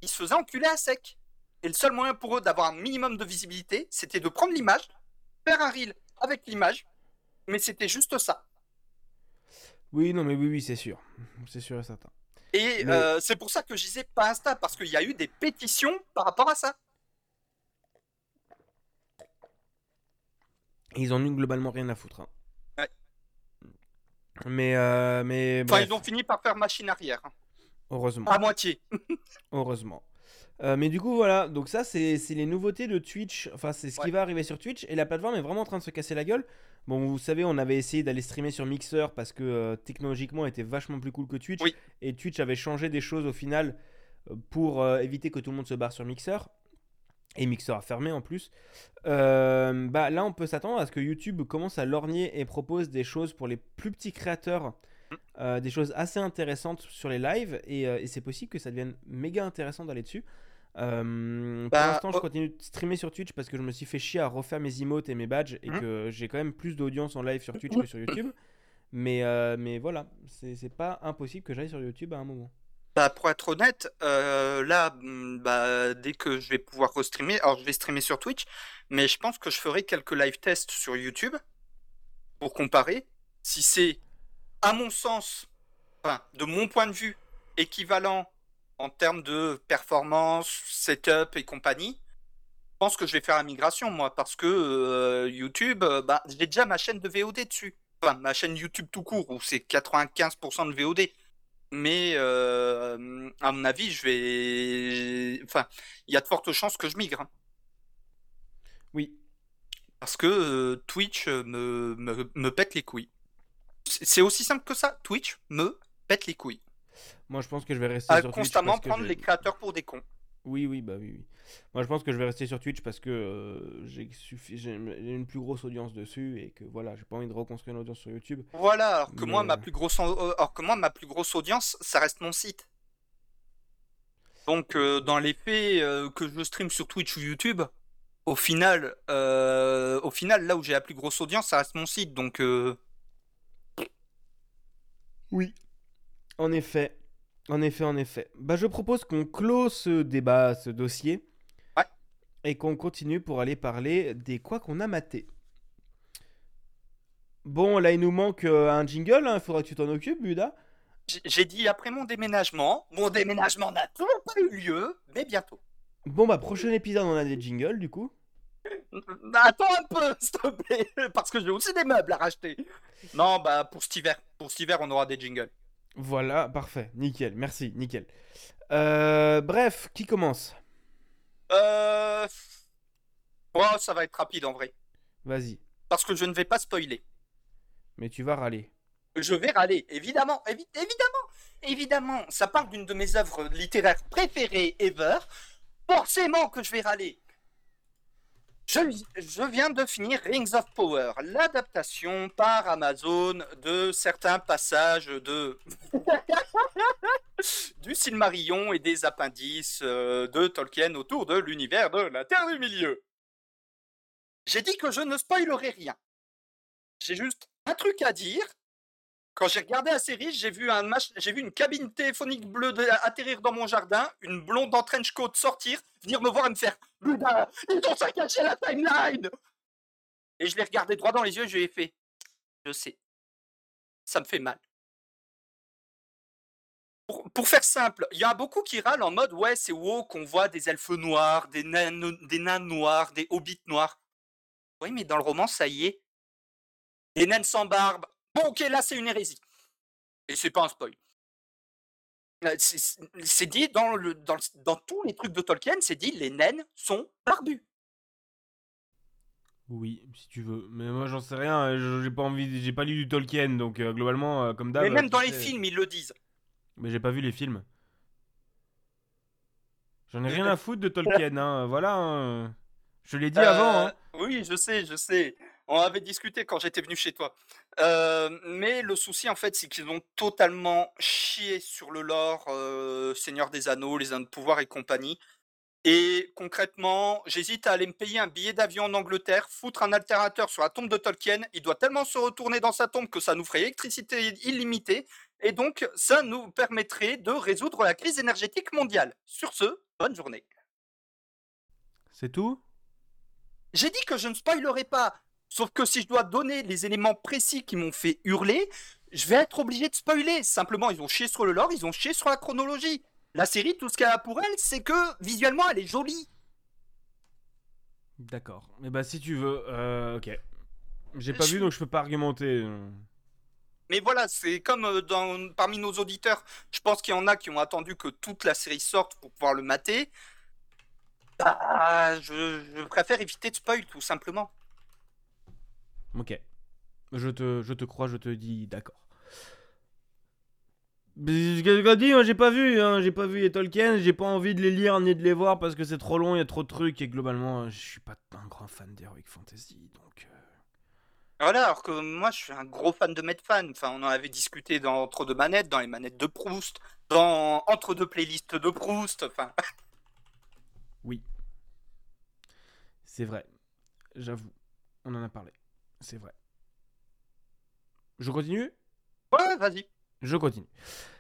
ils se faisaient enculer à sec. Et le seul moyen pour eux d'avoir un minimum de visibilité, c'était de prendre l'image, faire un reel avec l'image, mais c'était juste ça. Oui, non, mais oui, oui, c'est sûr. C'est sûr et certain. Et Mais- euh, c'est pour ça que je disais pas Insta, parce qu'il y a eu des pétitions par rapport à ça. Ils en ont globalement rien à foutre. hein. Ouais. Mais, euh, mais Enfin, bref, ils ont fini par faire machine arrière, hein. heureusement. à moitié. Heureusement. Euh, mais du coup, voilà. Donc, ça, c'est les nouveautés de Twitch. Enfin, c'est ce qui va arriver sur Twitch. Et la plateforme est vraiment en train de se casser la gueule. Bon, vous savez, on avait essayé d'aller streamer sur Mixer parce que euh, technologiquement, était vachement plus cool que Twitch. Oui. Et Twitch avait changé des choses au final euh, pour euh, éviter que tout le monde se barre sur Mixer. Et Mixer a fermé en plus. Bah, là, on peut s'attendre à ce que YouTube commence à lorgner et propose des choses pour les plus petits créateurs. euh, des choses assez intéressantes sur les lives et, et c'est possible que ça devienne méga intéressant d'aller dessus. Euh, Bah, pour l'instant, je continue de streamer sur Twitch parce que je me suis fait chier à refaire mes emotes et mes badges et Mhm. que j'ai quand même plus d'audience en live sur Twitch que sur YouTube. Mais, euh, mais voilà, c'est pas impossible que j'aille sur YouTube à un moment. Bah, pour être honnête, euh, là, mm, bah, dès que je vais pouvoir restreamer, alors je vais streamer sur Twitch, mais je pense que je ferai quelques live tests sur YouTube pour comparer si c'est, à mon sens, enfin, de mon point de vue, équivalent en termes de performance, setup et compagnie. Je pense que je vais faire la migration, moi, parce que euh, YouTube, euh, bah, j'ai déjà ma chaîne de VOD dessus. Enfin, ma chaîne YouTube tout court, où c'est 95% de VOD. Mais euh, à mon avis, je vais. Enfin, il y a de fortes chances que je migre. hein. Oui, Parce que Twitch me, me, me pète les couilles. C'est aussi simple que ça. Twitch me pète les couilles. Moi je pense que je vais rester À sur Twitch. constamment parce que prendre je- les créateurs pour des cons. Oui, oui, bah oui, oui. Moi je pense que je vais rester sur Twitch parce que euh, j'ai suffi- une plus grosse audience dessus et que voilà, j'ai pas envie de reconstruire une audience sur YouTube. Voilà, alors que moi, ma plus grosse, euh, alors que moi, ma plus grosse audience, ça reste mon site. Donc, euh, dans les faits, euh, que je stream sur Twitch ou YouTube, au final, euh, au final, là où j'ai la plus grosse audience, ça reste mon site. Donc, euh, Oui. En effet. En effet, en effet. Bah, je propose qu'on clôt ce débat, ce dossier. Ouais. Et qu'on continue pour aller parler des quoi qu'on a maté. Bon, là, il nous manque euh, un jingle. Il faudra que tu t'en occupes, Buda. j'ai- j'ai dit après mon déménagement, mon déménagement n'a toujours pas eu lieu, mais bientôt. Bon, bah, prochain épisode, on a des jingles, du coup. Bah, Attends un peu, [laughs] s'il te plaît, parce que j'ai aussi des meubles à racheter. Non, bah pour cet hiver, pour cet hiver, on aura des jingles. Voilà, parfait. Nickel. Merci, nickel. Euh, bref, qui commence? Euh... Oh, ça va être rapide en vrai, Vas-y. parce que je ne vais pas spoiler. Mais tu vas râler. Je vais râler, évidemment, évi- évidemment, évidemment. Ça parle d'une de mes œuvres littéraires préférées ever. Forcément que je vais râler. Je, je viens de finir Rings of Power, l'adaptation par Amazon de certains passages de [laughs] du Silmarillion et des appendices euh, de Tolkien autour de l'univers de la Terre du Milieu. J'ai dit que je ne spoilerai rien. J'ai juste un truc à dire. Quand j'ai regardé la série, j'ai vu, une cabine téléphonique bleue atterrir dans mon jardin, une blonde en trench coat sortir, venir me voir et me faire Buda, ils ont saccagé la timeline Et je l'ai regardé droit dans les yeux je lui ai fait Je sais, ça me fait mal. Pour, faire simple, il y a beaucoup qui râlent en mode Ouais, c'est wow qu'on voit des elfes noirs, des nains, des nains noirs, des hobbits noirs. Oui, mais dans le roman, ça y est. Des naines sans barbe. Bon, ok, là, c'est une hérésie. Et c'est pas un spoil. Euh, c'est- dit dans, le, dans, le- dans tous les trucs de Tolkien, c'est dit les naines sont barbues. Oui, si tu veux. Mais moi, j'en sais rien. je- J'ai pas envie. J'ai pas lu du Tolkien, donc euh, globalement, euh, comme d'hab. Mais même dans les films, ils le disent. Mais j'ai pas vu les films. J'en ai [laughs] rien à foutre de Tolkien, hein. Voilà. hein. Je l'ai dit avant. Euh, Hein. Oui, je sais, je sais. On avait discuté quand j'étais venu chez toi. Euh, mais le souci, en fait, c'est qu'ils ont totalement chié sur le lore euh, Seigneur des Anneaux, les Anneaux de pouvoir et compagnie. Et concrètement, j'hésite à aller me payer un billet d'avion en Angleterre, foutre un altérateur sur la tombe de Tolkien. Il doit tellement se retourner dans sa tombe que ça nous ferait électricité illimitée. Et donc, ça nous permettrait de résoudre la crise énergétique mondiale. Sur ce, bonne journée. C'est tout? J'ai dit que je ne spoilerai pas. Sauf que si je dois donner les éléments précis qui m'ont fait hurler, je vais être obligé de spoiler. Simplement, ils ont chié sur le lore, ils ont chié sur la chronologie. La série, tout ce qu'elle a pour elle, c'est que visuellement, elle est jolie. D'accord. Mais bah si tu veux, euh, ok. J'ai pas vu donc je peux pas argumenter. Mais voilà, c'est comme euh, dans, parmi nos auditeurs, je pense qu'il y en a qui ont attendu que toute la série sorte pour pouvoir le mater. Bah, je, je préfère éviter de spoil tout simplement. Ok. Je te, je te crois, je te dis d'accord. Je dit, j'ai pas vu, hein, j'ai pas vu les Tolkien, j'ai pas envie de les lire ni de les voir parce que c'est trop long, il y a trop de trucs et globalement, je suis pas un grand fan d'Heroic Fantasy, donc. Euh. Voilà, alors que moi, je suis un gros fan de Medfan. Enfin, on en avait discuté dans Entre deux manettes, dans les manettes de Proust, dans Entre deux playlists de Proust, enfin. Oui. C'est vrai. J'avoue. On en a parlé. C'est vrai. Je continue? Ouais, vas-y. Je continue.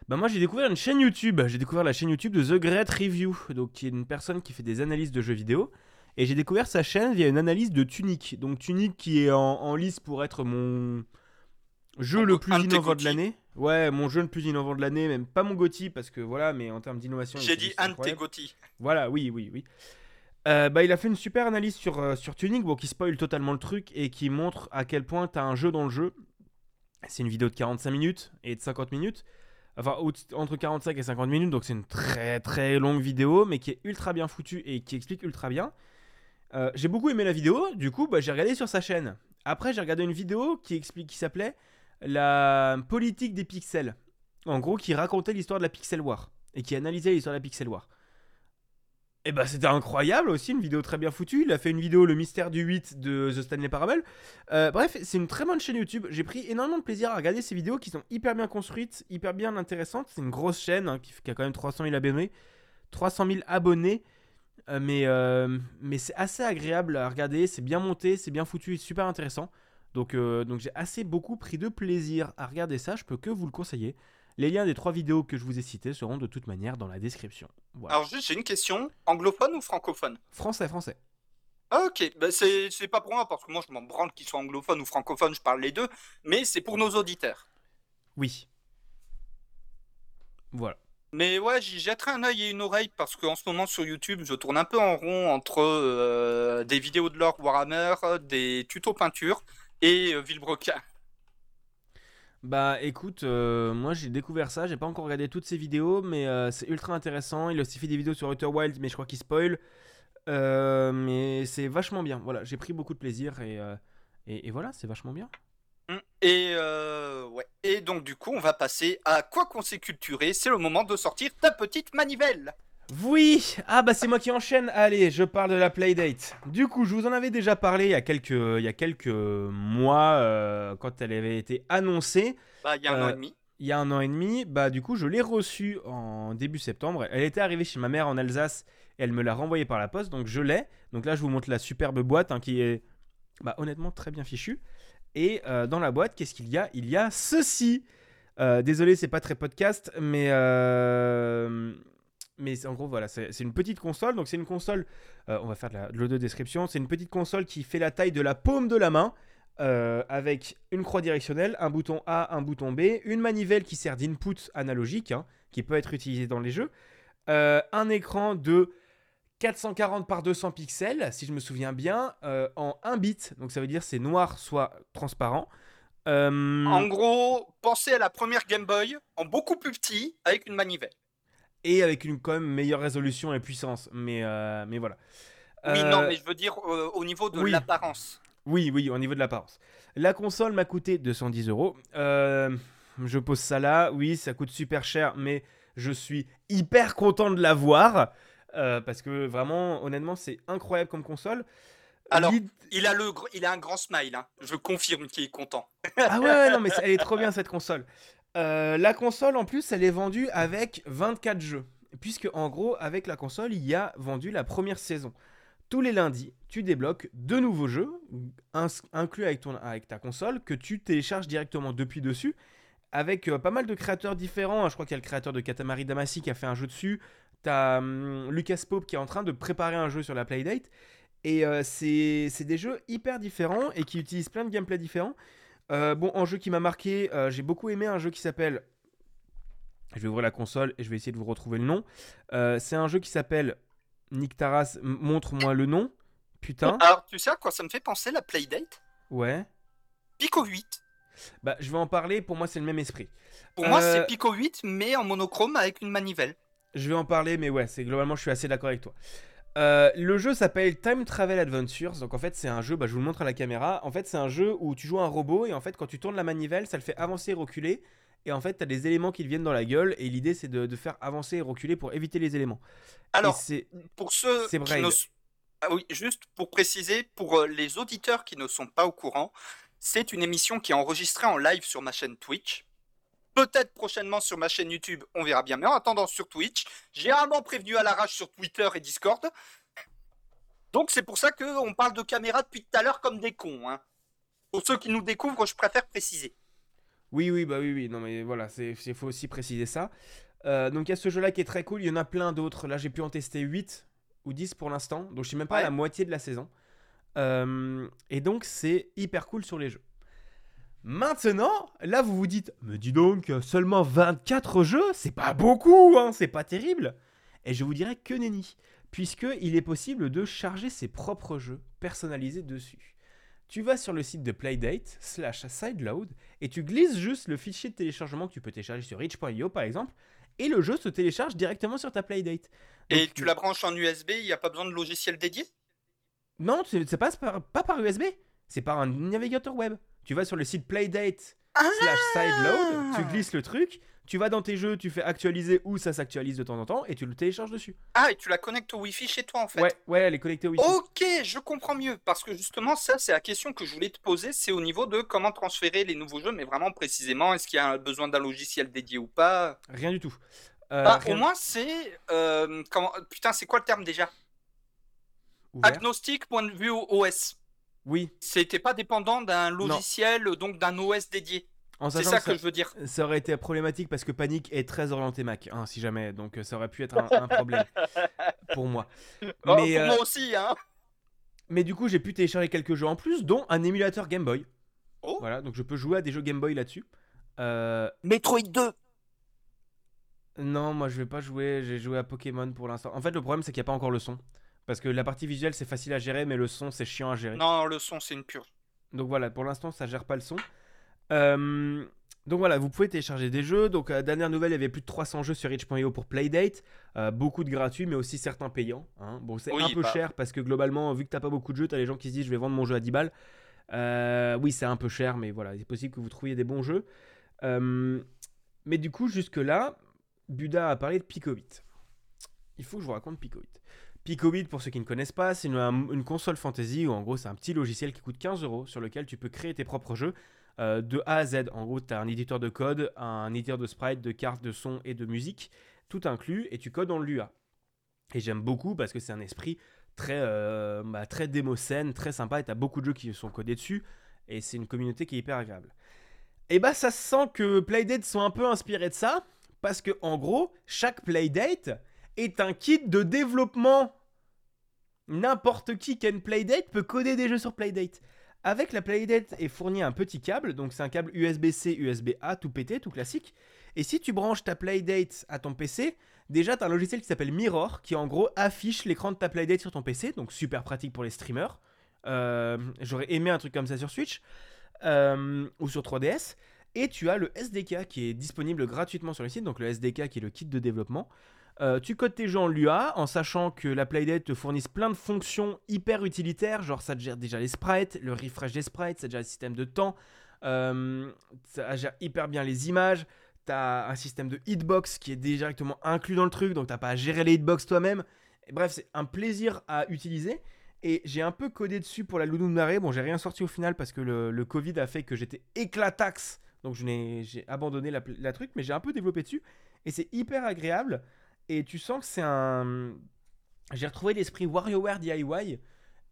Bah moi j'ai découvert une chaîne YouTube. J'ai découvert la chaîne YouTube de The Great Review, donc qui est une personne qui fait des analyses de jeux vidéo. Et j'ai découvert sa chaîne via une analyse de Tunic. Donc Tunic qui est en, lice pour être mon jeu le plus innovant de l'année. Ouais, mon jeu le plus innovant de l'année, même pas mon Gotti parce que voilà, mais en termes d'innovation. J'ai dit un de tes Voilà, oui, oui, oui. Euh, bah, il a fait une super analyse sur, euh, sur Tuning, bon, qui spoil totalement le truc et qui montre à quel point tu as un jeu dans le jeu. C'est une vidéo de 45 minutes et de 50 minutes. Enfin, entre 45 et 50 minutes, donc c'est une très très longue vidéo, mais qui est ultra bien foutue et qui explique ultra bien. Euh, j'ai beaucoup aimé la vidéo, du coup, bah, j'ai regardé sur sa chaîne. Après, j'ai regardé une vidéo qui explique, qui s'appelait La politique des pixels. En gros, qui racontait l'histoire de la Pixel War et qui analysait l'histoire de la Pixel War. Et eh bah ben, c'était incroyable aussi, une vidéo très bien foutue. Il a fait une vidéo Le mystère du 8 de The Stanley Parable. Euh, bref, c'est une très bonne chaîne YouTube. J'ai pris énormément de plaisir à regarder ces vidéos qui sont hyper bien construites, hyper bien intéressantes. C'est une grosse chaîne hein, qui, a quand même 300 000 abonnés. 300 000 abonnés. Euh, mais euh, mais c'est assez agréable à regarder, c'est bien monté, c'est bien foutu, super intéressant. Donc, donc j'ai assez beaucoup pris de plaisir à regarder ça, je peux que vous le conseiller. Les liens des trois vidéos que je vous ai citées seront de toute manière dans la description. Alors juste, j'ai une question. Anglophone ou francophone? Français, français. Ah, ok, bah, c'est pas pour moi parce que moi je m'en branle qu'ils soient anglophones ou francophones, je parle les deux, mais c'est pour nos auditeurs. Oui. Voilà. Mais ouais, j'y jetterai un œil et une oreille parce qu'en ce moment sur YouTube, je tourne un peu en rond entre euh, des vidéos de l'or Warhammer, des tutos peinture et euh, Villebrequin. Bah écoute, euh, moi j'ai découvert ça, j'ai pas encore regardé toutes ces vidéos, mais euh, c'est ultra intéressant. Il a aussi fait des vidéos sur Outer Wild, mais je crois qu'il spoil. Euh, mais c'est vachement bien. Voilà, j'ai pris beaucoup de plaisir et, et, voilà, c'est vachement bien. Mmh. Et ouais. Et donc du coup, on va passer à quoi qu'on s'est culturé. C'est le moment de sortir ta petite manivelle. Oui, ah bah c'est moi qui enchaîne. Allez, je parle de la Playdate. Du coup, je vous en avais déjà parlé il y a quelques, il y a quelques mois euh, quand elle avait été annoncée. Bah, il y a un an et euh, demi. Il y a un an et demi, bah du coup, je l'ai reçue en début septembre. Elle était arrivée chez ma mère en Alsace et elle me l'a renvoyée par la poste, donc je l'ai. Donc là, je vous montre la superbe boîte hein, qui est, bah, honnêtement très bien fichue. Et euh, dans la boîte, qu'est-ce qu'il y a? Il y a ceci. désolé, c'est pas très podcast, mais mais en gros, voilà, c'est une petite console. Donc, c'est une console, euh, on va faire de l'audio description. C'est une petite console qui fait la taille de la paume de la main, euh, avec une croix directionnelle, un bouton A, un bouton B, une manivelle qui sert d'input analogique, hein, qui peut être utilisée dans les jeux, euh, un écran de 440 par 200 pixels, si je me souviens bien, en 1 bit. Donc, ça veut dire c'est noir, soit transparent. En gros, pensez à la première Game Boy en beaucoup plus petit avec une manivelle et avec une quand même meilleure résolution et puissance. Mais, euh, mais voilà. Oui, non, euh, mais je veux dire euh, au niveau de l'apparence. Oui, oui, au niveau de l'apparence. La console m'a coûté 210 euros. je pose ça là. Oui, ça coûte super cher, mais je suis hyper content de l'avoir. parce que vraiment, honnêtement, c'est incroyable comme console. Alors, il a, le, il a un grand smile, hein. je confirme qu'il est content. Ah ouais, ouais, non, mais [laughs] elle est trop bien cette console. Euh, la console, en plus, elle est vendue avec 24 jeux. Puisque, en gros, avec la console, il y a vendu la première saison. Tous les lundis, tu débloques deux nouveaux jeux, inclus avec, ton, avec ta console, que tu télécharges directement depuis dessus, avec euh, pas mal de créateurs différents. Je crois qu'il y a le créateur de Katamari Damacy qui a fait un jeu dessus. T'as hum, Lucas Pope qui est en train de préparer un jeu sur la Playdate. Et euh, c'est des jeux hyper différents et qui utilisent plein de gameplay différents. Euh, bon, en jeu qui m'a marqué, euh, j'ai beaucoup aimé un jeu qui s'appelle. Je vais ouvrir la console et je vais essayer de vous retrouver le nom. Euh, c'est un jeu qui s'appelle Nick Taras, montre-moi le nom. Putain. Alors, tu sais à quoi ça me fait penser la Playdate? Ouais. Pico 8. Bah, je vais en parler. Pour moi, c'est le même esprit. Pour moi, c'est Pico 8, mais en monochrome avec une manivelle. Je vais en parler, mais ouais, c'est globalement, je suis assez d'accord avec toi. Euh, le jeu s'appelle Time Travel Adventures. Donc en fait, c'est un jeu, bah, je vous le montre à la caméra. En fait, c'est un jeu où tu joues un robot et en fait, quand tu tournes la manivelle, ça le fait avancer et reculer. Et en fait, tu as des éléments qui te viennent dans la gueule. Et l'idée, c'est de, de faire avancer et reculer pour éviter les éléments. Alors, c'est pour ceux qui ne Ah oui, juste pour préciser, pour euh, les auditeurs qui ne sont pas au courant, c'est une émission qui est enregistrée en live sur ma chaîne Twitch. Peut-être prochainement sur ma chaîne YouTube, on verra bien. Mais en attendant sur Twitch, généralement prévenu à l'arrache sur Twitter et Discord. Donc c'est pour ça qu'on parle de caméra depuis tout à l'heure comme des cons. hein. Pour ceux qui nous découvrent, je préfère préciser. Oui, oui, bah oui, oui. Non, mais voilà, c'est il faut aussi préciser ça. Euh, donc, il y a ce jeu-là qui est très cool. Il y en a plein d'autres. Là, j'ai pu en tester 8 ou 10 pour l'instant. Donc, je suis même pas à la moitié de la saison. Euh, et donc, c'est hyper cool sur les jeux. Maintenant, là, vous vous dites, mais dis donc, seulement 24 jeux, c'est pas beaucoup, hein, c'est pas terrible. Et je vous dirais que nenni, puisque il est possible de charger ses propres jeux personnalisés dessus. Tu vas sur le site de Playdate slash sideload et tu glisses juste le fichier de téléchargement que tu peux télécharger sur Rich.io par exemple, et le jeu se télécharge directement sur ta Playdate. Et tu la branches en USB, il n'y a pas besoin de logiciel dédié? Non, c'est c'est pas, par- pas par USB, c'est par un navigateur web. Tu vas sur le site Playdate slash sideload, tu glisses le truc, tu vas dans tes jeux, tu fais actualiser ou ça s'actualise de temps en temps et tu le télécharges dessus. Ah, et tu la connectes au Wi-Fi chez toi en fait Ouais, ouais, elle est connectée au Wi-Fi. Ok, je comprends mieux. Parce que justement, ça, c'est la question que je voulais te poser. C'est au niveau de comment transférer les nouveaux jeux, mais vraiment précisément, est-ce qu'il y a besoin d'un logiciel dédié ou pas? Rien du tout. Euh, Bah, rien Au moins, c'est. euh, comment... Putain, c'est quoi le terme déjà? Ouvert. Agnostique, point de vue OS. Oui, C'était pas dépendant d'un logiciel, donc d'un OS dédié. C'est ça que je veux dire. ça aurait été problématique parce que Panic est très orienté Mac, hein, si jamais, donc euh, ça aurait pu être un, un problème [laughs] pour moi. Oh, Mais, pour euh, moi aussi, hein. mais du coup, j'ai pu télécharger quelques jeux en plus, dont un émulateur Game Boy. Oh. Voilà, donc je peux jouer à des jeux Game Boy là-dessus. Euh, Metroid 2. non, moi je vais pas jouer, j'ai joué à Pokémon pour l'instant. En fait, le problème c'est qu'il n'y a pas encore le son. Parce que la partie visuelle c'est facile à gérer, mais le son c'est chiant à gérer. Non, le son, c'est une pure. Donc voilà, pour l'instant, ça gère pas le son. Euh, donc voilà, vous pouvez télécharger des jeux. Donc, euh, dernière nouvelle, il y avait plus de 300 jeux sur Rich.io pour Playdate. Euh, beaucoup de gratuits, mais aussi certains payants. hein. Bon, c'est Oui, un peu bah. cher parce que globalement, vu que t'as pas beaucoup de jeux, t'as les gens qui se disent je vais vendre mon jeu à 10 balles. Oui, c'est un peu cher, mais voilà, il est possible que vous trouviez des bons jeux. Mais du coup, jusque-là, Buda a parlé de Pico 8. Il faut que je vous raconte Pico 8. Pico 8, pour ceux qui ne connaissent pas, c'est une, console fantasy où en gros c'est un petit logiciel qui coûte 15 euros sur lequel tu peux créer tes propres jeux euh, de A à Z. En gros, tu as un éditeur de code, un éditeur de sprite, de cartes, de son et de musique, tout inclus, et tu codes dans l'UA. Et j'aime beaucoup parce que c'est un esprit très, euh, bah, très sympa, et tu as beaucoup de jeux qui sont codés dessus, et c'est une communauté qui est hyper agréable. Et bah ça se sent que Playdate sont un peu inspirés de ça, parce que en gros, chaque Playdate est un kit de développement. N'importe qui une Playdate peut coder des jeux sur Playdate. Avec la Playdate est fourni un petit câble, donc c'est un câble USB-C, USB-A, tout pété, tout classique. Et si tu branches ta Playdate à ton PC, déjà tu as un logiciel qui s'appelle Mirror, qui en gros affiche l'écran de ta Playdate sur ton PC, donc super pratique pour les streamers. Euh, J'aurais aimé un truc comme ça sur Switch euh, ou sur 3DS. Et tu as le SDK qui est disponible gratuitement sur le site, donc le SDK qui est le kit de développement. Euh, tu codes tes jeux en Lua en sachant que la Playdate te fournisse plein de fonctions hyper utilitaires, genre ça gère déjà les sprites, le refresh des sprites, ça te gère le système de temps, euh, ça gère hyper bien les images, t'as un système de hitbox qui est directement inclus dans le truc, donc t'as pas à gérer les hitbox toi-même. Bref, c'est un plaisir à utiliser. Et j'ai un peu codé dessus pour la de marée. Bon, j'ai rien sorti au final parce que le, Covid a fait que j'étais éclatax. Donc j'ai abandonné la, la truc, mais j'ai un peu développé dessus. Et c'est hyper agréable. Et tu sens que c'est un. J'ai retrouvé l'esprit WarioWare DIY.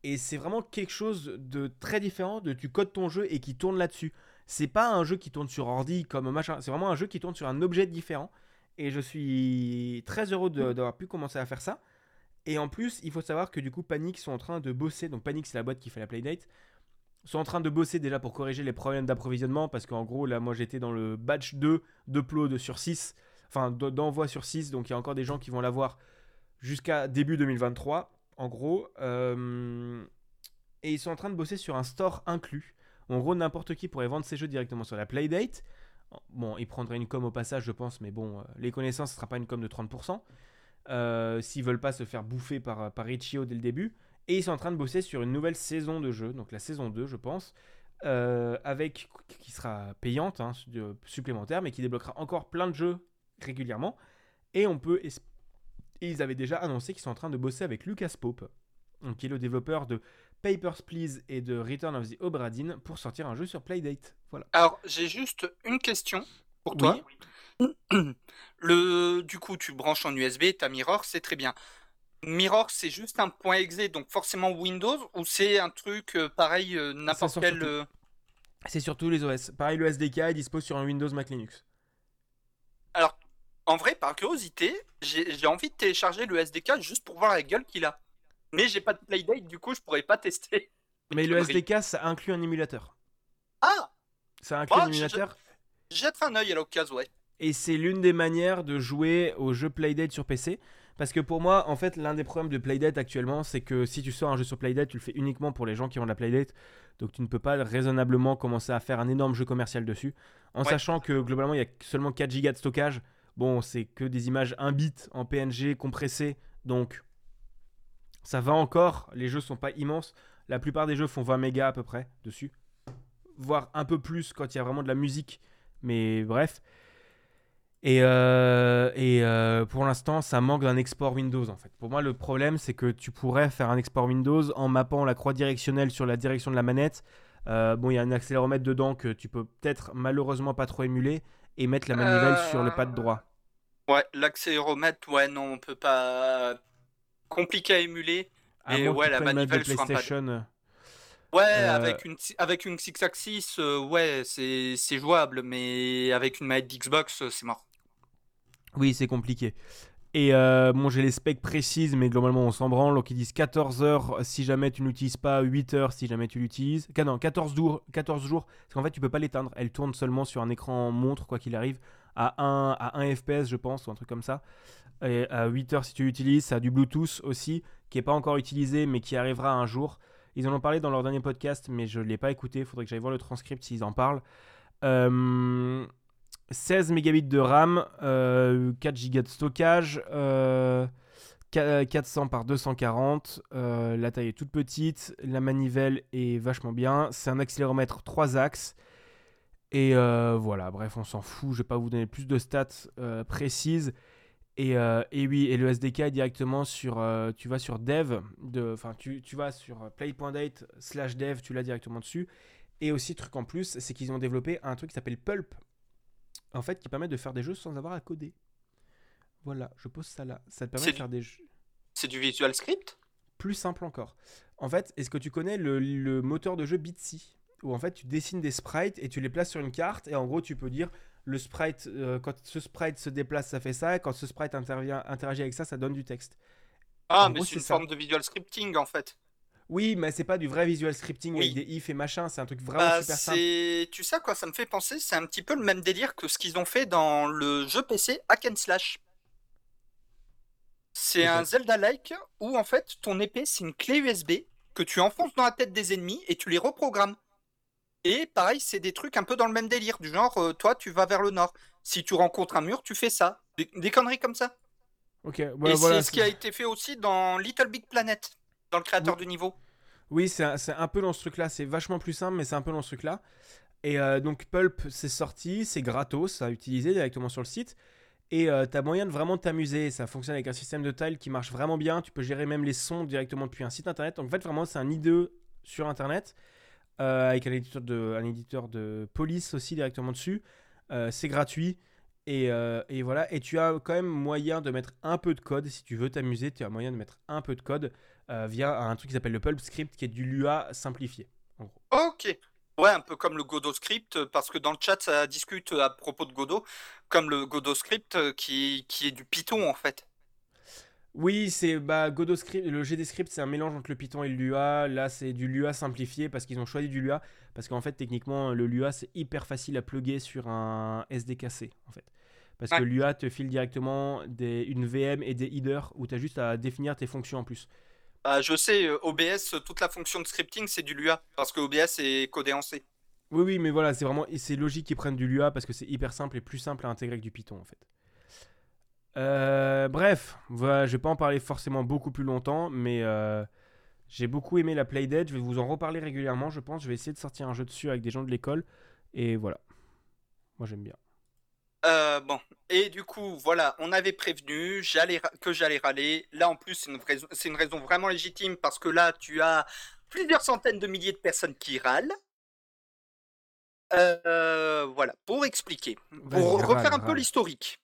Et c'est vraiment quelque chose de très différent de tu codes ton jeu et qui tourne là-dessus. C'est pas un jeu qui tourne sur ordi comme machin. C'est vraiment un jeu qui tourne sur un objet différent. Et je suis très heureux de- d'avoir pu commencer à faire ça. Et en plus, il faut savoir que du coup, Panic sont en train de bosser. Donc, Panic, c'est la boîte qui fait la Playdate. Sont en train de bosser déjà pour corriger les problèmes d'approvisionnement. Parce qu'en gros, là, moi, j'étais dans le batch 2 d'upload sur 6. Enfin, d'envoi sur 6. Donc, il y a encore des gens qui vont l'avoir jusqu'à début 2023. En gros. Euh, Et ils sont en train de bosser sur un store inclus. En gros, n'importe qui pourrait vendre ses jeux directement sur la Playdate. Bon, ils prendraient une com au passage, je pense, mais bon, euh, les connaissances, ce sera pas une com de 30%. euh, S'ils veulent pas se faire bouffer par, par Itch.io dès le début. Et ils sont en train de bosser sur une nouvelle saison de jeu, donc la saison 2, je pense, euh, avec qui sera payante, hein, supplémentaire, mais qui débloquera encore plein de jeux régulièrement. Et on peut. Et ils avaient déjà annoncé qu'ils sont en train de bosser avec Lucas Pope, qui est le développeur de Papers, Please et de Return of the Obra Dinn pour sortir un jeu sur Playdate. Voilà. Alors, j'ai juste une question pour toi. [clears throat] Le, du coup, tu branches en USB, ta Mirror, c'est très bien. Mirror, c'est juste un point exe, donc forcément Windows, ou c'est un truc euh, pareil, euh, n'importe quel. euh, C'est sur tous les OS. Pareil, le SDK est dispo sur un Windows Mac Linux. Alors, en vrai, par curiosité, j'ai envie de télécharger le SDK juste pour voir la gueule qu'il a. Mais j'ai pas de Playdate, du coup, je pourrais pas tester. [laughs] Mais le. SDK, ça inclut un émulateur. Ah Ça inclut Ah, un émulateur. Jette un œil à l'occasion, ouais. Et c'est l'une des manières de jouer au jeu Playdate sur PC. Parce que pour moi, en fait, l'un des problèmes de Playdate actuellement, c'est que si tu sors un jeu sur Playdate, tu le fais uniquement pour les gens qui ont de la Playdate. Donc tu ne peux pas raisonnablement commencer à faire un énorme jeu commercial dessus. En Ouais. sachant que globalement, il y a seulement 4 Go de stockage. Bon, c'est que des images 1 bit en PNG compressées. Donc ça va encore. Les jeux sont pas immenses. La plupart des jeux font 20 mégas à peu près dessus. Voire un peu plus quand il y a vraiment de la musique. Mais bref. Et, euh, euh, pour l'instant, ça manque d'un export Windows en fait. Pour moi, le problème, c'est que tu pourrais faire un export Windows en mappant la croix directionnelle sur la direction de la manette. Euh, bon, il y a un accéléromètre dedans que tu peux peut-être malheureusement pas trop émuler et mettre la manivelle sur le pad droit. Ouais, l'accéléromètre, ouais, non, on peut pas. Compliqué à émuler. À que ouais, la manivelle sur un pad. Euh, Ouais, Euh, avec une avec une six axis, euh, ouais, c'est c'est jouable, mais avec une manette d'Xbox, euh, c'est mort. Oui, c'est compliqué. Et euh, bon, j'ai les specs précises, mais globalement, on s'en branle. Donc, ils disent 14 heures si jamais tu n'utilises pas, 8 heures si jamais tu l'utilises. Non, 14 jours, 14 jours, parce qu'en fait, tu peux pas l'éteindre. Elle tourne seulement sur un écran montre, quoi qu'il arrive, à 1, à 1 FPS, je pense, ou un truc comme ça. Et à 8 heures si tu l'utilises. Ça a du Bluetooth aussi, qui est pas encore utilisé, mais qui arrivera un jour. Ils en ont parlé dans leur dernier podcast, mais je ne l'ai pas écouté. Il faudrait que j'aille voir le transcript s'ils en parlent. Euh, 16 mégabits de RAM, euh, 4 Go de stockage, euh, qua- 400 par 240. euh, la taille est toute petite, la manivelle est vachement bien. C'est un accéléromètre 3 axes. Et euh, voilà, bref, on s'en fout. Je vais pas vous donner plus de stats euh, précises. Et, euh, et oui, et le SDK est directement sur, tu vas sur dev, de- enfin tu, tu vas sur play.date slash dev, tu l'as directement dessus. Et aussi, truc en plus, c'est qu'ils ont développé un truc qui s'appelle Pulp, en fait, qui permet de faire des jeux sans avoir à coder. Voilà, je pose ça là. Ça te permet de faire des jeux C'est du Visual Script? Plus simples encore. En fait, est-ce que tu connais le, le moteur de jeu Bitsy? Où en fait, tu dessines des sprites et tu les places sur une carte, et en gros, tu peux dire le sprite, euh, quand ce sprite se déplace, ça fait ça, et quand ce sprite intervient, interagit avec ça, ça donne du texte. Ah, En mais c'est une ça. forme de Visual Scripting en fait. Oui, mais c'est pas du vrai visual scripting Oui. avec des if et machin, c'est un truc vraiment Bah, super simple. c'est, tu sais quoi ça me fait penser? C'est un petit peu le même délire que ce qu'ils ont fait dans le jeu PC Hack and Slash. C'est un. Zelda-like où en fait ton épée c'est une clé USB que tu enfonces dans la tête des ennemis et tu les reprogrammes. Et pareil, c'est des trucs un peu dans le même délire, du genre euh, toi tu vas vers le nord. Si tu rencontres un mur, tu fais ça. Des, des conneries comme ça. Ok, et ouais, voilà. c'est ce qui a été fait aussi dans Little Big Planet, dans le créateur du niveau. Oui, c'est un, peu dans ce truc-là. C'est vachement plus simple, mais c'est un peu dans ce truc-là. Et euh, donc Pulp, c'est sorti, c'est gratos à utiliser directement sur le site. Et tu as moyen de vraiment t'amuser. Ça fonctionne avec un système de tile qui marche vraiment bien. Tu peux gérer même les sons directement depuis un site internet. Donc en fait, vraiment, c'est un IDE sur internet. Avec un éditeur, de, police aussi directement dessus. c'est gratuit. Et, et, voilà, et tu as quand même moyen de mettre un peu de code. Si tu veux t'amuser, tu as moyen de mettre un peu de code via un truc qui s'appelle le Pulp Script, qui est du Lua simplifié. Ok. Ouais, un peu comme le Godot Script, parce que dans le chat, ça discute à propos de Godot, comme le Godot Script qui est du Python en fait. Oui, c'est bah, Godot Script, le GD Script, c'est un mélange entre le Python et le Lua. Là, c'est du Lua simplifié parce qu'ils ont choisi du Lua. Parce qu'en fait, techniquement, le Lua, c'est hyper facile à plugger sur un SDKC en fait. Parce que Lua te file directement des, une VM et des headers où tu as juste à définir tes fonctions en plus. Bah, je sais, euh, OBS, toute la fonction de scripting, c'est du Lua, parce que OBS est codé en C. Oui, oui, mais voilà, c'est vraiment c'est logique qu'ils prennent du Lua parce que c'est hyper simple et plus simple à intégrer que du Python en fait. Euh, bref, voilà, je vais pas en parler forcément beaucoup plus longtemps, mais euh, j'ai beaucoup aimé la Playdead. Je vais vous en reparler régulièrement, je pense. Je vais essayer de sortir un jeu dessus avec des gens de l'école. Et voilà. Moi j'aime bien. Euh, bon, et du coup, voilà, on avait prévenu j'allais que j'allais râler. Là, en plus, c'est une, raison, une raison vraiment légitime parce que là, tu as plusieurs centaines de milliers de personnes qui râlent. Euh, voilà, pour expliquer, pour refaire un peu l'historique.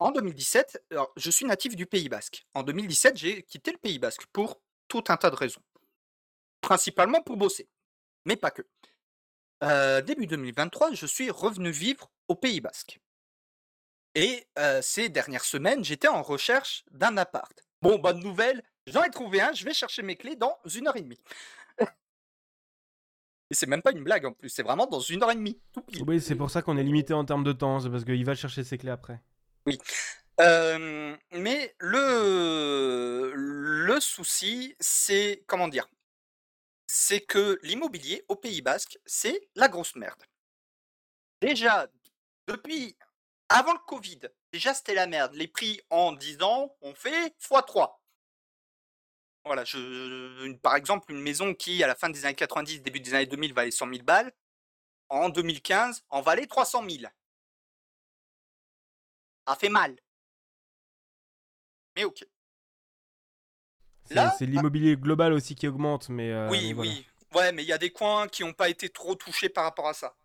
En 2017, alors, je suis natif du Pays Basque. En 2017, j'ai quitté le Pays Basque pour tout un tas de raisons. Principalement pour bosser, mais pas que. Euh, début 2023, je suis revenu vivre au Pays Basque. Et ces dernières semaines, j'étais en recherche d'un appart. Bon, bonne nouvelle, j'en ai trouvé un, je vais chercher mes clés dans une heure et demie. et c'est même pas une blague en plus, c'est vraiment dans une heure et demie. Oui, c'est pour ça qu'on est limité en termes de temps, c'est parce qu'il va chercher ses clés après. Oui. mais le, le souci, c'est, comment dire, c'est que l'immobilier au Pays Basque, c'est la grosse merde. Déjà, depuis avant le Covid, déjà c'était la merde. Les prix en 10 ans ont fait x3. Voilà, je, par exemple, une maison qui, à la fin des années 90, début des années 2000, valait 100 000 balles, en 2015, en valait 300 000. Ça fait mal. Mais ok. Là, c'est l'immobilier global aussi qui augmente, mais. Euh, oui, oui. Ouais, mais il y a des coins qui n'ont pas été trop touchés par rapport à ça.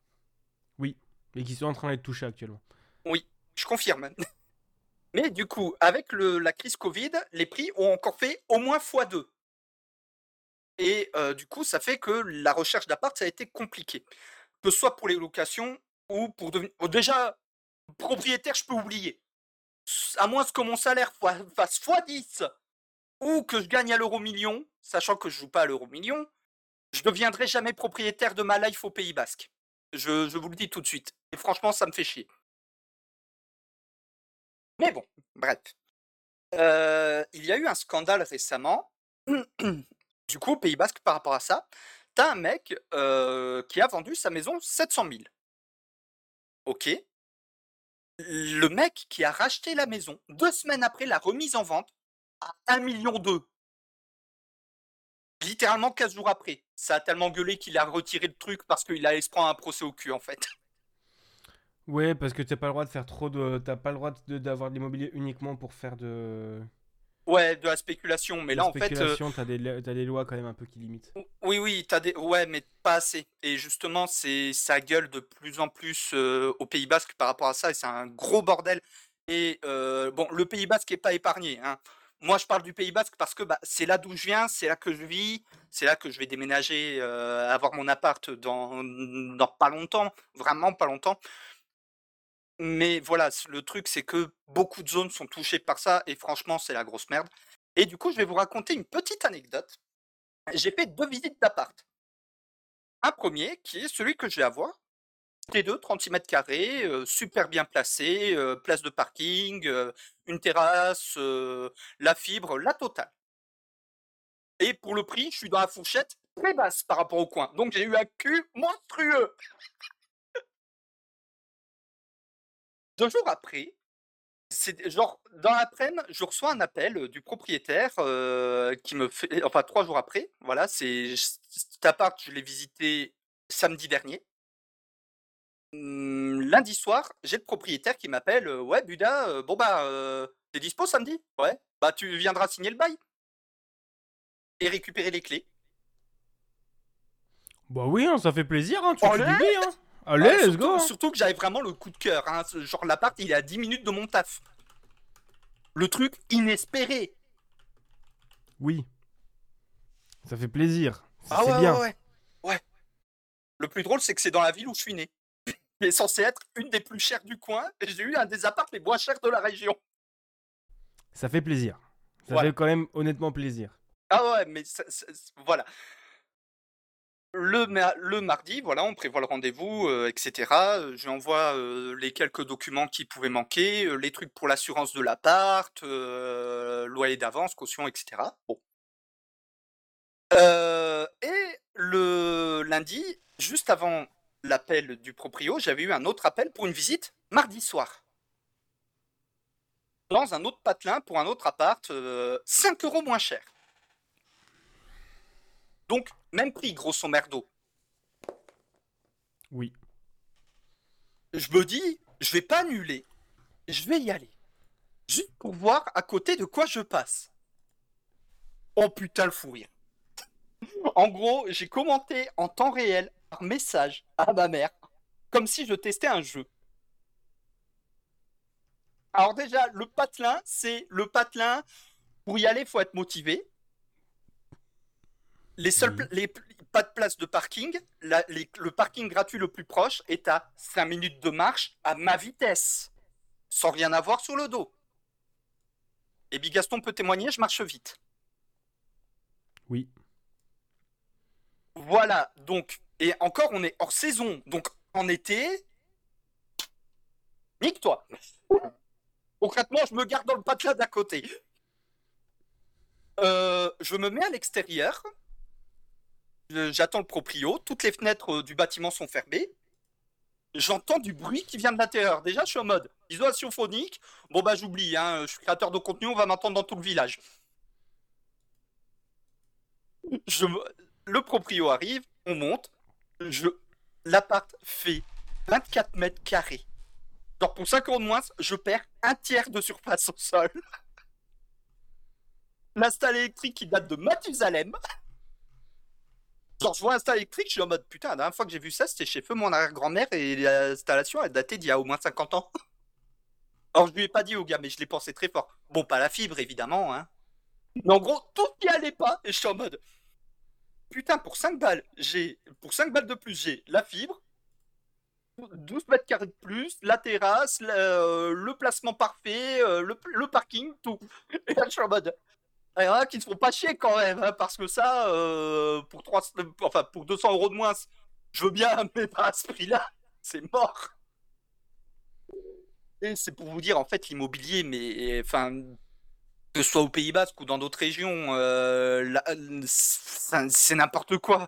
Oui, et qui sont en train d'être touchés actuellement. Oui, je confirme. [laughs] Mais du coup, avec le, la crise Covid, les prix ont encore fait au moins x2. Et euh, du coup, ça fait que la recherche d'appart, ça a été compliqué. Que ce soit pour les locations ou pour devenir. Déjà, propriétaire, je peux oublier. À moins que mon salaire fasse x10 ou que je gagne à l'euro million, sachant que je joue pas à l'euro million, je ne deviendrai jamais propriétaire de ma life au Pays Basque. Je, vous le dis tout de suite. Et franchement, ça me fait chier. Mais bon, bref. il y a eu un scandale récemment, [clears throat] du coup, au Pays Basque, par rapport à ça. T'as un mec qui a vendu sa maison 700 000. Ok. Le mec qui a racheté la maison deux semaines après la remise en vente à 1 million d'euros. Littéralement 15 jours après. Ça a tellement gueulé qu'il a retiré le truc parce qu'il allait se prendre un procès au cul en fait. Ouais, parce que t'as pas le droit de faire trop de. T'as pas le droit d'avoir de, l'immobilier uniquement pour faire de. Ouais, de la spéculation, mais là en fait. Euh, t'as des, as des lois quand même un peu qui limitent. Oui, oui, t'as des. Ouais, mais pas assez. Et justement, c'est ça gueule de plus en plus euh, au Pays Basque par rapport à ça, et c'est un gros bordel. Et euh, bon, le Pays Basque est pas épargné. Hein. Moi, je parle du Pays Basque parce que bah, c'est là d'où je viens, c'est là que je vis, c'est là que je vais déménager, avoir mon appart dans, dans pas longtemps, vraiment pas longtemps. Mais voilà, le truc, c'est que beaucoup de zones sont touchées par ça, et franchement, c'est la grosse merde. Et du coup, je vais vous raconter une petite anecdote. J'ai fait deux visites d'appart. Un premier, qui est celui que je vais avoir. T2, 36 mètres carrés, super bien placé, place de parking, une terrasse, la fibre, la totale. Et pour le prix, je suis dans la fourchette très basse par rapport au coin. Donc j'ai eu un cul monstrueux. Deux jours après, c'est genre dans l'après-midi, je reçois un appel du propriétaire qui me fait, enfin trois jours après, voilà, c'est cet appart, je l'ai visité samedi dernier. hum, lundi soir, j'ai le propriétaire qui m'appelle. euh, ouais, Buda, euh, bon bah, euh, t'es dispo samedi? Ouais. Bah, tu viendras signer le bail et récupérer les clés. Bah oui, hein, ça fait plaisir, hein, tu fais du bien. Hein. Allez, let's surtout, go. hein. surtout que j'avais vraiment le coup de cœur. Hein. ce- Genre, l'appart, il est à 10 minutes de mon taf. Le truc inespéré. Oui. Ça fait plaisir. Ça, Ah ouais, bien. ouais, ouais. Ouais. Le plus drôle, c'est que c'est dans la ville où je suis né. [laughs] Qui est censé être une des plus chères du coin. Et j'ai eu un des apparts les moins chers de la région. Ça fait plaisir. Ça Voilà. fait quand même honnêtement plaisir. Ah ouais, mais ça- ça- ça- voilà. Le, ma- le mardi, voilà, on prévoit le rendez-vous, euh, etc. Euh, Je euh, les quelques documents qui pouvaient manquer, les trucs pour l'assurance de l'appart, loyer d'avance, caution, etc. Et le lundi, juste avant l'appel du proprio, j'avais eu un autre appel pour une visite mardi soir. Dans un autre patelin pour un autre appart, euh, 5 euros moins cher. Donc, même prix, grosso merdo. Oui. Je me dis, je vais pas annuler. Je vais y aller. Juste pour voir à côté de quoi je passe. Oh putain, le fou rire. En gros, j'ai commenté en temps réel, par message, à ma mère, comme si je testais un jeu. Alors déjà, le patelin, c'est le patelin. Pour y aller, il faut être motivé. Les seuls, les, pas de place de parking. La- les- le parking gratuit le plus proche est à 5 minutes de marche à ma vitesse, sans rien avoir sur le dos. Et Bigaston peut témoigner, je marche vite. Oui. Voilà, donc, et encore, on est hors saison, donc en été, nique-toi. Concrètement, je me garde dans le patelin d'à côté. Euh, je me mets à l'extérieur, j'attends le proprio, toutes les fenêtres euh, du bâtiment sont fermées, j'entends du bruit qui vient de l'intérieur. Déjà, je suis en mode isolation phonique, bon bah j'oublie, hein, je suis créateur de contenu, on va m'entendre dans tout le village. Le proprio arrive, on monte, je... l'appart fait 24 mètres carrés. Genre pour 5 euros de moins, je perds un tiers de surface au sol. [laughs] L'install électrique qui date de Mathusalem. Genre je vois l'install électrique, je suis en mode putain, la dernière fois que j'ai vu ça, c'était chez feu mon arrière-grand-mère et l'installation elle datait d'il y a au moins 50 ans. [laughs] Alors je lui ai pas dit au gars, mais je l'ai pensé très fort. Bon, pas la fibre évidemment, hein. Mais en gros, tout n'y allait pas et je suis en mode putain, pour 5 balles, j'ai pour 5 balles de plus, j'ai la fibre, 12 mètres carrés de plus, la terrasse, le, euh, placement parfait, euh, le, le parking, tout. [laughs] Et là, je suis en mode. Il y en a qui se font pas chier quand même, hein, parce que ça, euh, pour, 3, enfin, pour 200 euros de moins, je veux bien, [laughs] mais pas à ce prix-là, c'est mort. C'est pour vous dire, en fait, l'immobilier, mais enfin, que ce soit au Pays Basque ou dans d'autres régions, euh, c'est n'importe quoi.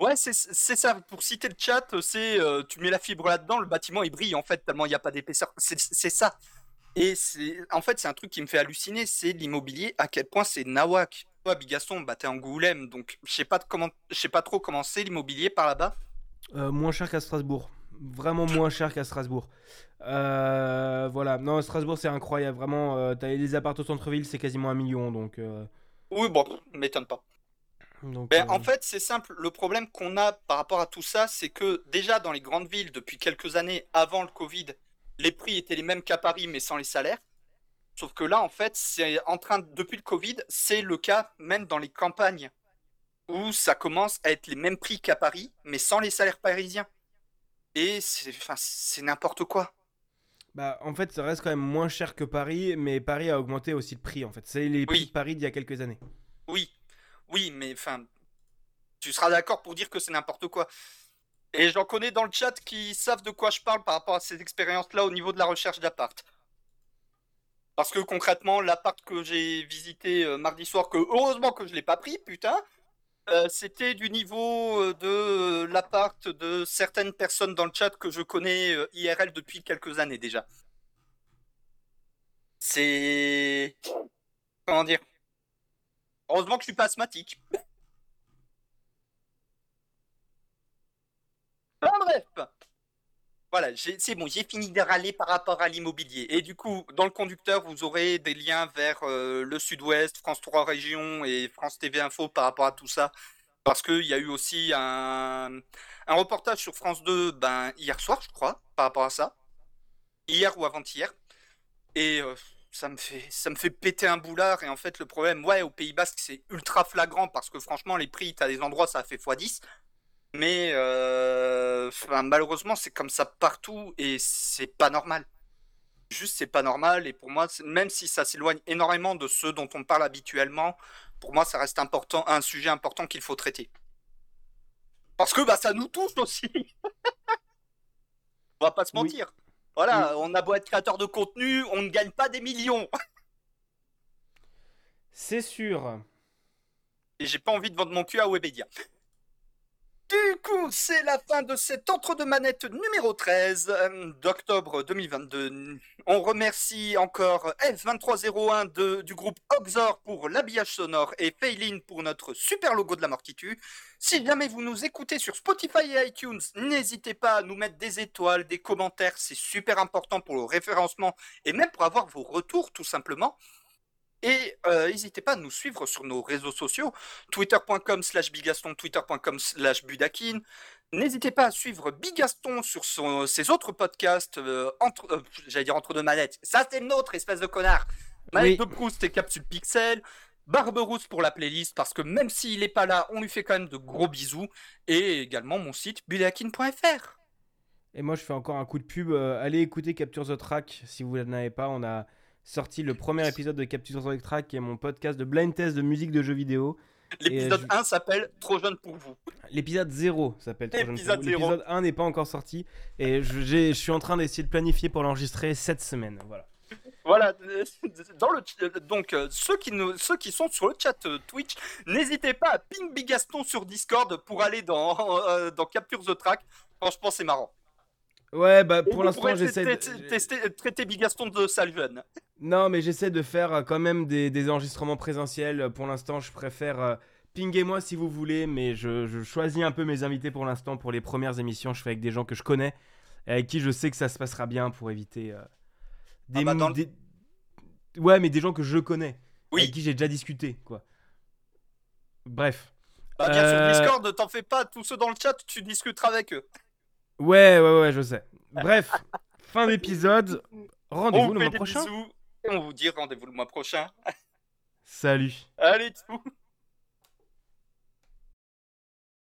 Ouais, c'est ça. Pour citer le chat, c'est euh, tu mets la fibre là-dedans, le bâtiment il brille en fait tellement il n'y a pas d'épaisseur. C'est ça. Et c'est en fait c'est un truc qui me fait halluciner, c'est l'immobilier à quel point c'est nawak. Toi, Bigaston, bah t'es Angoulême, donc je sais pas comment, pas trop comment c'est l'immobilier par là-bas. Euh, moins cher qu'à Strasbourg. Vraiment moins cher qu'à Strasbourg. Euh, voilà. Non, Strasbourg, c'est incroyable. Vraiment, euh, t'as les appartements au centre-ville, c'est quasiment un million. Donc, euh, Oui, bon, m'étonne pas. donc Ben, En fait, c'est simple. Le problème qu'on a par rapport à tout ça, c'est que déjà dans les grandes villes, depuis quelques années avant le Covid, les prix étaient les mêmes qu'à Paris, mais sans les salaires. Sauf que là, en fait, c'est en train, de- depuis le Covid, c'est le cas même dans les campagnes, où ça commence à être les mêmes prix qu'à Paris, mais sans les salaires parisiens. Et c'est enfin, c'est n'importe quoi. Bah, en fait, ça reste quand même moins cher que Paris, mais Paris a augmenté aussi de prix. En fait, c'est les prix Oui. de Paris d'il y a quelques années. Oui, oui, mais enfin, tu seras d'accord pour dire que c'est n'importe quoi. Et j'en connais dans le chat qui savent de quoi je parle par rapport à ces expériences-là au niveau de la recherche d'appart. Parce que concrètement, l'appart que j'ai visité euh, mardi soir, que heureusement que je l'ai pas pris, putain, euh, c'était du niveau euh, de l'appart de certaines personnes dans le chat que je connais IRL depuis quelques années déjà. C'est... Comment dire? Heureusement que je suis pas asthmatique. Bref. Voilà, c'est bon, j'ai fini de râler par rapport à l'immobilier. Et du coup, dans le conducteur, vous aurez des liens vers euh, le Sud-Ouest, France 3 Région et France TV Info par rapport à tout ça. Parce qu'il y a eu aussi un, reportage sur France 2 ben, hier soir, je crois, par rapport à ça. Hier ou avant-hier. Et euh, ça me fait ça me fait péter un boulard. Et en fait, le problème, ouais, au Pays Basque, c'est ultra flagrant parce que franchement, les prix, t'as des endroits, ça a fait x10. Mais euh, enfin, malheureusement, c'est comme ça partout et c'est pas normal. Juste, c'est pas normal. Et pour moi, même si ça s'éloigne énormément de ceux dont on parle habituellement, pour moi, ça reste important, un sujet important qu'il faut traiter. Parce que bah, ça nous touche aussi. [laughs] on va pas se Oui. mentir. Voilà, on a beau être créateur de contenu, on ne gagne pas des millions. [laughs] C'est sûr. Et j'ai pas envie de vendre mon cul à Webedia. Du coup, c'est la fin de cet entre-deux-manettes numéro 13 euh, d'octobre 2022. On remercie encore F2301 de- du groupe Oxor pour l'habillage sonore et Faylin pour notre super logo de la mort qui tue. Si jamais vous nous écoutez sur Spotify et iTunes, n'hésitez pas à nous mettre des étoiles, des commentaires, c'est super important pour le référencement et même pour avoir vos retours tout simplement. Et euh, n'hésitez pas à nous suivre sur nos réseaux sociaux, twitter.com slash bigaston, twitter.com slash budakin. N'hésitez pas à suivre Bigaston sur son- ses autres podcasts, euh, entre, euh, j'allais dire entre deux manettes. Ça, c'est le nôtre, espèce de connard. Manette Oui. de Proust et Capsule Pixel. Barberousse pour la playlist, parce que même s'il n'est pas là, on lui fait quand même de gros bisous. Et également mon site budakin.fr. Et moi, je fais encore un coup de pub. allez écouter Capture the Track si vous n'en avez pas. On a sorti le premier épisode de Capture the Track, qui est mon podcast de blind test de musique de jeux vidéo. L'épisode je- 1 s'appelle Trop jeune pour vous. L'épisode 0 s'appelle Trop jeune pour vous. 0. L'épisode 1 n'est pas encore sorti. Et je, suis en train d'essayer de planifier pour l'enregistrer cette semaine. Voilà. Voilà, euh, dans le euh, donc euh, ceux qui nous, ceux qui sont sur le chat euh, Twitch, n'hésitez pas à ping Bigaston sur Discord pour aller dans [laughs] euh, dans Capture the Track. Franchement, c'est marrant. Ouais, bah pour l'instant, j'essaie de... traiter Bigaston de sale jeune. Non, mais j'essaie de faire euh, quand même des, des enregistrements présentiels. Euh, Pour l'instant, je préfère. euh, Pinguez-moi si vous voulez, mais je, je choisis un peu mes invités pour l'instant. Pour les premières émissions, je fais avec des gens que je connais, et avec qui je sais que ça se passera bien pour éviter euh, des, Ah bah, dans le- des- Ouais, mais des gens que je connais, Oui. avec qui j'ai déjà discuté, quoi. Bref. Bah, bien Euh, sûr, Discord, t'en fais pas. Tous ceux dans le chat, tu discuteras avec eux. Ouais, ouais, ouais, je sais. Bref, [laughs] fin d'épisode. Rendez-vous vous le mois prochain. bisous et on vous dit rendez-vous le mois prochain. Salut. Allez, tout.